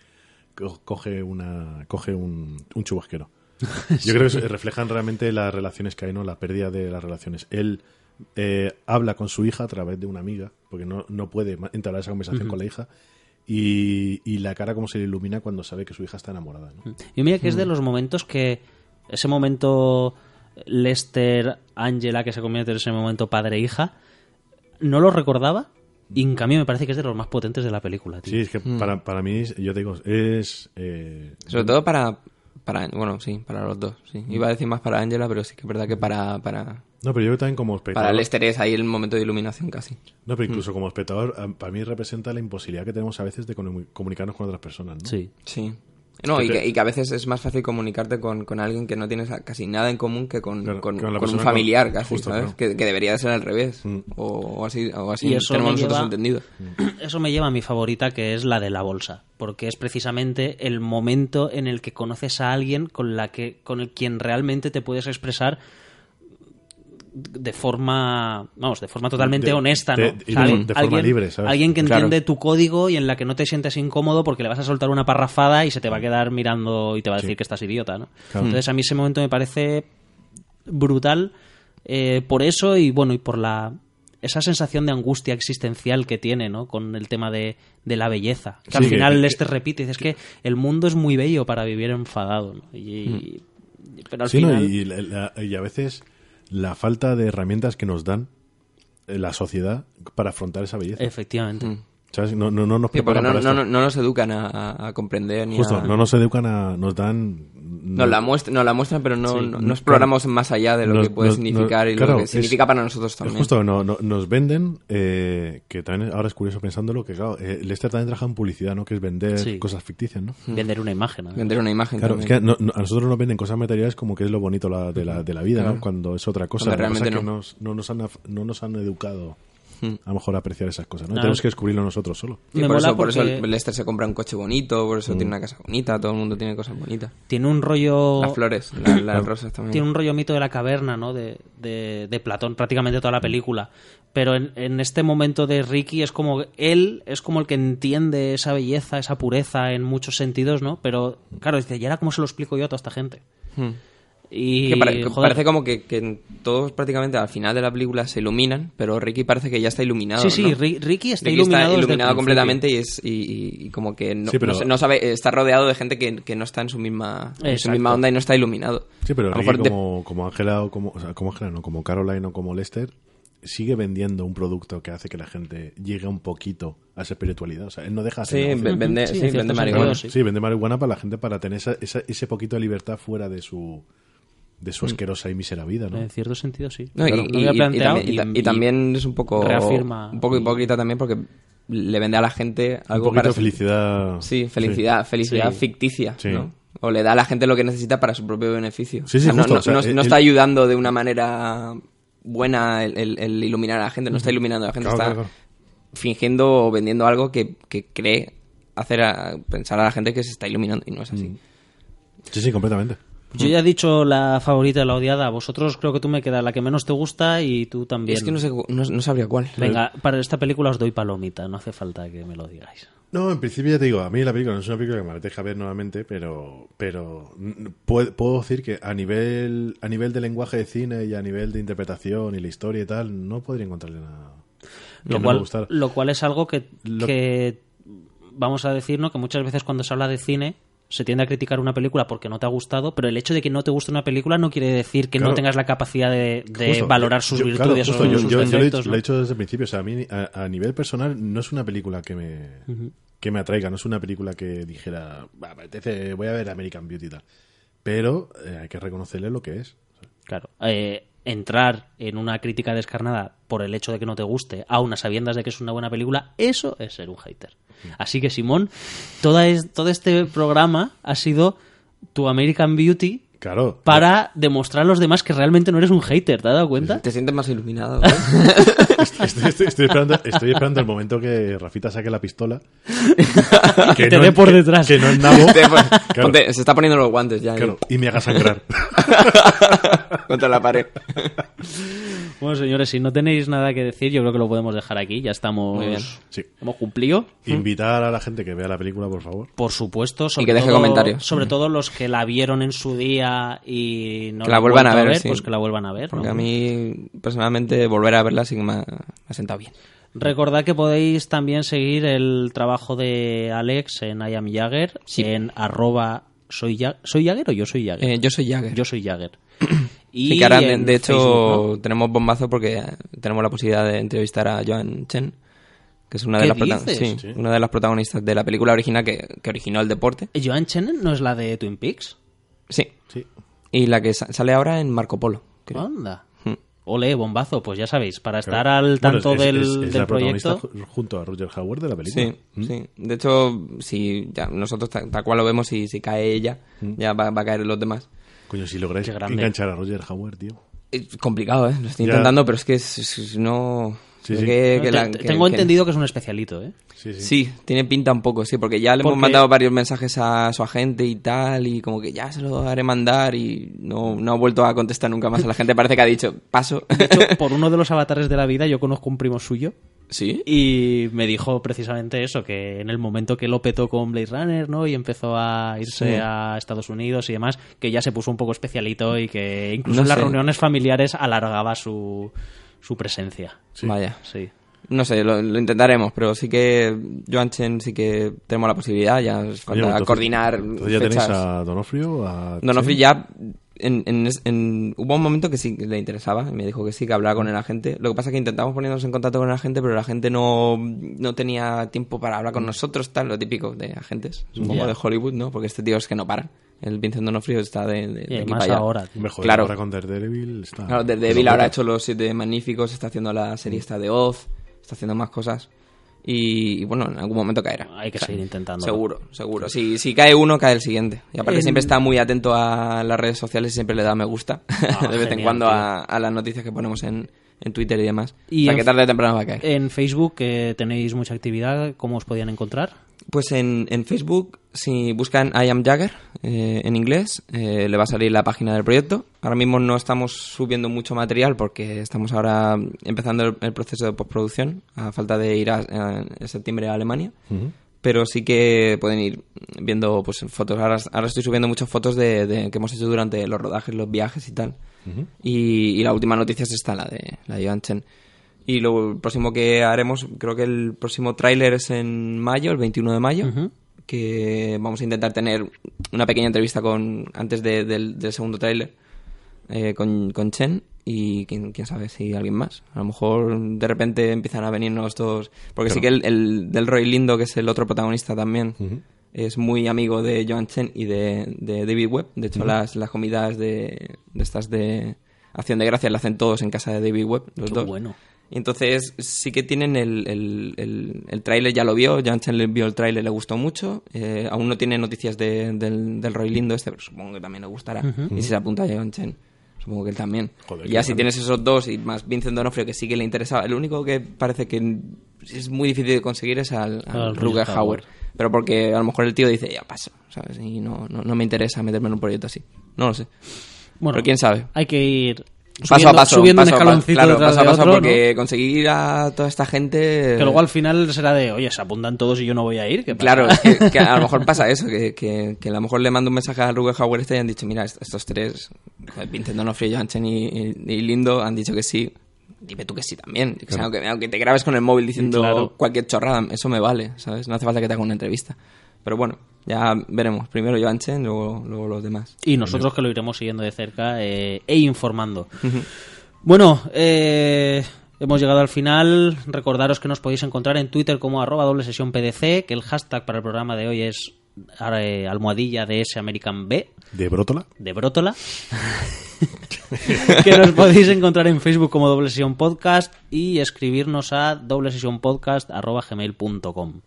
co- coge una coge un, un chubasquero. Yo creo que reflejan realmente las relaciones que hay, ¿no? La pérdida de las relaciones. Él eh, habla con su hija a través de una amiga, porque no, no puede entablar esa conversación con la hija. Y, y la cara como se le ilumina cuando sabe que su hija está enamorada. ¿no? Yo mira que es de los momentos que ese momento Lester, Angela, que se convierte en ese momento padre-hija, no lo recordaba y en cambio me parece que es de los más potentes de la película. tío. Sí, es que para, para mí, yo te digo, es... eh, Sobre todo para, para... Bueno, sí, para los dos. Sí. Iba a decir más para Angela, pero sí que es verdad que para... para... no, pero yo también como espectador... Para Lester es ahí el momento de iluminación casi. No, pero incluso como espectador, a- para mí representa la imposibilidad que tenemos a veces de comu- comunicarnos con otras personas, ¿no? Sí. Sí. No, y que y que a veces es más fácil comunicarte con, con alguien que no tienes casi nada en común que con, Claro, con- con un familiar con- casi, justo, ¿sabes? claro. Que, que debería de ser al revés. Mm. O, o así, o así Y eso tenemos me nosotros lleva- entendido. Eso me lleva a mi favorita, que es la de la bolsa, porque es precisamente el momento en el que conoces a alguien con la que con el quien realmente te puedes expresar de forma, vamos, de forma totalmente De- honesta, ¿no? de- O y sea, de- alguien, de forma alguien- libre, ¿sabes? alguien que Claro. entiende tu código y en la que no te sientes incómodo porque le vas a soltar una parrafada y se te va a quedar mirando y te va a decir Sí. que estás idiota, ¿no? Claro. Entonces a mí ese momento me parece brutal eh, por eso y bueno y por la esa sensación de angustia existencial que tiene no con el tema de, de la belleza que Sí, al que- final que- Lester repite dice es que el mundo es muy bello para vivir enfadado ¿no? y, pero al Sí, ¿no? final y, la- la- y a veces la falta de herramientas que nos dan eh, la sociedad para afrontar esa belleza. efectivamente Mm. ¿Sabes? No, no, no nos Sí, preparan no, para no, esto. no, no nos educan a, a- comprender ni Justo, a... no nos educan a... Nos dan... Nos la, muestra, nos la muestran, pero no, Sí. no, no exploramos más allá de lo Nos- que puede nos- significar nos- y claro, lo que es- significa para nosotros Es también. justo, no, no- nos venden, eh, que también ahora es curioso pensándolo, que claro, eh, Lester también trabaja en publicidad, ¿no? Que es vender Sí. cosas ficticias, ¿no? vender una imagen ¿no? Vender una imagen Claro, es también. que no- no- a nosotros nos venden cosas materiales como que es lo bonito la- de, la, de la vida, Claro. ¿no? Cuando es otra cosa. Cuando realmente es que no. nos, no, nos han, no nos han educado. A lo mejor apreciar esas cosas, ¿no? Tenemos que descubrirlo nosotros solo. Y me por, mola eso, por eso Lester se compra un coche bonito, por eso Mm. tiene una casa bonita, todo el mundo tiene cosas bonitas. tiene un rollo Las flores, la- las rosas también. tiene un rollo mito de la caverna, ¿no? De, de, de Platón, prácticamente toda la película. Pero en, en este momento de Ricky es como él es como el que entiende esa belleza, esa pureza en muchos sentidos, ¿no? Pero claro, dice, ¿y ahora cómo se lo explico yo a toda esta gente? Hmm. Y Que pare- que joder, parece como que, que todos prácticamente al final de la película se iluminan, pero Ricky parece que ya está iluminado. Sí, sí, ¿no? Ri- Ricky está Ricky iluminado desde el iluminado completamente y es y, y- y como que no, Sí, pero- no se- no sabe, está rodeado de gente que, que no está en su misma en su misma onda y no está iluminado. Sí, pero Ricky mejor de- como, como Ángela o como, o sea, como Ángela, no, como Caroline o como Lester, sigue vendiendo un producto que hace que la gente llegue un poquito a esa espiritualidad. O sea, él no deja Sí, vende, Sí, sí, vende marihuana. sí. Sí, vende marihuana para la gente para tener esa, esa- ese poquito de libertad fuera de su de Mm. su asquerosa y mísera vida, ¿no? En cierto sentido, sí. No, y, Claro, y- lo había y- también, y ta- y- y también es un poco reafirma- un poco hipócrita también porque le vende a la gente Un algo poquito para de felicidad. Sí, felicidad, felicidad Sí. ficticia, Sí. ¿no? O le da a la gente lo que necesita para su propio beneficio. Sí, sí, O sea, no- justo, no, o sea, no- él- no está ayudando de una manera buena el, el- el iluminar a la gente, no está iluminando a la gente, Claro, está claro. fingiendo o vendiendo algo que, que cree hacer a- pensar a la gente que se está iluminando y no es así. Sí, sí, completamente. Yo ya he dicho la favorita y la odiada. Vosotros creo que tú me quedas la que menos te gusta y tú también. Es que no, sé, cu- no, no sabría cuál. Venga, para esta película os doy palomita, no hace falta que me lo digáis. No, en principio ya te digo, a mí la película no es una película que me apetezca ver nuevamente, pero, pero mm, puedo, puedo decir que a nivel, a nivel de lenguaje de cine y a nivel de interpretación y la historia y tal, no podría encontrarle nada Lo cual, lo cual es algo que, Lo- que vamos a decir, ¿no? Que muchas veces cuando se habla de cine se tiende a criticar una película porque no te ha gustado, pero el hecho de que no te guste una película no quiere decir que no Claro. tengas la capacidad de, de Justo. valorar sus Yo- claro, virtudes justo, o sus yo- yo lo he defectos. lo he dicho desde el principio. O sea, a mí, a, a nivel personal, no es una película que me, que me atraiga. No es una película que dijera, "Va, me apetece, voy a ver American Beauty y tal. Pero eh, hay que reconocerle lo que es. Claro. Eh, entrar en una crítica descarnada por el hecho de que no te guste, a unas sabiendas de que es una buena película, eso es ser un hater. Así que, Simón, toda es- todo este programa ha sido tu American Beauty Claro. para demostrar a los demás que realmente no eres un hater, ¿te has dado cuenta? ¿Te sientes más iluminado? ¿no? Estoy, estoy- estoy esperando, estoy esperando el momento que Rafita saque la pistola. Que te dé por que- detrás. Que no es nabo. Claro. ponte- se está poniendo los guantes ya. Claro, y me haga sangrar. Contra la pared. Bueno, señores, si no tenéis nada que decir, yo creo que lo podemos dejar aquí. Ya estamos. Muy bien. Sí. Hemos cumplido. Invitar a la gente que vea la película, por favor. Por supuesto, sobre que deje todo, comentarios. Sobre todo los que la vieron en su día y no Que la vuelvan a ver, sí. pues que la vuelvan a ver. Porque ¿no? a mí, personalmente, volver a verla sí que me ha, me ha sentado bien. Recordad que podéis también seguir el trabajo de Alex en I Am Jagger, Sí. en arroba soy, Ya- ¿soy Jagger o yo soy Jagger? Eh, yo soy Jagger. Yo soy Jagger. y Sí, que ahora, de, hecho, Facebook, ¿no? tenemos bombazo porque tenemos la posibilidad de entrevistar a Joan Chen, que es una de, ¿Qué las, prota- dices? sí, Sí. una de las protagonistas de la película original que, que originó el deporte. ¿Joan Chen no es la de Twin Peaks? Sí. Sí. Y la que sa- sale ahora en Marco Polo. creo. Anda. Hmm. Ole, bombazo, pues ya sabéis, para estar Claro. al Bueno, tanto es- del, es- es del la proyecto. ju- junto a Roger Howard de la película. Sí, sí. De hecho, si ya nosotros ta- tal, cual lo vemos, si, si cae ella, ya va, va a caer los demás. Coño, si lográis enganchar a Roger Howard, tío. Es complicado, ¿eh? Lo estoy Ya. intentando, pero es que es- es- es- no... Sí, creo sí. que- No, que te- la- te- que- tengo que- entendido que es un especialito, ¿eh? Sí, sí. Sí, tiene pinta un poco, sí, porque ya le Porque- hemos mandado varios mensajes a su agente y tal, y como que ya se lo haré mandar y no, no ha vuelto a contestar nunca más a la gente. Parece que ha dicho, paso. De hecho, por uno de los avatares de la vida, yo conozco un primo suyo ¿Sí? y me dijo precisamente eso, que en el momento que lo petó con Blade Runner, ¿no? Y empezó a irse Sí. a Estados Unidos y demás, que ya se puso un poco especialito y que incluso No en las sé. reuniones familiares alargaba su, su presencia. Sí. Vaya. Sí. No sé, lo, lo intentaremos, pero sí que Joan Chen sí que tenemos la posibilidad, ya falta entonces- coordinar entonces ya fechas. tenéis a Donofrio, a Donofrio Chen. ya en, en- en- hubo un momento que sí que le interesaba y me dijo que sí que hablaba con el agente lo que pasa es que intentamos ponernos en contacto con el agente pero el agente no, no tenía tiempo para hablar con nosotros tal lo típico de agentes supongo Ya. de Hollywood no porque este tío es que no para el Vincent Donofrio está de, de, Y de aquí además para allá. ahora. Mejor Claro. ahora con Daredevil está... Claro, desde Devil ahora ha hecho los siete magníficos está haciendo la serie esta de Oz está haciendo más cosas y, y, bueno en algún momento caerá Hay que seguir intentándolo. Seguro, seguro. Si, si cae uno, cae el siguiente. Y aparte En- siempre está muy atento a las redes sociales y siempre le da me gusta Ah, de vez en cuando a las noticias que ponemos en, en Twitter y demás. Y o sea que tarde o temprano va a caer. En Facebook eh, tenéis mucha actividad, ¿cómo os podían encontrar? Pues en, en Facebook, si buscan I am Jagger eh, en inglés, eh, le va a salir la página del proyecto. Ahora mismo no estamos subiendo mucho material porque estamos ahora empezando el, el proceso de postproducción, a falta de ir a, a- en septiembre a Alemania. Pero sí que pueden ir viendo pues fotos. Ahora, ahora estoy subiendo muchas fotos de, de- que hemos hecho durante los rodajes, los viajes y tal. Y, y la última noticia es esta, la de la de Joan Chen. Y lo el próximo que haremos, creo que el próximo tráiler es en mayo, el 21 de mayo, que vamos a intentar tener una pequeña entrevista con antes de- del, del segundo tráiler eh, con, con Chen y quién, quién sabe si alguien más. A lo mejor de repente empiezan a venirnos todos... Porque sí que el, el del Roy Lindo, que es el otro protagonista también, es muy amigo de Joan Chen y de, de David Webb. De hecho, las, las comidas de, de estas de Acción de Gracias las hacen todos en casa de David Webb, los Qué dos. bueno. Y entonces sí que tienen el, el, el, el tráiler, ya lo vio, Joan Chen le vio el tráiler, le gustó mucho. Eh, aún no tiene noticias de- del, del Roy Lindo este, pero supongo que también le gustará. Y si se apunta a Joan Chen, supongo que él también. Joder, y qué ya si grande. tienes esos dos y más Vincent Donofrio, que sí que le interesaba, el único que parece que es muy difícil de conseguir es al, al Al Ruger Hauer. Pero porque a lo mejor el tío dice, ya paso, ¿sabes? Y no, no, no me interesa meterme en un proyecto así. No lo sé. Bueno, Pero quién sabe. hay que ir Paso subiendo, a paso, subiendo paso un a paso, escaloncito claro, paso a paso, otro, ¿no? porque conseguir a toda esta gente... Que luego al final será de, oye, se apuntan todos y yo no voy a ir. ¿qué? Claro, es que, que a lo mejor pasa eso, que, que, que a lo mejor le mando un mensaje a Ruger Hauer este y han dicho, mira, est- estos tres, Vincent Donofrio, Johansen y, y- y Lindo, han dicho que sí. Dime tú que sí también. Que sé, aunque, aunque te grabes con el móvil diciendo Claro. cualquier chorrada, eso me vale, ¿sabes? No hace falta que te haga una entrevista. Pero bueno, Ya veremos. Primero Joan Chen, luego, luego los demás. Y nosotros que lo iremos siguiendo de cerca eh, e informando. Bueno, eh, hemos llegado al final. Recordaros que nos podéis encontrar en Twitter como arroba doble sesión PDC, que el hashtag para el programa de hoy es eh, almohadilla de S American B, ¿De Brótola? de Brótola. que nos podéis encontrar en Facebook como doble sesión podcast y escribirnos a doble sesión podcast arroba gmail.com.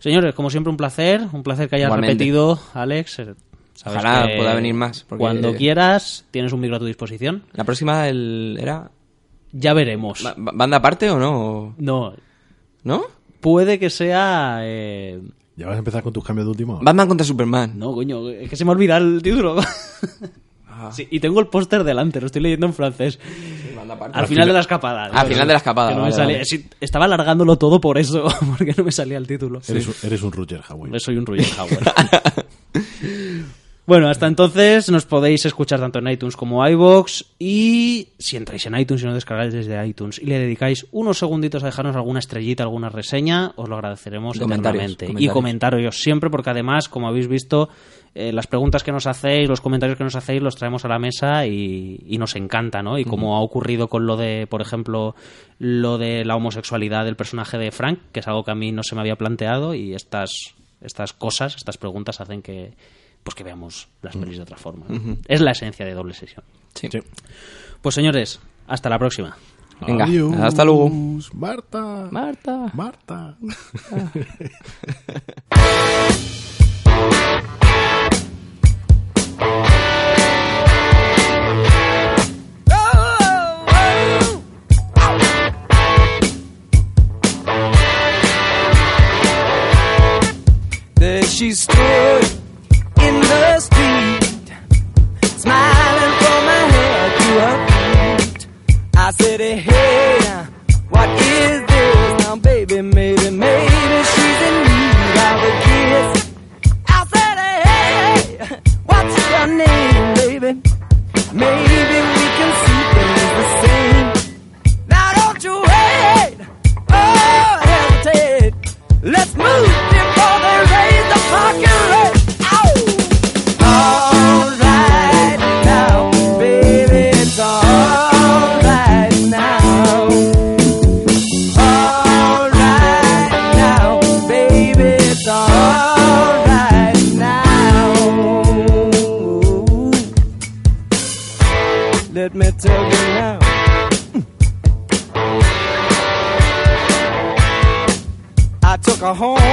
Señores, como siempre un placer, un placer que hayas Igualmente. repetido, Alex. Eh, sabes Ojalá que pueda venir más, porque- Cuando quieras, tienes un micro a tu disposición. La próxima el, era... Ya veremos. ba- ba- ¿Banda aparte o no? No, ¿No? puede que sea... eh, ¿Ya vas a empezar con tus cambios de último? Batman contra Superman. No, coño, es que se me ha olvidado el título. Ah. Sí, y tengo el póster delante, lo estoy leyendo en francés. Al final de la escapada. Al final de la escapada, Que no me vale, salía- vale. sí, estaba alargándolo todo por eso, porque no me salía el título. Eres, un- eres un Roger Howard. Soy un Roger Howard. bueno, hasta entonces nos podéis escuchar tanto en iTunes como iVoox y si entráis en iTunes y no descargáis desde iTunes y le dedicáis unos segunditos a dejarnos alguna estrellita, alguna reseña, os lo agradeceremos Comentarios, eternamente. Y comentarios siempre, porque además, como habéis visto, eh, las preguntas que nos hacéis, los comentarios que nos hacéis, los traemos a la mesa y, y nos encanta, ¿no? Y como ha ocurrido con lo de, por ejemplo, lo de la homosexualidad del personaje de Frank, que es algo que a mí no se me había planteado y estas, estas cosas, estas preguntas hacen que pues que veamos las pelis de otra forma. ¿no? Es la esencia de doble sesión. Sí. Sí. Pues señores, hasta la próxima. Venga, Adiós, hasta luego. Marta. Marta. Marta. she stood in the street, smiling from her head to her feet. I said, hey, what is name, baby? Maybe we can see things the same. Now, don't you wait, oh, hesitate. Let's move before they raise the parking home